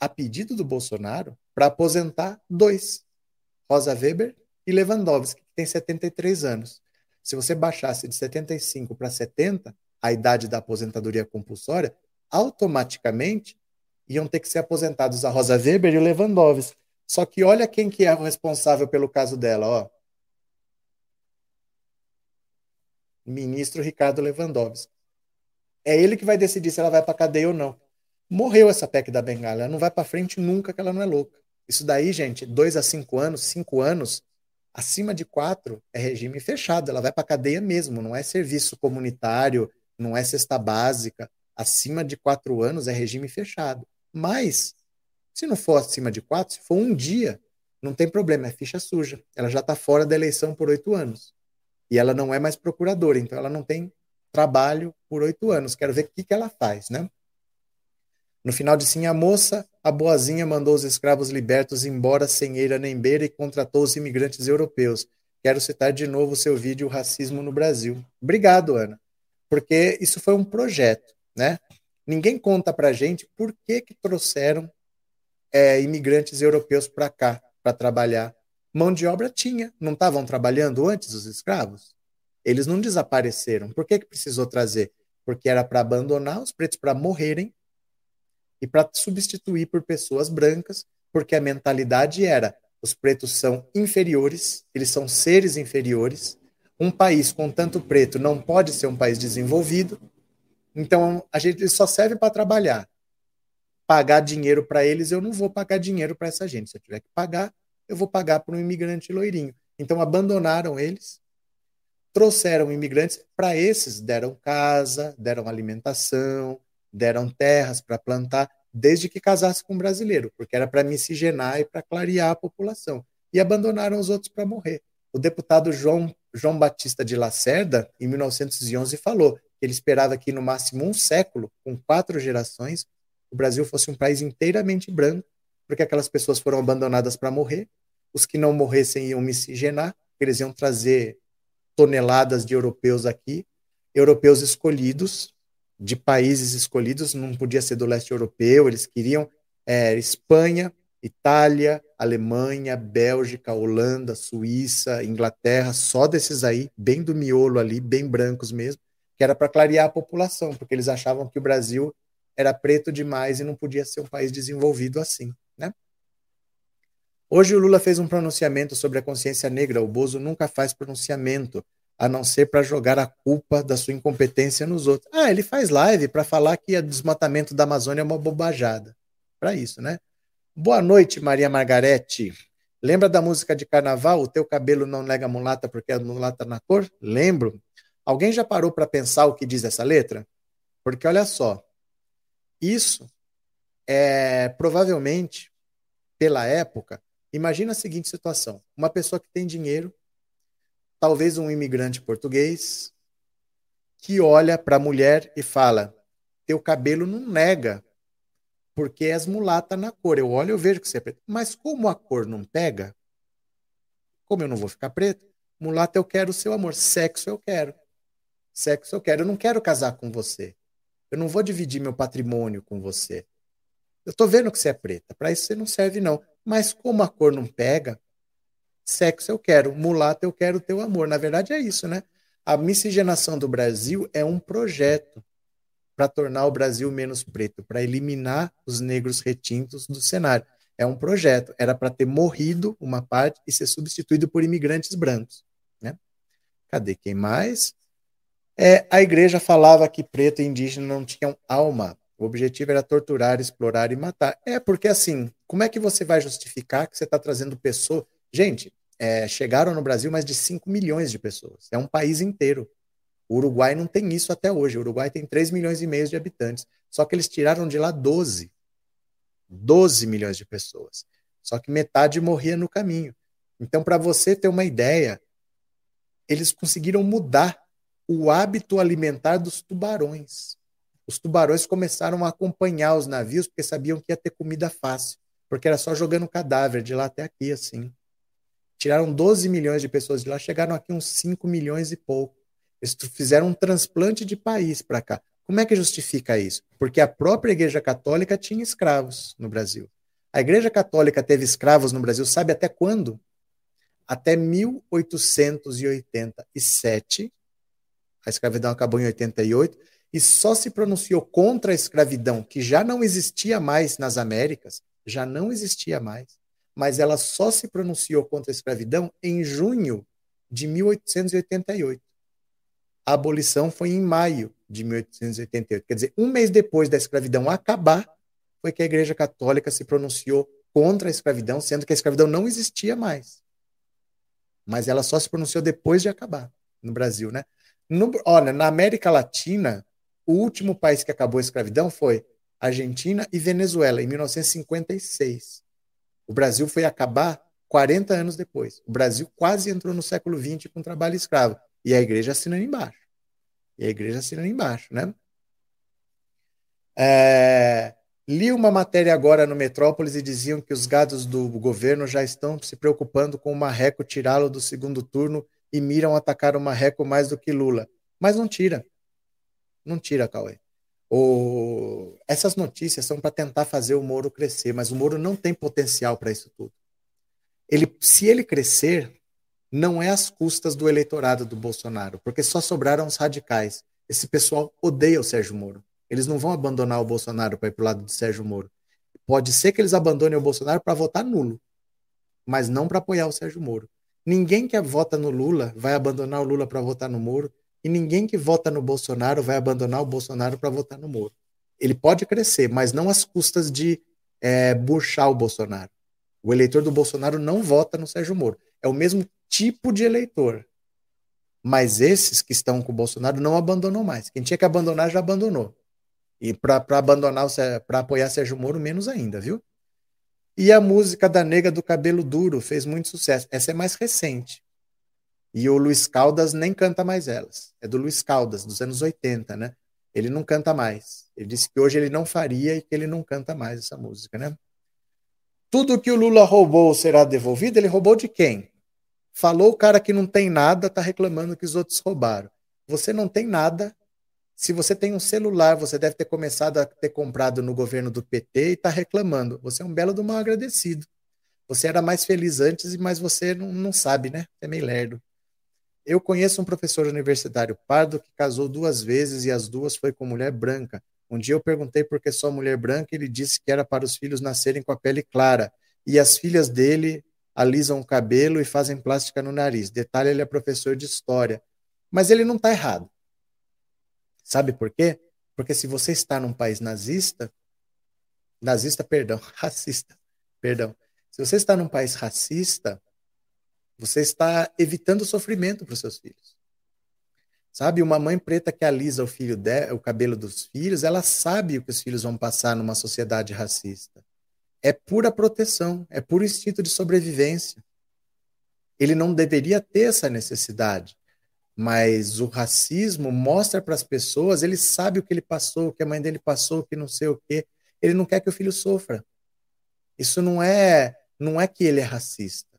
a pedido do Bolsonaro para aposentar dois, Rosa Weber e Lewandowski, que tem 73 anos. Se você baixasse de 75 para 70, a idade da aposentadoria compulsória, automaticamente iam ter que ser aposentados a Rosa Weber e o Lewandowski. Só que olha quem que é o responsável pelo caso dela, ó. Ministro Ricardo Lewandowski. É ele que vai decidir se ela vai para cadeia ou não. Morreu essa PEC da Bengala, ela não vai para frente nunca, que ela não é louca. Isso daí, gente, dois a cinco anos, cinco anos, acima de quatro é regime fechado, ela vai para cadeia mesmo, não é serviço comunitário, não é cesta básica. Acima de quatro anos é regime fechado. Mas, se não for acima de quatro, se for um dia, não tem problema, é ficha suja. Ela já está fora da eleição por oito anos. E ela não é mais procuradora, então ela não tem trabalho por oito anos. Quero ver o que, que ela faz, né? No final de Sim a Moça, a boazinha mandou os escravos libertos embora sem eira nem beira e contratou os imigrantes europeus. Quero citar de novo o seu vídeo O Racismo no Brasil. Obrigado, Ana, porque isso foi um projeto, né? Ninguém conta pra gente por que, que trouxeram é, imigrantes europeus para cá para trabalhar mão de obra tinha. Não estavam trabalhando antes os escravos? Eles não desapareceram. Por que, que precisou trazer? Porque era para abandonar os pretos para morrerem e para substituir por pessoas brancas, porque a mentalidade era: os pretos são inferiores, eles são seres inferiores. Um país com tanto preto não pode ser um país desenvolvido. Então, a gente só serve para trabalhar. Pagar dinheiro para eles, eu não vou pagar dinheiro para essa gente. Se eu tiver que pagar, eu vou pagar para um imigrante loirinho. Então, abandonaram eles, trouxeram imigrantes, para esses deram casa, deram alimentação, deram terras para plantar, desde que casasse com um brasileiro, porque era para miscigenar e para clarear a população. E abandonaram os outros para morrer. O deputado João, João Batista de Lacerda, em 1911, falou que ele esperava que, no máximo um século, com quatro gerações, o Brasil fosse um país inteiramente branco, porque aquelas pessoas foram abandonadas para morrer, os que não morressem iam miscigenar, eles iam trazer toneladas de europeus aqui, europeus escolhidos, de países escolhidos, não podia ser do leste europeu, eles queriam é, Espanha, Itália, Alemanha, Bélgica, Holanda, Suíça, Inglaterra, só desses aí, bem do miolo ali, bem brancos mesmo, que era para clarear a população, porque eles achavam que o Brasil era preto demais e não podia ser um país desenvolvido assim, né? Hoje o Lula fez um pronunciamento sobre a consciência negra, o Bozo nunca faz pronunciamento, a não ser para jogar a culpa da sua incompetência nos outros. Ah, ele faz live para falar que o desmatamento da Amazônia é uma bobajada. Para isso, né? Boa noite, Maria Margarete. Lembra da música de carnaval? O teu cabelo não nega mulata porque é mulata na cor? Lembro. Alguém já parou para pensar o que diz essa letra? Porque olha só, isso é provavelmente pela época. Imagina a seguinte situação: uma pessoa que tem dinheiro talvez um imigrante português, que olha para a mulher e fala: Teu cabelo não nega, porque és mulata na cor. Eu olho e vejo que você é preto. Mas como a cor não pega, como eu não vou ficar preto, mulata eu quero o seu amor. Sexo eu quero. Sexo eu quero. Eu não quero casar com você. Eu não vou dividir meu patrimônio com você. Eu tô vendo que você é preta. Para isso você não serve, não. Mas como a cor não pega, Sexo eu quero, mulato eu quero teu amor. Na verdade é isso, né? A miscigenação do Brasil é um projeto para tornar o Brasil menos preto, para eliminar os negros retintos do cenário. É um projeto. Era para ter morrido uma parte e ser substituído por imigrantes brancos. Né? Cadê quem mais? É, a igreja falava que preto e indígena não tinham alma. O objetivo era torturar, explorar e matar. É porque assim, como é que você vai justificar que você está trazendo pessoas? Gente, é, chegaram no Brasil mais de 5 milhões de pessoas. É um país inteiro. O Uruguai não tem isso até hoje. O Uruguai tem 3 milhões e meio de habitantes. Só que eles tiraram de lá 12. 12 milhões de pessoas. Só que metade morria no caminho. Então, para você ter uma ideia, eles conseguiram mudar o hábito alimentar dos tubarões. Os tubarões começaram a acompanhar os navios porque sabiam que ia ter comida fácil, porque era só jogando cadáver de lá até aqui, assim. Tiraram 12 milhões de pessoas de lá, chegaram aqui uns 5 milhões e pouco. Eles fizeram um transplante de país para cá. Como é que justifica isso? Porque a própria Igreja Católica tinha escravos no Brasil. A Igreja Católica teve escravos no Brasil, sabe até quando? Até 1887. A escravidão acabou em 88 e só se pronunciou contra a escravidão, que já não existia mais nas Américas, já não existia mais, mas ela só se pronunciou contra a escravidão em junho de 1888. A abolição foi em maio de 1888. Quer dizer, um mês depois da escravidão acabar, foi que a Igreja Católica se pronunciou contra a escravidão, sendo que a escravidão não existia mais. Mas ela só se pronunciou depois de acabar no Brasil, né? No, olha, na América Latina, o último país que acabou a escravidão foi Argentina e Venezuela, em 1956. O Brasil foi acabar 40 anos depois. O Brasil quase entrou no século XX com trabalho escravo. E a igreja assinando embaixo. E a igreja assinando embaixo, né? É, li uma matéria agora no Metrópolis e diziam que os gados do governo já estão se preocupando com o Marreco tirá-lo do segundo turno e miram atacar o Marreco mais do que Lula. Mas não tira. Não tira, Cauê. O... Essas notícias são para tentar fazer o Moro crescer, mas o Moro não tem potencial para isso tudo. Ele, se ele crescer, não é às custas do eleitorado do Bolsonaro, porque só sobraram os radicais. Esse pessoal odeia o Sérgio Moro. Eles não vão abandonar o Bolsonaro para ir para o lado do Sérgio Moro. Pode ser que eles abandonem o Bolsonaro para votar nulo, mas não para apoiar o Sérgio Moro. Ninguém que vota no Lula vai abandonar o Lula para votar no Moro, E ninguém que vota no Bolsonaro vai abandonar o Bolsonaro para votar no Moro. Ele pode crescer, mas não às custas de é, burchar o Bolsonaro. O eleitor do Bolsonaro não vota no Sérgio Moro. É o mesmo tipo de eleitor. Mas esses que estão com o Bolsonaro não abandonam mais. Quem tinha que abandonar já abandonou. E para abandonar, para apoiar Sérgio Moro, menos ainda, viu? E a música da Nega do Cabelo Duro fez muito sucesso. Essa é mais recente. E o Luiz Caldas nem canta mais elas. É do Luiz Caldas, dos anos 80, né? Ele não canta mais. Ele disse que hoje ele não faria e que ele não canta mais essa música, né? Tudo que o Lula roubou será devolvido? Ele roubou de quem? Falou o cara que não tem nada, tá reclamando que os outros roubaram. Você não tem nada, se você tem um celular, você deve ter começado a ter comprado no governo do PT e está reclamando. Você é um belo do mal agradecido. Você era mais feliz antes, mas você não, não sabe, né? É meio lerdo. Eu conheço um professor universitário pardo que casou duas vezes e as duas foi com mulher branca. Um dia eu perguntei por que só mulher branca ele disse que era para os filhos nascerem com a pele clara. E as filhas dele alisam o cabelo e fazem plástica no nariz. Detalhe, ele é professor de história. Mas ele não está errado. Sabe por quê? Porque se você está num país nazista, nazista, perdão, racista, perdão. Se você está num país racista, você está evitando sofrimento para os seus filhos. Sabe, uma mãe preta que alisa o filho de, o cabelo dos filhos, ela sabe o que os filhos vão passar numa sociedade racista. É pura proteção, é puro instinto de sobrevivência. Ele não deveria ter essa necessidade. Mas o racismo mostra para as pessoas, ele sabe o que ele passou, o que a mãe dele passou, o que não sei o quê. Ele não quer que o filho sofra. Isso não é, não é que ele é racista.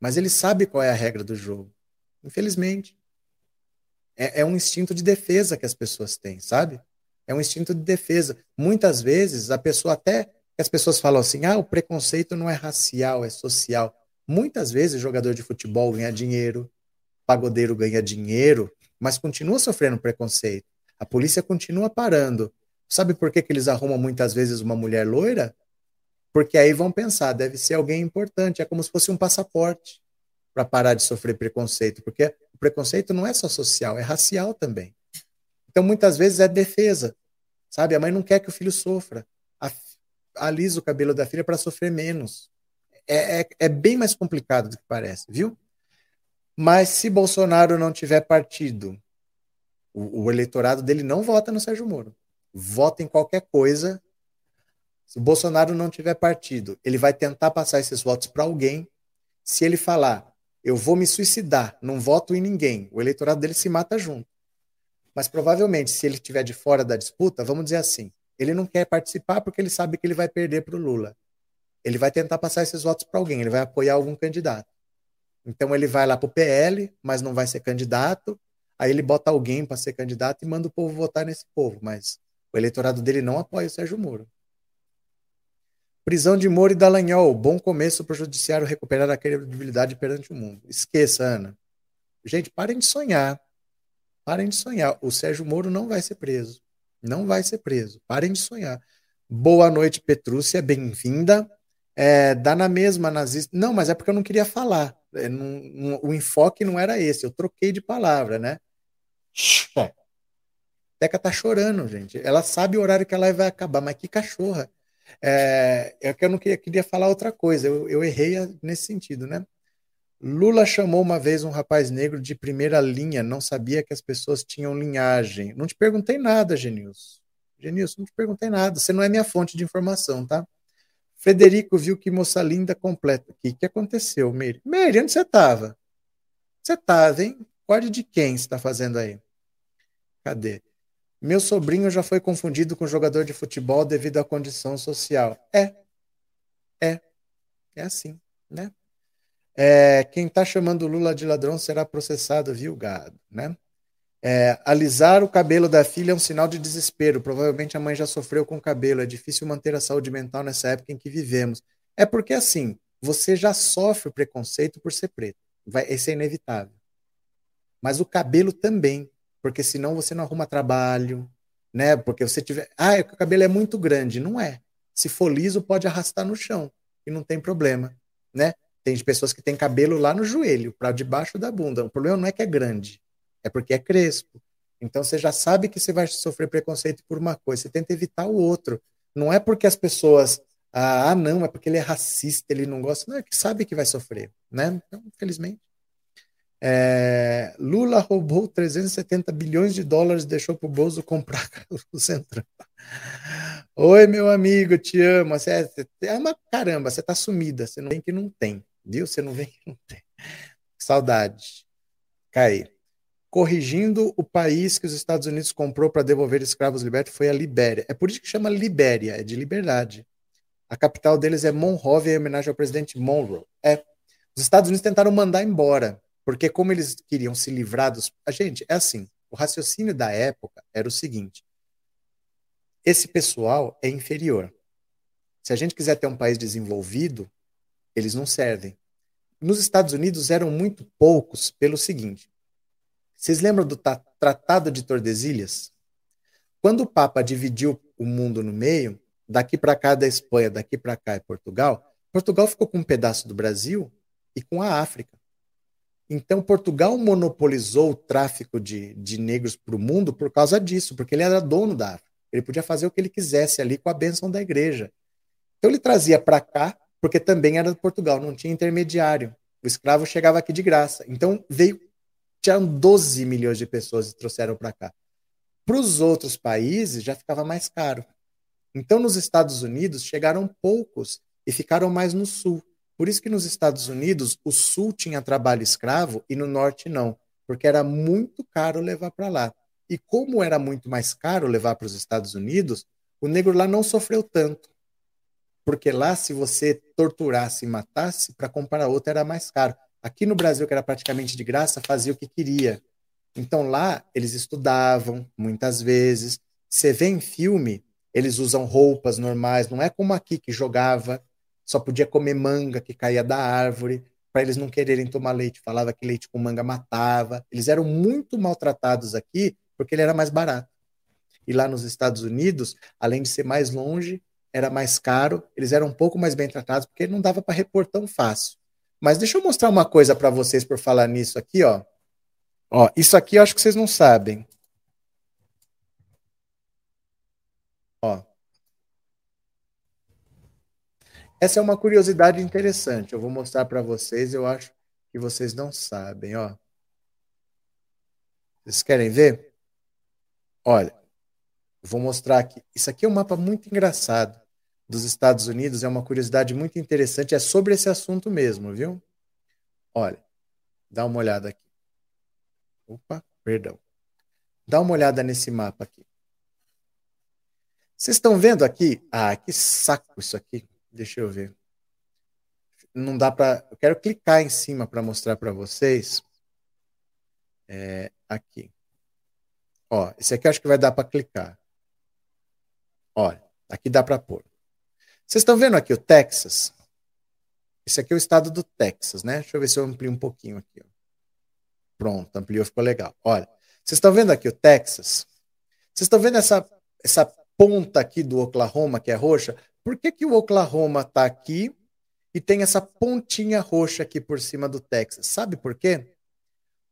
Mas ele sabe qual é a regra do jogo. Infelizmente. É, é um instinto de defesa que as pessoas têm, sabe? É um instinto de defesa. Muitas vezes a pessoa até as pessoas falam assim: "Ah, o preconceito não é racial, é social". Muitas vezes jogador de futebol ganha dinheiro, pagodeiro ganha dinheiro, mas continua sofrendo preconceito. A polícia continua parando. Sabe por que, que eles arrumam muitas vezes uma mulher loira? Porque aí vão pensar, deve ser alguém importante, é como se fosse um passaporte para parar de sofrer preconceito, porque o preconceito não é só social, é racial também. Então muitas vezes é defesa, sabe? A mãe não quer que o filho sofra, alisa o cabelo da filha para sofrer menos. É, é, é bem mais complicado do que parece, viu? Mas se Bolsonaro não tiver partido, o, o, eleitorado dele não vota no Sérgio Moro. Vota em qualquer coisa. Se o Bolsonaro não tiver partido, ele vai tentar passar esses votos para alguém. Se ele falar, eu vou me suicidar, não voto em ninguém, o eleitorado dele se mata junto. Mas provavelmente, se ele estiver de fora da disputa, vamos dizer assim, ele não quer participar porque ele sabe que ele vai perder para o Lula. Ele vai tentar passar esses votos para alguém, ele vai apoiar algum candidato. Então ele vai lá para o PL, mas não vai ser candidato. Aí ele bota alguém para ser candidato e manda o povo votar nesse povo. Mas o eleitorado dele não apoia o Sérgio Moro. Prisão de Moro e Dallagnol. Bom começo para o judiciário recuperar a credibilidade perante o mundo. Esqueça, Ana. Gente, parem de sonhar. Parem de sonhar. O Sérgio Moro não vai ser preso. Não vai ser preso. Parem de sonhar. Boa noite, Petrúcia. Bem-vinda. É, dá na mesma nazista. Não, mas é porque eu não queria falar. É, não, não, o enfoque não era esse, eu troquei de palavra, né? Teca tá chorando, gente. Ela sabe o horário que ela vai acabar, mas que cachorra. É, é que eu não queria, queria falar outra coisa, eu, eu errei nesse sentido, né? Lula chamou uma vez um rapaz negro de primeira linha, não sabia que as pessoas tinham linhagem. Não te perguntei nada, Genilson. Genilson, não te perguntei nada. Você não é minha fonte de informação, tá? Frederico viu que moça linda completa. O que, que aconteceu, Meire? Meire, onde você estava? Você estava, hein? Guarde de quem você está fazendo aí? Cadê? Meu sobrinho já foi confundido com jogador de futebol devido à condição social. É. É. É assim, né? É, quem está chamando Lula de ladrão será processado, viu, gado, né? É, alisar o cabelo da filha é um sinal de desespero. Provavelmente a mãe já sofreu com o cabelo. É difícil manter a saúde mental nessa época em que vivemos. É porque, assim, você já sofre o preconceito por ser preto. Vai, isso é inevitável. Mas o cabelo também. Porque senão você não arruma trabalho, né? Porque você tiver. Ah, é o cabelo é muito grande. Não é. Se for liso, pode arrastar no chão. E não tem problema, né? Tem pessoas que têm cabelo lá no joelho, para debaixo da bunda. O problema não é que é grande é porque é crespo. Então você já sabe que você vai sofrer preconceito por uma coisa, você tenta evitar o outro. Não é porque as pessoas, ah, não, é porque ele é racista, ele não gosta, não, é que sabe que vai sofrer, né? Então, infelizmente. É, Lula roubou 370 bilhões de dólares e deixou para o Bozo comprar o Centrão. Oi, meu amigo, te amo. Você é, é uma caramba, você tá sumida. Você não vem que não tem, viu? Você não vem que não tem. Saudade. Caí. Corrigindo o país que os Estados Unidos comprou para devolver escravos libertos foi a Libéria. É por isso que chama Libéria, é de liberdade. A capital deles é Monrovia, em homenagem ao presidente Monroe. É. Os Estados Unidos tentaram mandar embora, porque como eles queriam se livrar dos. A gente, é assim. O raciocínio da época era o seguinte: esse pessoal é inferior. Se a gente quiser ter um país desenvolvido, eles não servem. Nos Estados Unidos eram muito poucos pelo seguinte: vocês lembram do Tratado de Tordesilhas? Quando o Papa dividiu o mundo no meio, daqui para cá da Espanha, daqui para cá é Portugal, Portugal ficou com um pedaço do Brasil e com a África. Então, Portugal monopolizou o tráfico de, de negros para o mundo por causa disso, porque ele era dono da África. Ele podia fazer o que ele quisesse ali com a bênção da igreja. Então, ele trazia para cá, porque também era de Portugal, não tinha intermediário. O escravo chegava aqui de graça. Então, veio tinham 12 milhões de pessoas e trouxeram para cá. Para os outros países já ficava mais caro. Então, nos Estados Unidos chegaram poucos e ficaram mais no sul. Por isso que nos Estados Unidos o sul tinha trabalho escravo e no norte não, porque era muito caro levar para lá. E como era muito mais caro levar para os Estados Unidos, o negro lá não sofreu tanto. Porque lá, se você torturasse e matasse, para comprar outra era mais caro. Aqui no Brasil, que era praticamente de graça, fazia o que queria. Então lá, eles estudavam, muitas vezes. Você vê em filme, eles usam roupas normais, não é como aqui que jogava, só podia comer manga que caía da árvore, para eles não quererem tomar leite. Falava que leite com manga matava. Eles eram muito maltratados aqui porque ele era mais barato. E lá nos Estados Unidos, além de ser mais longe, era mais caro, eles eram um pouco mais bem tratados porque não dava para repor tão fácil. Mas deixa eu mostrar uma coisa para vocês por falar nisso aqui, ó. Ó, isso aqui eu acho que vocês não sabem. Ó. Essa é uma curiosidade interessante. Eu vou mostrar para vocês, eu acho que vocês não sabem, ó. Vocês querem ver? Olha, vou mostrar aqui. Isso aqui é um mapa muito engraçado dos Estados Unidos é uma curiosidade muito interessante, é sobre esse assunto mesmo, viu? Olha, dá uma olhada aqui. Opa, perdão. Dá uma olhada nesse mapa aqui. Vocês estão vendo aqui? Ah, que saco isso aqui. Deixa eu ver. Não dá para. Eu quero clicar em cima para mostrar para vocês. É, aqui. Ó, esse aqui acho que vai dar para clicar. Olha, aqui dá para pôr. Vocês estão vendo aqui o Texas? Esse aqui é o estado do Texas, né? Deixa eu ver se eu amplio um pouquinho aqui. Ó. Pronto, ampliou, ficou legal. Olha, vocês estão vendo aqui o Texas? Vocês estão vendo essa, essa ponta aqui do Oklahoma, que é roxa? Por que, que o Oklahoma está aqui e tem essa pontinha roxa aqui por cima do Texas? Sabe por quê?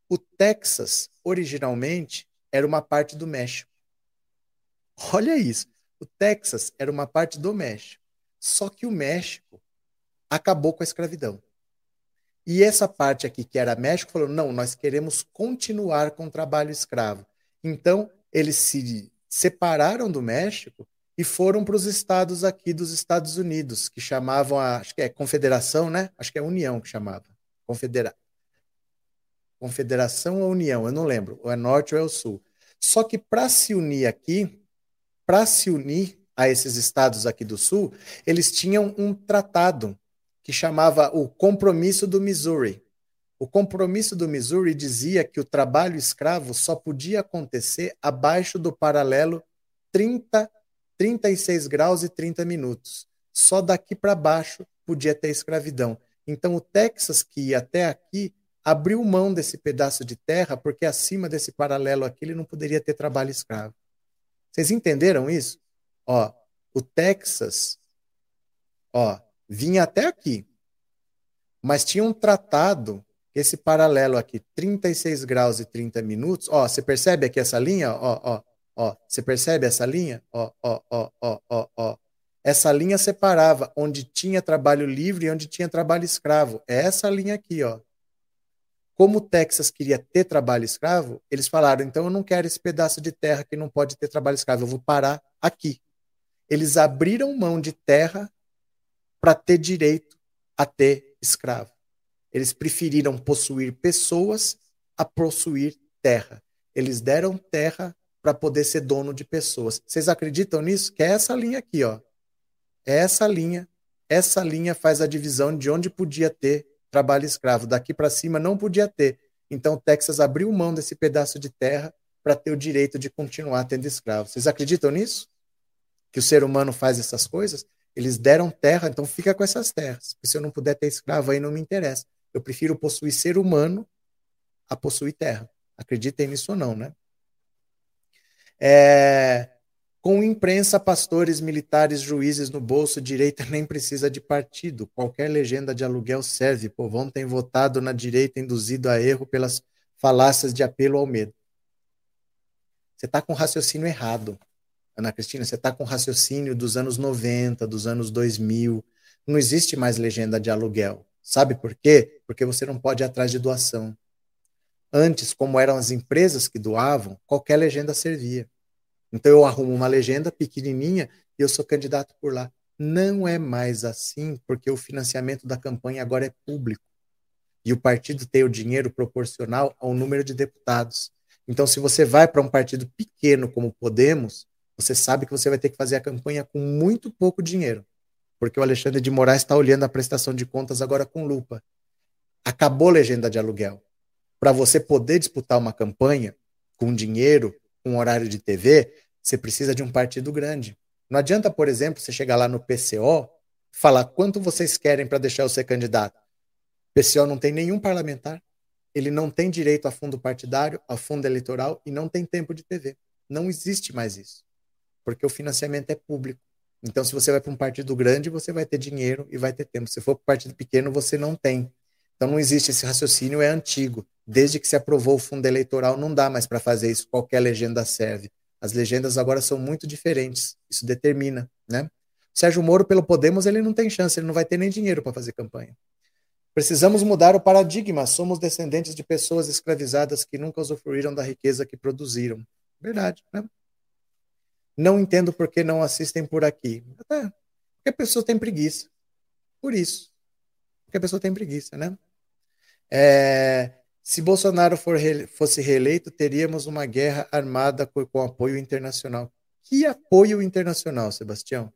O Texas, originalmente, era uma parte do México. Olha isso. O Texas era uma parte do México. Só que o México acabou com a escravidão. E essa parte aqui, que era México, falou: não, nós queremos continuar com o trabalho escravo. Então, eles se separaram do México e foram para os estados aqui dos Estados Unidos, que chamavam a, acho que é Confederação, né? Acho que é União que chamava. Confedera... Confederação ou União, eu não lembro, ou é Norte ou é o Sul. Só que para se unir aqui, para se unir, a esses estados aqui do sul, eles tinham um tratado que chamava o Compromisso do Missouri. O Compromisso do Missouri dizia que o trabalho escravo só podia acontecer abaixo do paralelo 30, 36 graus e 30 minutos. Só daqui para baixo podia ter escravidão. Então o Texas, que ia até aqui, abriu mão desse pedaço de terra, porque acima desse paralelo aqui ele não poderia ter trabalho escravo. Vocês entenderam isso? Ó, o Texas, ó, vinha até aqui, mas tinha um tratado esse paralelo aqui, 36 graus e 30 minutos, ó, você percebe aqui essa linha? Ó, ó, ó, você percebe essa linha? Ó, ó, ó, ó, ó, ó. Essa linha separava onde tinha trabalho livre e onde tinha trabalho escravo. É essa linha aqui, ó. Como o Texas queria ter trabalho escravo, eles falaram: então eu não quero esse pedaço de terra que não pode ter trabalho escravo, eu vou parar aqui. Eles abriram mão de terra para ter direito a ter escravo. Eles preferiram possuir pessoas a possuir terra. Eles deram terra para poder ser dono de pessoas. Vocês acreditam nisso? Que é essa linha aqui, ó. É essa linha. Essa linha faz a divisão de onde podia ter trabalho escravo. Daqui para cima não podia ter. Então, Texas abriu mão desse pedaço de terra para ter o direito de continuar tendo escravos. Vocês acreditam nisso? Que o ser humano faz essas coisas? Eles deram terra, então fica com essas terras. Se eu não puder ter escravo, aí não me interessa. Eu prefiro possuir ser humano a possuir terra. Acreditem nisso ou não, né? É, com imprensa, pastores, militares, juízes no bolso, direita nem precisa de partido. Qualquer legenda de aluguel serve. Povão tem votado na direita induzido a erro pelas falácias de apelo ao medo. Você está com raciocínio errado, Ana Cristina. Você está com raciocínio dos anos 90, dos anos 2000. Não existe mais legenda de aluguel. Sabe por quê? Porque você não pode ir atrás de doação. Antes, como eram as empresas que doavam, qualquer legenda servia. Então eu arrumo uma legenda pequenininha e eu sou candidato por lá. Não é mais assim, porque o financiamento da campanha agora é público. E o partido tem o dinheiro proporcional ao número de deputados. Então, se você vai para um partido pequeno como Podemos, você sabe que você vai ter que fazer a campanha com muito pouco dinheiro. Porque o Alexandre de Moraes está olhando a prestação de contas agora com lupa. Acabou a legenda de aluguel. Para você poder disputar uma campanha com dinheiro, com horário de TV, você precisa de um partido grande. Não adianta, por exemplo, você chegar lá no PCO, falar quanto vocês querem para deixar eu ser candidato. O PCO não tem nenhum parlamentar, ele não tem direito a fundo partidário, a fundo eleitoral e não tem tempo de TV. Não existe mais isso, porque o financiamento é público. Então, se você vai para um partido grande, você vai ter dinheiro e vai ter tempo. Se for para um partido pequeno, você não tem. Então, não existe esse raciocínio, é antigo. Desde que se aprovou o fundo eleitoral, não dá mais para fazer isso. Qualquer legenda serve. As legendas agora são muito diferentes. Isso determina, né? Sérgio Moro, pelo Podemos, ele não tem chance, ele não vai ter nem dinheiro para fazer campanha. Precisamos mudar o paradigma. Somos descendentes de pessoas escravizadas que nunca usufruíram da riqueza que produziram. Verdade, né? Não entendo por que não assistem por aqui. Até porque a pessoa tem preguiça. Por isso. Porque a pessoa tem preguiça, né? É, se Bolsonaro for fosse reeleito, teríamos uma guerra armada com, com apoio internacional. Que apoio internacional, Sebastião?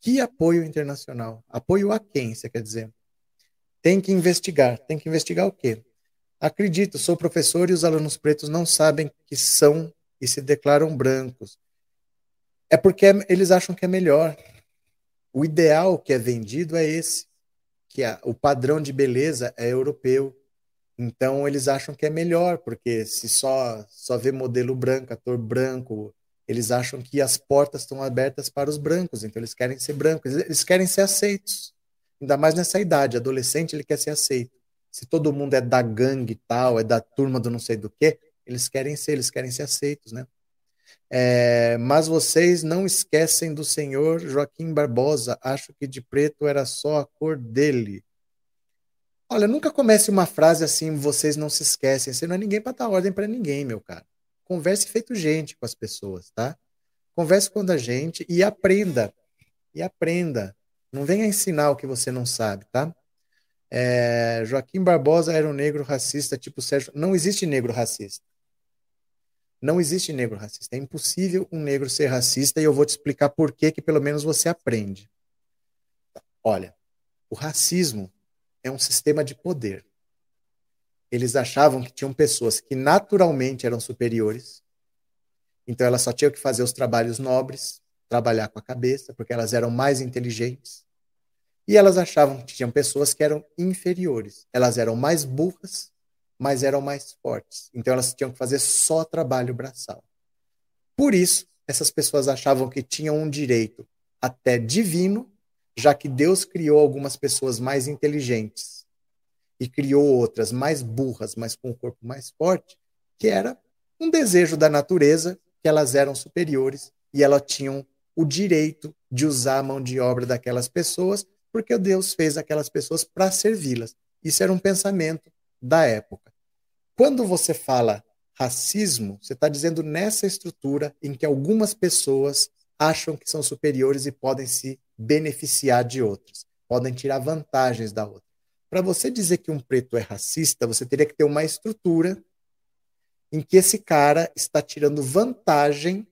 Que apoio internacional? Apoio a quem, você quer dizer? Tem que investigar. Tem que investigar o quê? Acredito, sou professor e os alunos pretos não sabem que são e se declaram brancos. É porque eles acham que é melhor. O ideal que é vendido é esse, que é, o padrão de beleza é europeu. Então eles acham que é melhor, porque se só só vê modelo branco, ator branco, eles acham que as portas estão abertas para os brancos, então eles querem ser brancos, eles querem ser aceitos. Ainda mais nessa idade, adolescente ele quer ser aceito. Se todo mundo é da gangue tal, é da turma do não sei do que, eles querem ser, eles querem ser aceitos, né? É, mas vocês não esquecem do senhor Joaquim Barbosa. Acho que de preto era só a cor dele. Olha, nunca comece uma frase assim, vocês não se esquecem. Você não é ninguém para dar ordem para ninguém, meu cara. Converse feito gente com as pessoas, tá? Converse com a gente e aprenda. E aprenda. Não venha ensinar o que você não sabe, tá? É, Joaquim Barbosa era um negro racista, tipo Sérgio. Não existe negro racista. Não existe negro racista. É impossível um negro ser racista e eu vou te explicar por que, que pelo menos você aprende. Olha, o racismo é um sistema de poder. Eles achavam que tinham pessoas que naturalmente eram superiores, então elas só tinham que fazer os trabalhos nobres, trabalhar com a cabeça, porque elas eram mais inteligentes. E elas achavam que tinham pessoas que eram inferiores. Elas eram mais burras, mas eram mais fortes. Então elas tinham que fazer só trabalho braçal. Por isso, essas pessoas achavam que tinham um direito até divino já que Deus criou algumas pessoas mais inteligentes e criou outras mais burras, mas com o corpo mais forte, que era um desejo da natureza que elas eram superiores e elas tinham o direito de usar a mão de obra daquelas pessoas, porque Deus fez aquelas pessoas para servi-las. Isso era um pensamento da época. Quando você fala racismo, você está dizendo nessa estrutura em que algumas pessoas acham que são superiores e podem se beneficiar de outras, podem tirar vantagens da outra. Para você dizer que um preto é racista, você teria que ter uma estrutura em que esse cara está tirando vantagem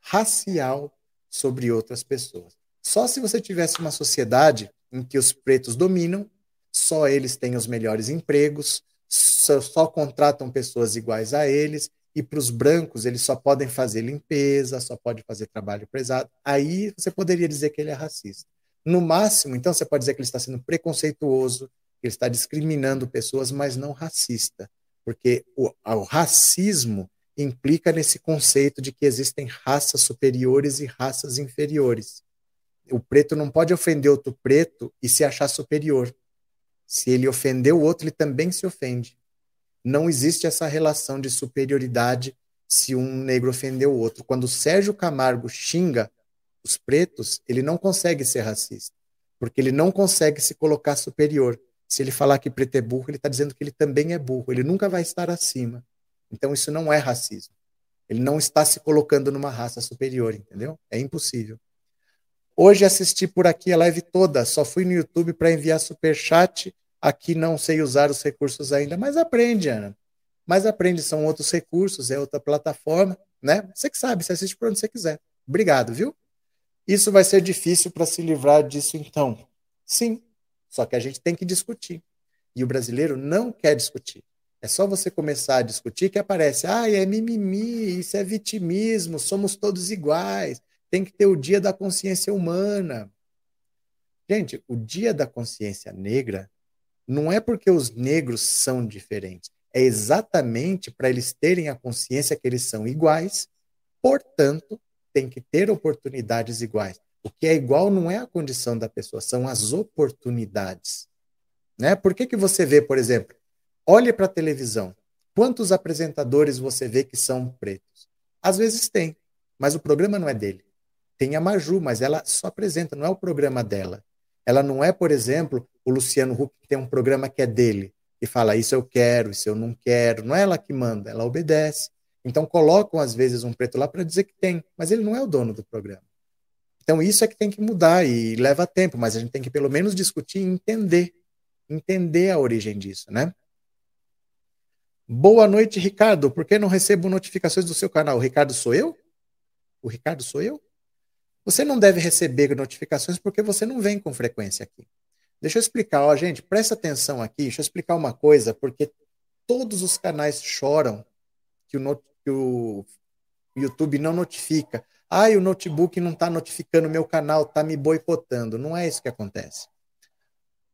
racial sobre outras pessoas. Só se você tivesse uma sociedade em que os pretos dominam, só eles têm os melhores empregos, só, só contratam pessoas iguais a eles, e para os brancos eles só podem fazer limpeza, só pode fazer trabalho pesado. Aí você poderia dizer que ele é racista. No máximo, então, você pode dizer que ele está sendo preconceituoso, que ele está discriminando pessoas, mas não racista. Porque o, o racismo implica nesse conceito de que existem raças superiores e raças inferiores. O preto não pode ofender outro preto e se achar superior. Se ele ofender o outro, ele também se ofende. Não existe essa relação de superioridade se um negro ofendeu o outro. Quando o Sérgio Camargo xinga os pretos, ele não consegue ser racista, porque ele não consegue se colocar superior. Se ele falar que preto é burro, ele está dizendo que ele também é burro, ele nunca vai estar acima. Então isso não é racismo. Ele não está se colocando numa raça superior, entendeu? É impossível. Hoje assisti por aqui a live toda, só fui no YouTube para enviar super chat. Aqui não sei usar os recursos ainda, mas aprende, Ana. Mas aprende, são outros recursos, é outra plataforma, né? Você que sabe, você assiste por onde você quiser. Obrigado, viu? Isso vai ser difícil para se livrar disso então. Sim, só que a gente tem que discutir. E o brasileiro não quer discutir. É só você começar a discutir que aparece, ah, é mimimi, isso é vitimismo, somos todos iguais, tem que ter o dia da consciência humana. Gente, o dia da consciência negra não é porque os negros são diferentes, é exatamente para eles terem a consciência que eles são iguais, portanto, tem que ter oportunidades iguais. O que é igual não é a condição da pessoa, são as oportunidades. Né? Por que, que você vê, por exemplo, Olhe para a televisão. Quantos apresentadores você vê que são pretos? Às vezes tem, mas o programa não é dele. Tem a Maju, mas ela só apresenta, não é o programa dela. Ela não é, por exemplo, o Luciano Huck, que tem um programa que é dele, e fala isso eu quero, isso eu não quero. Não é ela que manda, ela obedece. Então colocam, às vezes, um preto lá para dizer que tem, mas ele não é o dono do programa. Então isso é que tem que mudar e leva tempo, mas a gente tem que pelo menos discutir e entender, entender a origem disso, né? Boa noite, Ricardo. Por que não recebo notificações do seu canal? O Ricardo sou eu? O Ricardo sou eu? Você não deve receber notificações porque você não vem com frequência aqui. Deixa eu explicar, ó, gente, presta atenção aqui, deixa eu explicar uma coisa, porque todos os canais choram que o, que o YouTube não notifica. Ah, o notebook não está notificando meu canal, está me boicotando. Não é isso que acontece.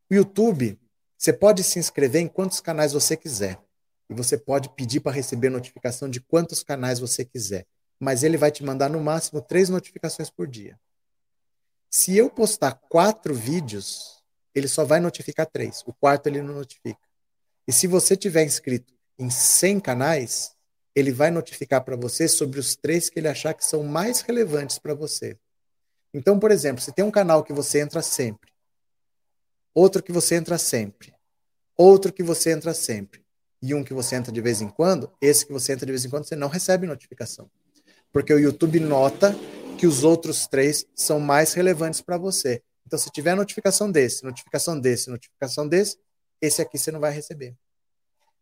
O YouTube, você pode se inscrever em quantos canais você quiser e você pode pedir para receber notificação de quantos canais você quiser. Mas ele vai te mandar no máximo três notificações por dia. Se eu postar quatro vídeos, ele só vai notificar três. O quarto ele não notifica. E se você tiver inscrito em 100 canais, ele vai notificar para você sobre os três que ele achar que são mais relevantes para você. Então, por exemplo, se tem um canal que você entra sempre, outro que você entra sempre, outro que você entra sempre, e um que você entra de vez em quando, esse que você entra de vez em quando, você não recebe notificação. Porque o YouTube nota que os outros três são mais relevantes para você. Então, se tiver notificação desse, notificação desse, notificação desse, esse aqui você não vai receber.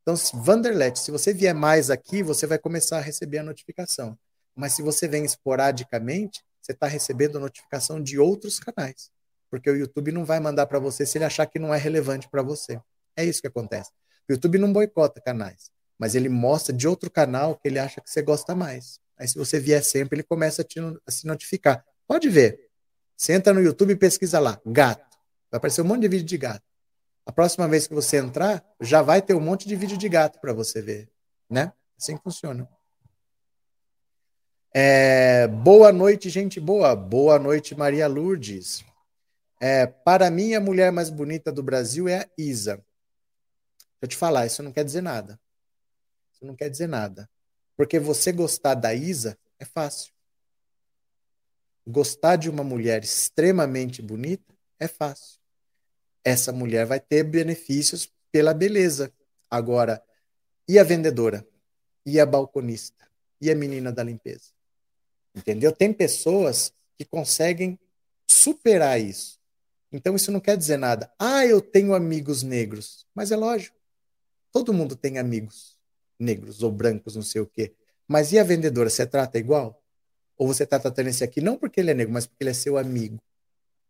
Então, Vanderlet, se você vier mais aqui, você vai começar a receber a notificação. Mas se você vem esporadicamente, você está recebendo notificação de outros canais. Porque o YouTube não vai mandar para você se ele achar que não é relevante para você. É isso que acontece. O YouTube não boicota canais, mas ele mostra de outro canal que ele acha que você gosta mais. Aí, se você vier sempre, ele começa a, te, a se notificar. Pode ver. Você entra no YouTube e pesquisa lá, gato. Vai aparecer um monte de vídeo de gato. A próxima vez que você entrar, já vai ter um monte de vídeo de gato para você ver, né? Assim funciona. É, boa noite, gente boa. Boa noite, Maria Lourdes. É, para mim, a mulher mais bonita do Brasil é a Isa. eu te falar, isso não quer dizer nada. Isso não quer dizer nada. Porque você gostar da Isa é fácil. Gostar de uma mulher extremamente bonita é fácil. Essa mulher vai ter benefícios pela beleza. Agora, e a vendedora? E a balconista? E a menina da limpeza? Entendeu? Tem pessoas que conseguem superar isso. Então isso não quer dizer nada. Ah, eu tenho amigos negros. Mas é lógico. Todo mundo tem amigos negros ou brancos, não sei o quê. Mas e a vendedora? Você trata igual? Ou você está tratando esse aqui não porque ele é negro, mas porque ele é seu amigo?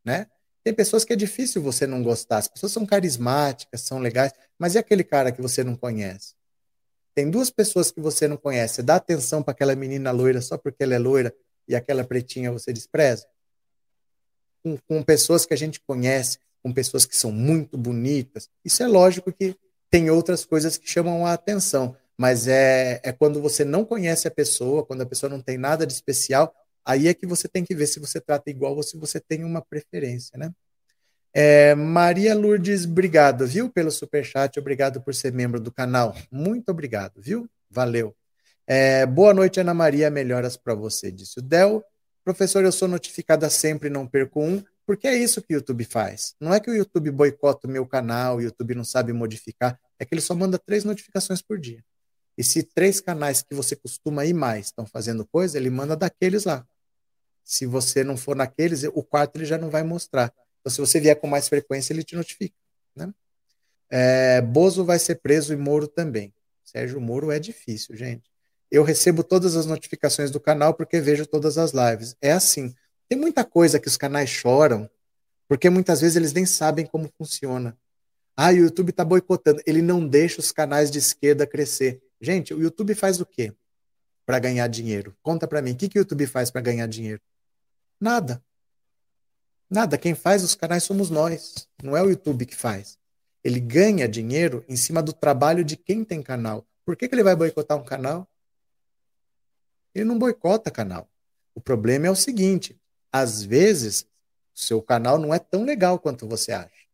Né? Tem pessoas que é difícil você não gostar. As pessoas são carismáticas, são legais, mas e aquele cara que você não conhece? Tem duas pessoas que você não conhece. Você dá atenção para aquela menina loira só porque ela é loira e aquela pretinha você despreza? Com, com pessoas que a gente conhece, com pessoas que são muito bonitas, isso é lógico que tem outras coisas que chamam a atenção mas é, é quando você não conhece a pessoa, quando a pessoa não tem nada de especial, aí é que você tem que ver se você trata igual ou se você tem uma preferência, né? É, Maria Lourdes, obrigado, viu, pelo superchat, obrigado por ser membro do canal, muito obrigado, viu? Valeu. É, boa noite, Ana Maria, melhoras para você, disse o Del. Professor, eu sou notificada sempre, não perco um, porque é isso que o YouTube faz. Não é que o YouTube boicota o meu canal, o YouTube não sabe modificar, é que ele só manda três notificações por dia. E se três canais que você costuma ir mais estão fazendo coisa, ele manda daqueles lá. Se você não for naqueles, o quarto ele já não vai mostrar. Então, se você vier com mais frequência, ele te notifica. Né? É, Bozo vai ser preso e Moro também. Sérgio Moro é difícil, gente. Eu recebo todas as notificações do canal porque vejo todas as lives. É assim. Tem muita coisa que os canais choram, porque muitas vezes eles nem sabem como funciona. Ah, o YouTube está boicotando. Ele não deixa os canais de esquerda crescer. Gente, o YouTube faz o quê para ganhar dinheiro? Conta para mim, o que, que o YouTube faz para ganhar dinheiro? Nada. Nada. Quem faz os canais somos nós. Não é o YouTube que faz. Ele ganha dinheiro em cima do trabalho de quem tem canal. Por que, que ele vai boicotar um canal? Ele não boicota canal. O problema é o seguinte: às vezes, o seu canal não é tão legal quanto você acha.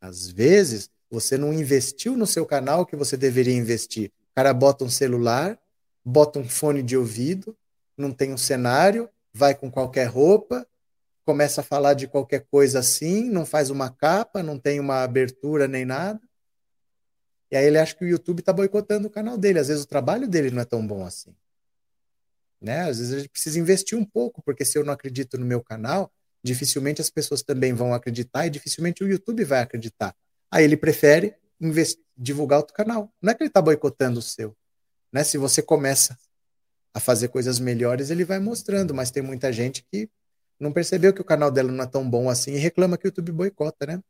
Às vezes, você não investiu no seu canal que você deveria investir. O cara bota um celular, bota um fone de ouvido, não tem um cenário, vai com qualquer roupa, começa a falar de qualquer coisa assim, não faz uma capa, não tem uma abertura nem nada. E aí ele acha que o YouTube está boicotando o canal dele. Às vezes o trabalho dele não é tão bom assim. Né? Às vezes a gente precisa investir um pouco, porque se eu não acredito no meu canal, dificilmente as pessoas também vão acreditar e dificilmente o YouTube vai acreditar. Aí ele prefere divulgar outro canal. Não é que ele está boicotando o seu. Né? Se você começa a fazer coisas melhores, ele vai mostrando, mas tem muita gente que não percebeu que o canal dela não é tão bom assim e reclama que o YouTube boicota, né?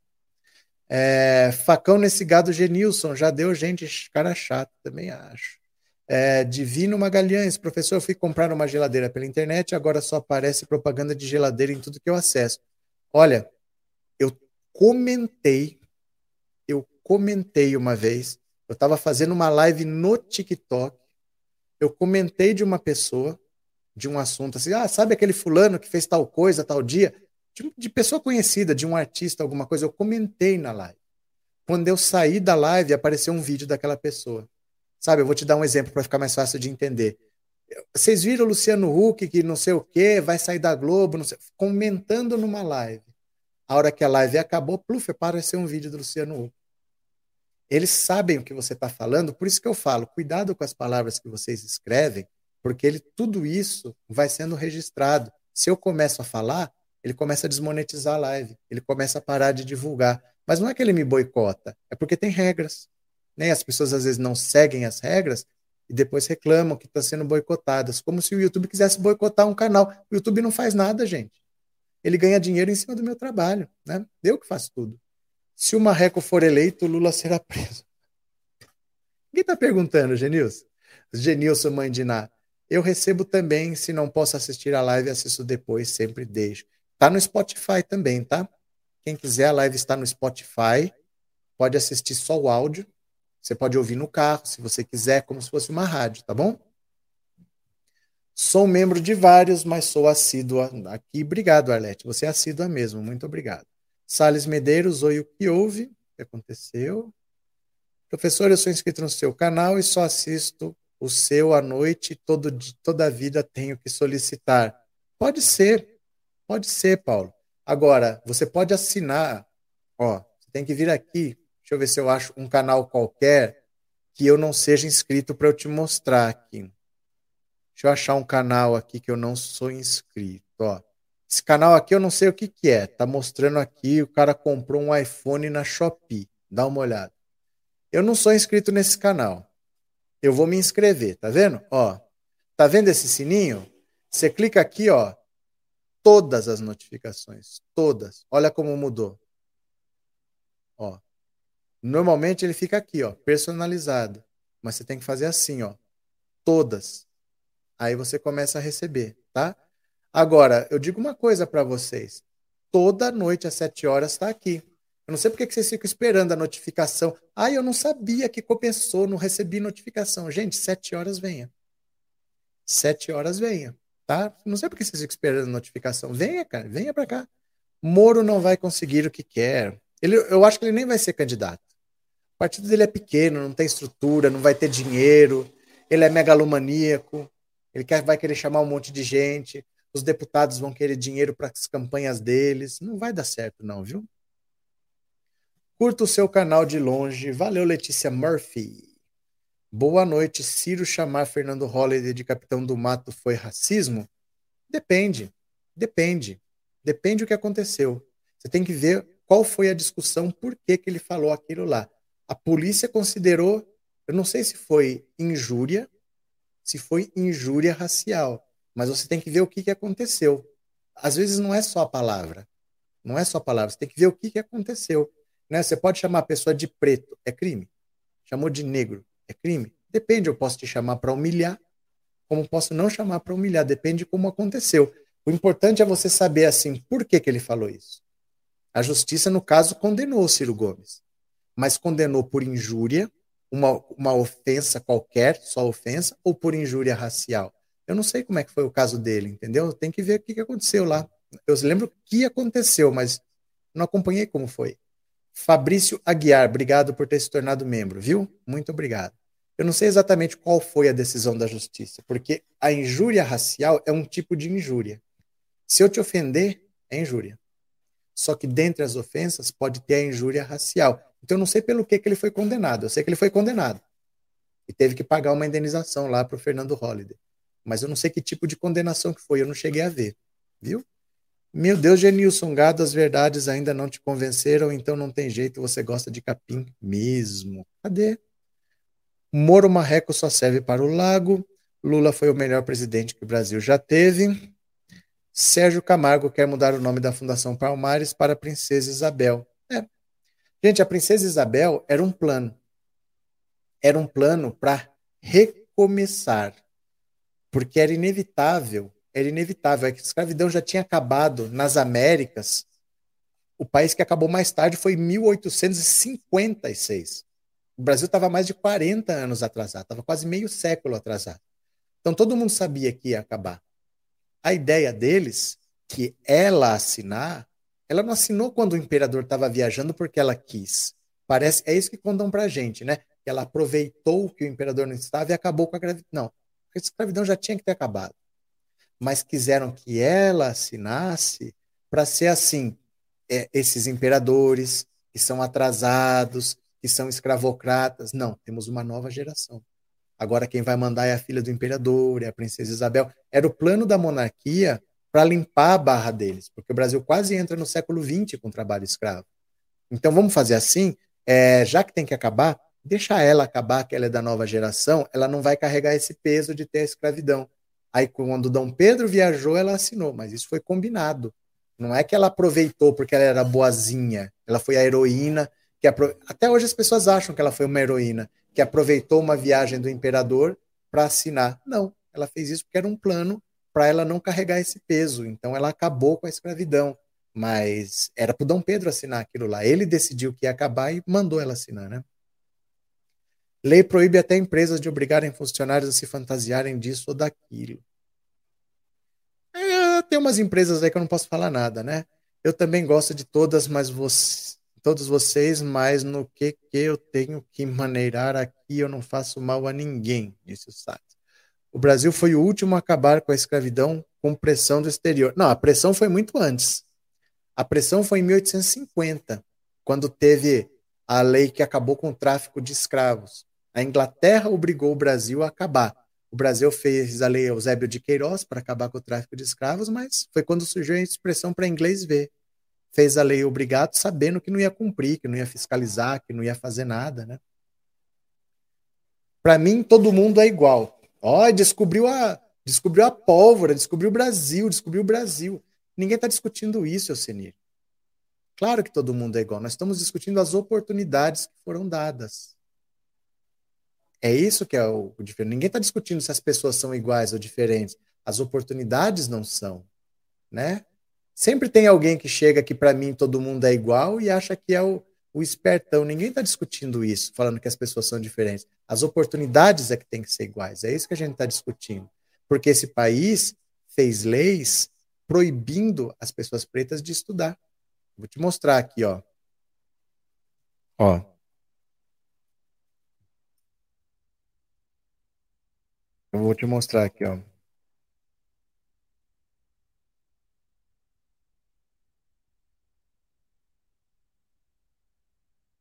É, facão nesse gado Genilson, já deu gente, cara chato, também acho. É, Divino Magalhães, professor, eu fui comprar uma geladeira pela internet, agora só aparece propaganda de geladeira em tudo que eu acesso. Olha, eu comentei comentei uma vez, eu estava fazendo uma live no TikTok, eu comentei de uma pessoa, de um assunto assim, ah, sabe aquele fulano que fez tal coisa, tal dia? De, de pessoa conhecida, de um artista, alguma coisa, eu comentei na live. Quando eu saí da live, apareceu um vídeo daquela pessoa. Sabe, eu vou te dar um exemplo para ficar mais fácil de entender. Vocês viram o Luciano Huck, que não sei o quê, vai sair da Globo, sei, comentando numa live. A hora que a live acabou, pluf, apareceu um vídeo do Luciano Huck. Eles sabem o que você está falando, por isso que eu falo, cuidado com as palavras que vocês escrevem, porque ele, tudo isso vai sendo registrado. Se eu começo a falar, ele começa a desmonetizar a live, ele começa a parar de divulgar. Mas não é que ele me boicota, é porque tem regras. Né? As pessoas às vezes não seguem as regras e depois reclamam que estão tá sendo boicotadas, como se o YouTube quisesse boicotar um canal. O YouTube não faz nada, gente. Ele ganha dinheiro em cima do meu trabalho, né? Eu que faço tudo. Se o Marreco for eleito, Lula será preso. Quem está perguntando, Genilson? Genilson Mandiná. Eu recebo também, se não posso assistir a live, assisto depois, sempre deixo. Tá no Spotify também, tá? Quem quiser, a live está no Spotify. Pode assistir só o áudio. Você pode ouvir no carro, se você quiser, como se fosse uma rádio, tá bom? Sou membro de vários, mas sou assídua aqui. Obrigado, Arlete. Você é assídua mesmo. Muito obrigado. Sales Medeiros, oi, o que houve? O que aconteceu? Professor, eu sou inscrito no seu canal e só assisto o seu à noite, todo, toda a vida tenho que solicitar. Pode ser, pode ser, Paulo. Agora, você pode assinar, ó, você tem que vir aqui, deixa eu ver se eu acho um canal qualquer que eu não seja inscrito para eu te mostrar aqui. Deixa eu achar um canal aqui que eu não sou inscrito, ó. Esse canal aqui eu não sei o que que é. Tá mostrando aqui, o cara comprou um iPhone na Shopee. Dá uma olhada. Eu não sou inscrito nesse canal. Eu vou me inscrever, tá vendo? Ó, tá vendo esse sininho? Você clica aqui, ó, todas as notificações, todas. Olha como mudou. Ó. Normalmente ele fica aqui, ó, personalizado, mas você tem que fazer assim, ó, todas. Aí você começa a receber, tá? Agora, eu digo uma coisa para vocês. Toda noite às sete horas está aqui. Eu não sei porque que vocês ficam esperando a notificação. Ah, eu não sabia que compensou, não recebi notificação. Gente, sete horas venha. Sete horas venha, tá? Não sei porque vocês ficam esperando a notificação. Venha, cara, venha para cá. Moro não vai conseguir o que quer. Ele, eu acho que ele nem vai ser candidato. O partido dele é pequeno, não tem estrutura, não vai ter dinheiro. Ele é megalomaníaco. Ele quer, vai querer chamar um monte de gente. Os deputados vão querer dinheiro para as campanhas deles. Não vai dar certo, não, viu? Curta o seu canal de longe. Valeu, Letícia Murphy. Boa noite. Ciro chamar Fernando Holliday de capitão do mato foi racismo? Depende. Depende. Depende do que aconteceu. Você tem que ver qual foi a discussão, por que, que ele falou aquilo lá. A polícia considerou, eu não sei se foi injúria, se foi injúria racial, mas você tem que ver o que, que aconteceu. Às vezes não é só a palavra. Não é só a palavra, você tem que ver o que, que aconteceu. Né? Você pode chamar a pessoa de preto, é crime. Chamou de negro, é crime. Depende, eu posso te chamar para humilhar, como posso não chamar para humilhar, depende de como aconteceu. O importante é você saber assim, por que, que ele falou isso. A justiça, no caso, condenou o Ciro Gomes, mas condenou por injúria, uma, uma ofensa qualquer, só ofensa, ou por injúria racial. Eu não sei como é que foi o caso dele, entendeu? Tem que ver o que, aconteceu lá. Eu lembro o que aconteceu, mas não acompanhei como foi. Fabrício Aguiar, obrigado por ter se tornado membro, viu? Muito obrigado. Eu não sei exatamente qual foi a decisão da justiça, porque a injúria racial é um tipo de injúria. Se eu te ofender, é injúria. Só que dentre as ofensas pode ter a injúria racial. Então eu não sei pelo que, que ele foi condenado. Eu sei que ele foi condenado. E teve que pagar uma indenização lá para o Fernando Holliday. Mas eu não sei que tipo de condenação que foi, eu não cheguei a ver. Viu? Meu Deus, Genilson, gado, as verdades ainda não te convenceram, então não tem jeito, você gosta de capim mesmo. Cadê? Moro Marreco só serve para o lago. Lula foi o melhor presidente que o Brasil já teve. Sérgio Camargo quer mudar o nome da Fundação Palmares para Princesa Isabel. É. Gente, a Princesa Isabel era um plano. Era um plano para recomeçar. Porque era inevitável era inevitável. A escravidão já tinha acabado nas Américas. O país que acabou mais tarde foi 1856. O Brasil estava mais de 40 anos atrasado, estava quase meio século atrasado. Então todo mundo sabia que ia acabar. A ideia deles, que ela assinar, ela não assinou quando o imperador estava viajando porque ela quis. Parece, é isso que contam pra gente, né? Que ela aproveitou que o imperador não estava e acabou com a escravidão. Não, a escravidão já tinha que ter acabado mas quiseram que ela assinasse para ser assim, é, esses imperadores que são atrasados, que são escravocratas. Não, temos uma nova geração. Agora quem vai mandar é a filha do imperador, é a princesa Isabel. Era o plano da monarquia para limpar a barra deles, porque o Brasil quase entra no século XX com trabalho escravo. Então vamos fazer assim, é, já que tem que acabar, deixa ela acabar, que ela é da nova geração, ela não vai carregar esse peso de ter a escravidão. Aí, quando Dom Pedro viajou, ela assinou, mas isso foi combinado. Não é que ela aproveitou porque ela era boazinha, ela foi a heroína. que apro... Até hoje as pessoas acham que ela foi uma heroína, que aproveitou uma viagem do imperador para assinar. Não, ela fez isso porque era um plano para ela não carregar esse peso. Então ela acabou com a escravidão. Mas era para Dom Pedro assinar aquilo lá. Ele decidiu que ia acabar e mandou ela assinar, né? Lei proíbe até empresas de obrigarem funcionários a se fantasiarem disso ou daquilo. É, tem umas empresas aí que eu não posso falar nada, né? Eu também gosto de todas, mas você. todos vocês, mas no que, que eu tenho que maneirar aqui, eu não faço mal a ninguém, disse o. O Brasil foi o último a acabar com a escravidão com pressão do exterior. Não, a pressão foi muito antes. A pressão foi em 1850, quando teve a lei que acabou com o tráfico de escravos. A Inglaterra obrigou o Brasil a acabar. O Brasil fez a lei Eusébio de Queiroz para acabar com o tráfico de escravos, mas foi quando surgiu a expressão para inglês ver. Fez a lei obrigado sabendo que não ia cumprir, que não ia fiscalizar, que não ia fazer nada, né? Para mim, todo mundo é igual. Oh, descobriu a, descobriu a pólvora, descobriu o Brasil, descobriu o Brasil. Ninguém está discutindo isso, Elcenir. Claro que todo mundo é igual. Nós estamos discutindo as oportunidades que foram dadas. É isso que é o, o diferente. Ninguém está discutindo se as pessoas são iguais ou diferentes. As oportunidades não são, né? Sempre tem alguém que chega que para mim todo mundo é igual e acha que é o, o espertão. Ninguém está discutindo isso, falando que as pessoas são diferentes. As oportunidades é que tem que ser iguais. É isso que a gente está discutindo. Porque esse país fez leis proibindo as pessoas pretas de estudar. Vou te mostrar aqui, ó. Ó. Eu vou te mostrar aqui, ó.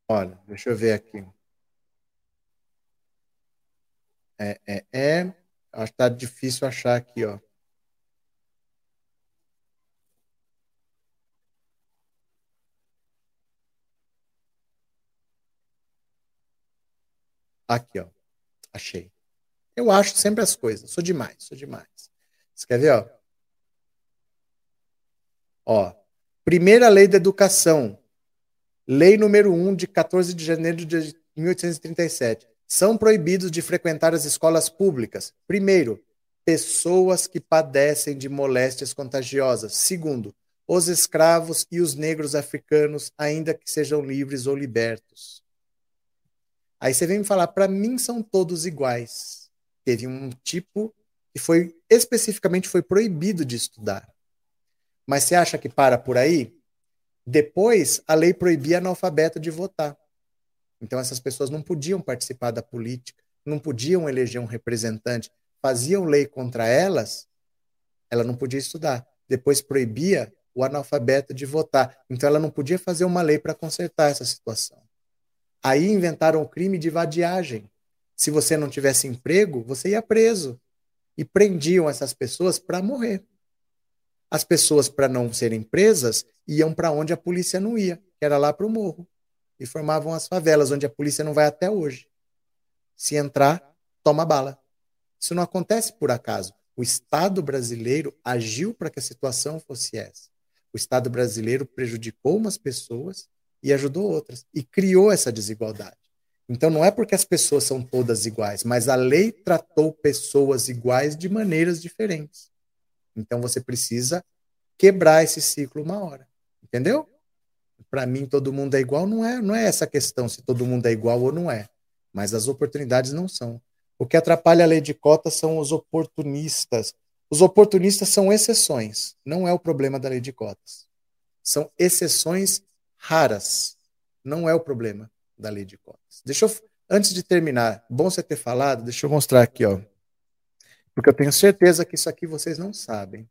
Olha, deixa eu ver aqui. É, é, é. Acho que tá difícil achar aqui, ó. Aqui, ó. Achei. Eu acho sempre as coisas. Sou demais, sou demais. Você quer ver, ó? Ó. Primeira lei da educação. Lei número 1 de 14 de janeiro de 1837. São proibidos de frequentar as escolas públicas. Primeiro, pessoas que padecem de moléstias contagiosas. Segundo, os escravos e os negros africanos, ainda que sejam livres ou libertos. Aí você vem me falar, para mim são todos iguais. Teve um tipo que foi especificamente foi proibido de estudar. Mas você acha que para por aí? Depois, a lei proibia analfabeto de votar. Então essas pessoas não podiam participar da política, não podiam eleger um representante, faziam lei contra elas, ela não podia estudar. Depois proibia o analfabeto de votar. Então ela não podia fazer uma lei para consertar essa situação. Aí inventaram o crime de vadiagem. Se você não tivesse emprego, você ia preso. E prendiam essas pessoas para morrer. As pessoas, para não serem presas, iam para onde a polícia não ia, que era lá para o morro. E formavam as favelas, onde a polícia não vai até hoje. Se entrar, toma bala. Isso não acontece por acaso. O Estado brasileiro agiu para que a situação fosse essa. O Estado brasileiro prejudicou umas pessoas e ajudou outras. E criou essa desigualdade. Então não é porque as pessoas são todas iguais, mas a lei tratou pessoas iguais de maneiras diferentes. Então você precisa quebrar esse ciclo uma hora. Entendeu? Para mim todo mundo é igual, não é, não é essa questão se todo mundo é igual ou não é, mas as oportunidades não são. O que atrapalha a lei de cotas são os oportunistas. Os oportunistas são exceções, não é o problema da lei de cotas. São exceções raras. Não é o problema da lei de cotas. Deixa eu, antes de terminar, bom você ter falado, deixa eu mostrar aqui, ó. Porque eu tenho certeza que isso aqui vocês não sabem.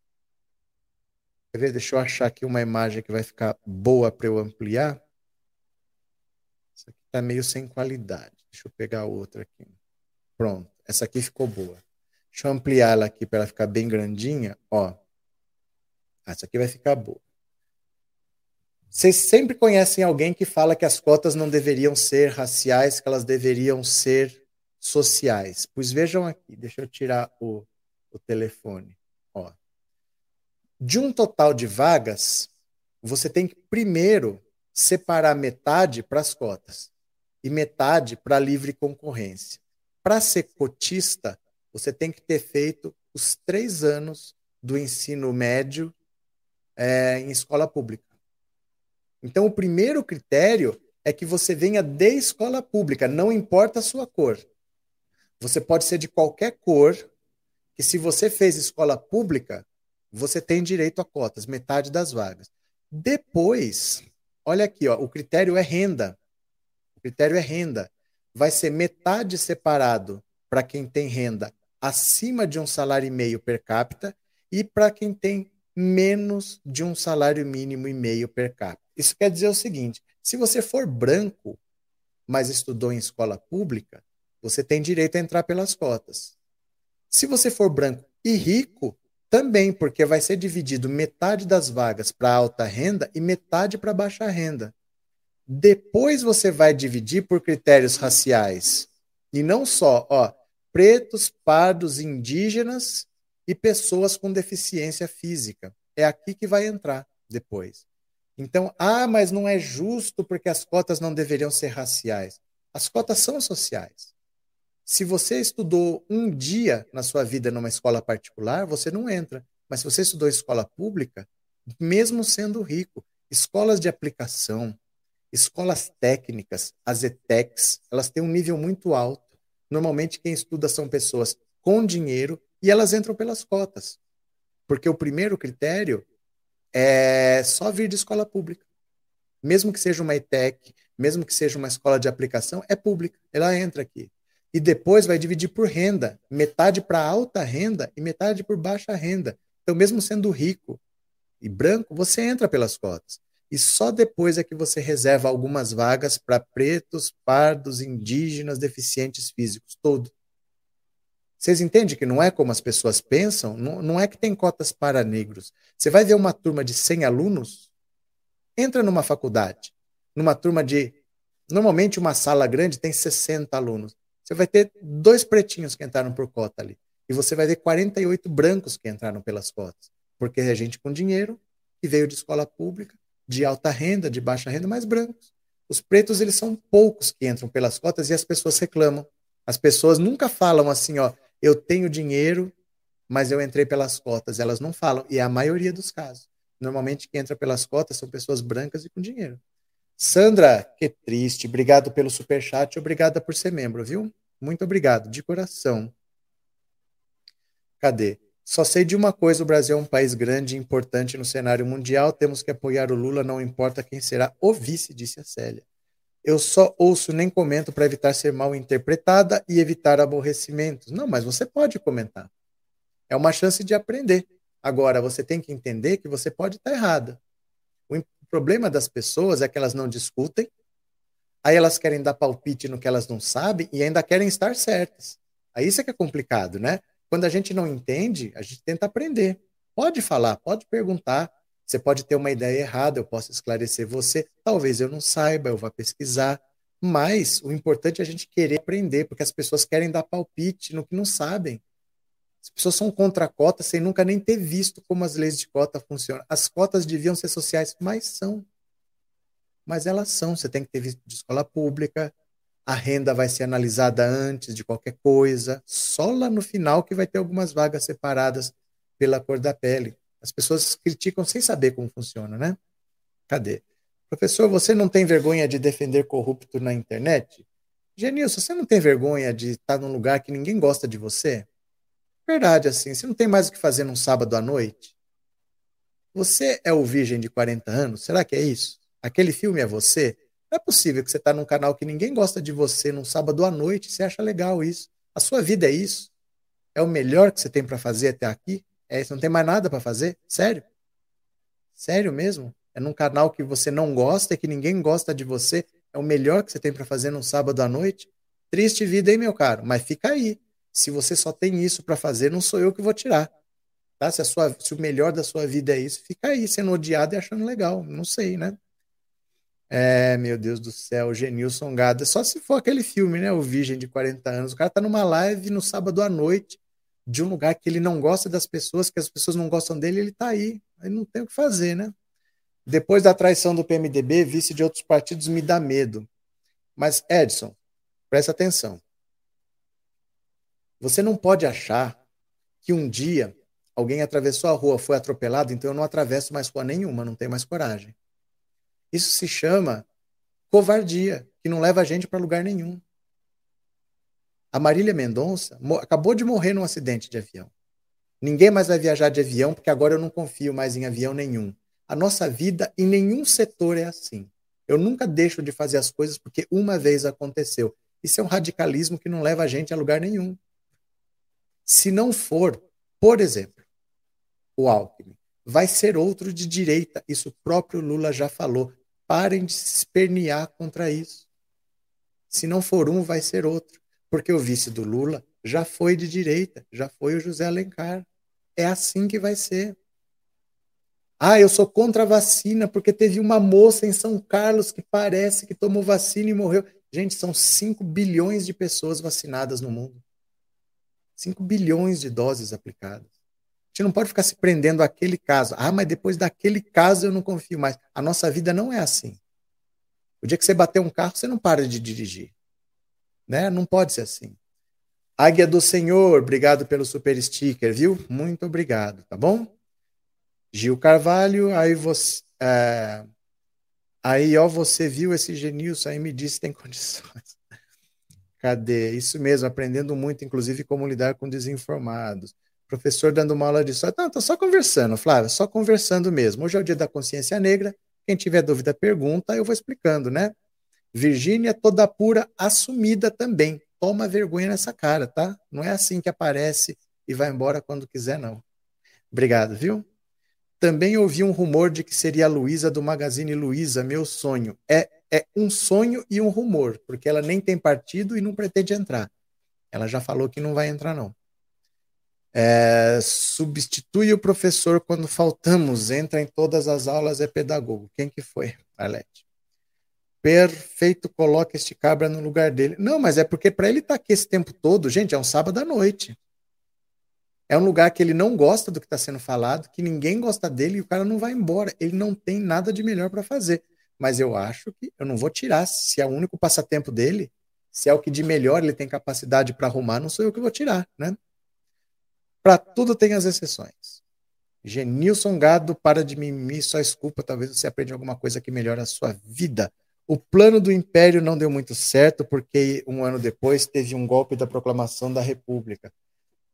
Quer ver? Deixa eu achar aqui uma imagem que vai ficar boa para eu ampliar. Isso aqui está meio sem qualidade. Deixa eu pegar outra aqui. Pronto. Essa aqui ficou boa. Deixa eu ampliar ela aqui para ela ficar bem grandinha. Ó. Essa aqui vai ficar boa. Vocês sempre conhecem alguém que fala que as cotas não deveriam ser raciais, que elas deveriam ser sociais. Pois vejam aqui, deixa eu tirar o, o telefone. Ó. De um total de vagas, você tem que primeiro separar metade para as cotas e metade para livre concorrência. Para ser cotista, você tem que ter feito os três anos do ensino médio é, em escola pública. Então, o primeiro critério é que você venha de escola pública, não importa a sua cor. Você pode ser de qualquer cor, que se você fez escola pública, você tem direito a cotas, metade das vagas. Depois, olha aqui, ó, o critério é renda. O critério é renda. Vai ser metade separado para quem tem renda acima de um salário e meio per capita e para quem tem menos de um salário mínimo e meio per capita. Isso quer dizer o seguinte: se você for branco, mas estudou em escola pública, você tem direito a entrar pelas cotas. Se você for branco e rico, também, porque vai ser dividido metade das vagas para alta renda e metade para baixa renda. Depois você vai dividir por critérios raciais. E não só, ó, pretos, pardos, indígenas e pessoas com deficiência física. É aqui que vai entrar depois. Então, ah, mas não é justo porque as cotas não deveriam ser raciais. As cotas são sociais. Se você estudou um dia na sua vida numa escola particular, você não entra. Mas se você estudou escola pública, mesmo sendo rico, escolas de aplicação, escolas técnicas, as ETECs, elas têm um nível muito alto. Normalmente quem estuda são pessoas com dinheiro e elas entram pelas cotas. Porque o primeiro critério é só vir de escola pública. Mesmo que seja uma ETEC, mesmo que seja uma escola de aplicação, é pública. Ela entra aqui. E depois vai dividir por renda, metade para alta renda e metade por baixa renda. Então, mesmo sendo rico e branco, você entra pelas cotas. E só depois é que você reserva algumas vagas para pretos, pardos, indígenas, deficientes físicos, todo. Vocês entendem que não é como as pessoas pensam? Não, não é que tem cotas para negros. Você vai ver uma turma de 100 alunos, entra numa faculdade, numa turma de. Normalmente, uma sala grande tem 60 alunos. Você vai ter dois pretinhos que entraram por cota ali. E você vai ver 48 brancos que entraram pelas cotas. Porque é gente com dinheiro, que veio de escola pública, de alta renda, de baixa renda, mas brancos. Os pretos, eles são poucos que entram pelas cotas e as pessoas reclamam. As pessoas nunca falam assim, ó, eu tenho dinheiro, mas eu entrei pelas cotas. Elas não falam, e é a maioria dos casos. Normalmente quem entra pelas cotas são pessoas brancas e com dinheiro. Sandra, que triste. Obrigado pelo super chat, obrigada por ser membro, viu? Muito obrigado, de coração. Cadê? Só sei de uma coisa: o Brasil é um país grande e importante no cenário mundial. Temos que apoiar o Lula, não importa quem será o vice, disse a Célia. Eu só ouço nem comento para evitar ser mal interpretada e evitar aborrecimentos. Não, mas você pode comentar. É uma chance de aprender. Agora, você tem que entender que você pode estar errada. O problema das pessoas é que elas não discutem, aí elas querem dar palpite no que elas não sabem e ainda querem estar certas. Aí isso é que é complicado, né? Quando a gente não entende, a gente tenta aprender. Pode falar, pode perguntar, você pode ter uma ideia errada, eu posso esclarecer você. Talvez eu não saiba, eu vá pesquisar. Mas o importante é a gente querer aprender, porque as pessoas querem dar palpite no que não sabem. As pessoas são contra a cota sem nunca nem ter visto como as leis de cota funcionam. As cotas deviam ser sociais, mas são. Mas elas são. Você tem que ter visto de escola pública, a renda vai ser analisada antes de qualquer coisa. Só lá no final que vai ter algumas vagas separadas pela cor da pele. As pessoas criticam sem saber como funciona, né? Cadê? Professor, você não tem vergonha de defender corrupto na internet? Genilson, você não tem vergonha de estar num lugar que ninguém gosta de você? Verdade, assim, você não tem mais o que fazer num sábado à noite? Você é o virgem de 40 anos? Será que é isso? Aquele filme é você? Não é possível que você está num canal que ninguém gosta de você num sábado à noite e você acha legal isso. A sua vida é isso? É o melhor que você tem para fazer até aqui? É, você não tem mais nada para fazer? Sério? Sério mesmo? É num canal que você não gosta e que ninguém gosta de você? É o melhor que você tem para fazer num sábado à noite? Triste vida, hein, meu caro? Mas fica aí. Se você só tem isso para fazer, não sou eu que vou tirar. Tá? Se, sua, se o melhor da sua vida é isso, fica aí sendo odiado e achando legal. Não sei, né? É, meu Deus do céu, Genilson Gada. Só se for aquele filme, né? O Virgem de 40 anos. O cara tá numa live no sábado à noite de um lugar que ele não gosta das pessoas, que as pessoas não gostam dele, ele está aí. Aí não tem o que fazer, né? Depois da traição do PMDB, vice de outros partidos me dá medo. Mas, Edson, presta atenção. Você não pode achar que um dia alguém atravessou a rua, foi atropelado, então eu não atravesso mais rua nenhuma, não tenho mais coragem. Isso se chama covardia, que não leva a gente para lugar nenhum. A Marília Mendonça acabou de morrer num acidente de avião. Ninguém mais vai viajar de avião porque agora eu não confio mais em avião nenhum. A nossa vida em nenhum setor é assim. Eu nunca deixo de fazer as coisas porque uma vez aconteceu. Isso é um radicalismo que não leva a gente a lugar nenhum. Se não for, por exemplo, o Alckmin, vai ser outro de direita. Isso o próprio Lula já falou. Parem de se espernear contra isso. Se não for um, vai ser outro. Porque o vice do Lula já foi de direita, já foi o José Alencar. É assim que vai ser. Ah, eu sou contra a vacina porque teve uma moça em São Carlos que parece que tomou vacina e morreu. Gente, são 5 bilhões de pessoas vacinadas no mundo. 5 bilhões de doses aplicadas. A gente não pode ficar se prendendo àquele caso. Ah, mas depois daquele caso eu não confio mais. A nossa vida não é assim. O dia que você bater um carro, você não para de dirigir. Né? Não pode ser assim. Águia do Senhor, obrigado pelo super sticker, viu? Muito obrigado, tá bom? Gil Carvalho, aí você. É, aí, ó, você viu esse Genilson aí me disse tem condições. Cadê? Isso mesmo, aprendendo muito, inclusive, como lidar com desinformados. Professor dando uma aula de só. Não, tô só conversando, Flávia, só conversando mesmo. Hoje é o dia da consciência negra. Quem tiver dúvida, pergunta, eu vou explicando, né? Virgínia toda pura, assumida também. Toma vergonha nessa cara, tá? Não é assim que aparece e vai embora quando quiser, não. Obrigado, viu? Também ouvi um rumor de que seria a Luísa do Magazine Luiza, meu sonho. É, é um sonho e um rumor, porque ela nem tem partido e não pretende entrar. Ela já falou que não vai entrar, não. É, substitui o professor quando faltamos, entra em todas as aulas, é pedagogo. Quem que foi, Arlete? Perfeito, coloca este cabra no lugar dele. Não, mas é porque para ele estar tá aqui esse tempo todo, gente, é um sábado à noite. É um lugar que ele não gosta do que está sendo falado, que ninguém gosta dele e o cara não vai embora. Ele não tem nada de melhor para fazer. Mas eu acho que eu não vou tirar. Se é o único passatempo dele, se é o que de melhor ele tem capacidade para arrumar, não sou eu que vou tirar, né? Para tudo tem as exceções. Genilson Gado, para de mimimi, só esculpa, talvez você aprenda alguma coisa que melhore a sua vida. O plano do Império não deu muito certo, porque um ano depois teve um golpe da proclamação da República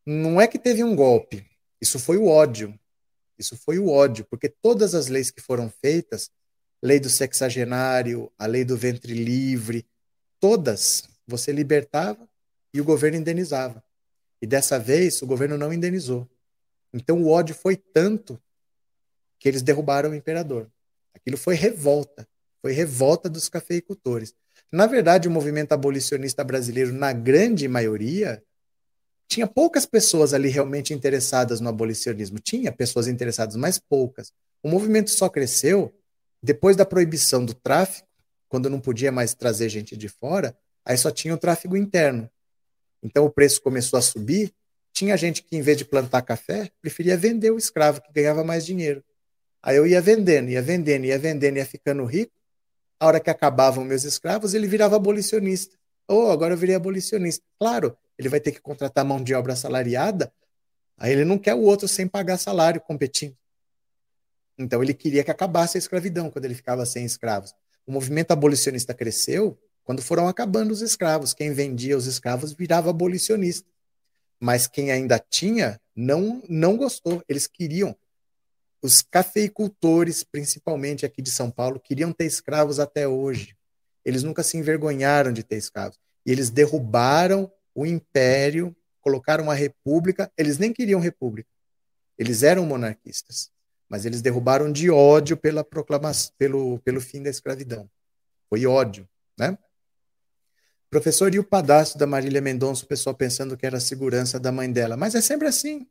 não é que teve um golpe, isso foi o ódio. Isso foi o ódio, porque todas as leis que foram feitas, lei do sexagenário, a lei do ventre livre, todas você libertava e o governo indenizava. E dessa vez o governo não indenizou. Então o ódio foi tanto que eles derrubaram o imperador. Aquilo foi revolta, foi revolta dos cafeicultores. Na verdade, o movimento abolicionista brasileiro, na grande maioria, tinha poucas pessoas ali realmente interessadas no abolicionismo. Tinha pessoas interessadas, mas poucas. O movimento só cresceu depois da proibição do tráfico, quando não podia mais trazer gente de fora, aí só tinha o tráfego interno. Então o preço começou a subir. Tinha gente que, em vez de plantar café, preferia vender o escravo, que ganhava mais dinheiro. Aí eu ia vendendo, ia vendendo, ia vendendo, ia ficando rico. A hora que acabavam meus escravos, ele virava abolicionista. Oh, agora eu virei abolicionista. Claro, ele vai ter que contratar mão de obra assalariada, aí ele não quer o outro sem pagar salário competindo. Então ele queria que acabasse a escravidão quando ele ficava sem escravos. O movimento abolicionista cresceu quando foram acabando os escravos. Quem vendia os escravos virava abolicionista. Mas quem ainda tinha não não gostou. Eles queriam os cafeicultores, principalmente aqui de São Paulo, queriam ter escravos até hoje. Eles nunca se envergonharam de ter escravos. E eles derrubaram o império, colocaram uma república. Eles nem queriam república. Eles eram monarquistas, mas eles derrubaram de ódio pela proclamação, pelo, pelo fim da escravidão. Foi ódio, né? Professor, e o padastro da Marília Mendonça, o pessoal pensando que era a segurança da mãe dela. Mas é sempre assim.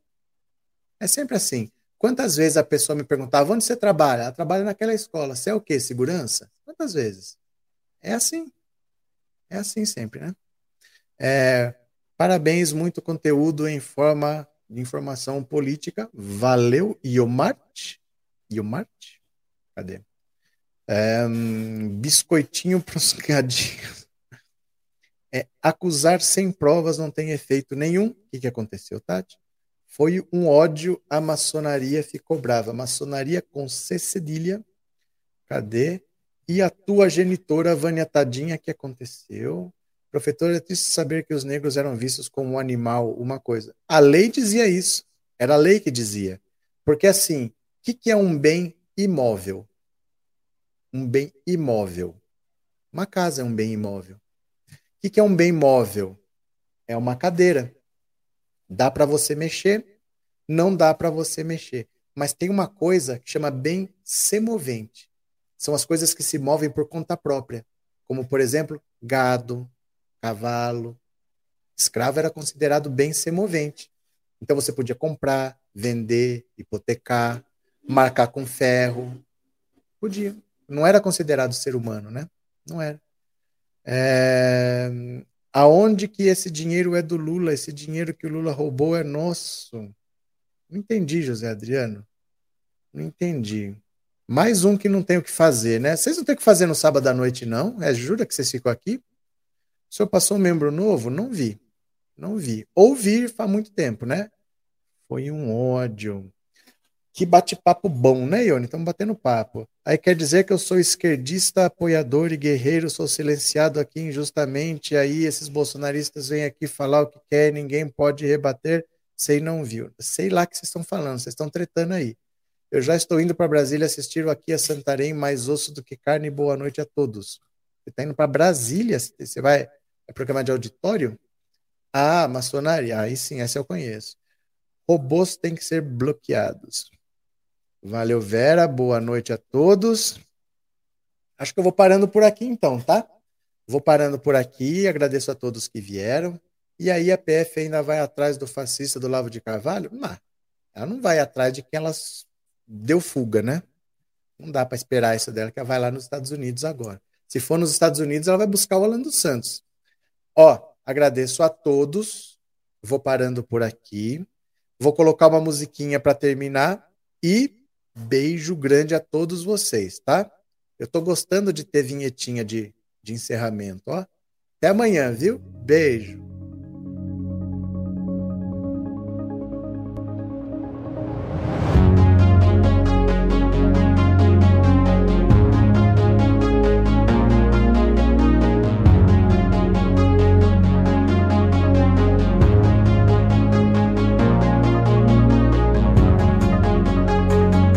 É sempre assim. Quantas vezes a pessoa me perguntava, onde você trabalha? Ela trabalha naquela escola. Você é o quê? Segurança? Quantas vezes? É assim. É assim sempre, né? É, parabéns, muito conteúdo em forma de informação política. Valeu, Iomarte. Iomarte? Cadê? É, biscoitinho para os. É, acusar sem provas não tem efeito nenhum. O que, que aconteceu, Tati? Foi um ódio, a maçonaria ficou brava. Maçonaria com C cedilha. Cadê? E a tua genitora, Vânia Tadinha, que aconteceu? Professor, é triste saber que os negros eram vistos como um animal, uma coisa. A lei dizia isso. Era a lei que dizia. Porque assim, o que, que é um bem imóvel? um bem imóvel. Uma casa é um bem imóvel. O que é um bem móvel? É uma cadeira. Dá para você mexer, não dá para você mexer. Mas tem uma coisa que chama bem semovente. São as coisas que se movem por conta própria, como por exemplo, gado, cavalo. Escravo era considerado bem semovente. Então você podia comprar, vender, hipotecar, marcar com ferro. Podia. Não era considerado ser humano, né? Não era. É... Aonde que esse dinheiro é do Lula? Esse dinheiro que o Lula roubou é nosso. Não entendi, José Adriano. Não entendi. Mais um que não tem o que fazer, né? Vocês não têm o que fazer no sábado à noite, não? É, jura que vocês ficam aqui? O senhor passou um membro novo? Não vi. Não vi. Ouvi faz muito tempo, né? Foi um ódio. Que bate-papo bom, né, Ione? Estamos batendo papo. Aí quer dizer que eu sou esquerdista, apoiador e guerreiro, sou silenciado aqui injustamente. Aí esses bolsonaristas vêm aqui falar o que quer, ninguém pode rebater. Sei não viu. Sei lá o que vocês estão falando, vocês estão tretando aí. Eu já estou indo para Brasília assistir o Aqui a Santarém, mais osso do que carne. Boa noite a todos. Você está indo para Brasília? Você vai é programa de auditório? Ah, maçonaria. Aí sim, essa eu conheço. Robôs têm que ser bloqueados. Valeu, Vera. Boa noite a todos. Acho que eu vou parando por aqui então, tá? Vou parando por aqui. Agradeço a todos que vieram. E aí a PF ainda vai atrás do fascista do Lavo de Carvalho? Não, ela não vai atrás de quem ela deu fuga, né? Não dá para esperar isso dela, que ela vai lá nos Estados Unidos agora. Se for nos Estados Unidos, ela vai buscar o Alan dos Santos. Ó, agradeço a todos. Vou parando por aqui. Vou colocar uma musiquinha para terminar e beijo grande a todos vocês, tá? Eu tô gostando de ter vinhetinha de, de encerramento, ó. Até amanhã, viu? Beijo.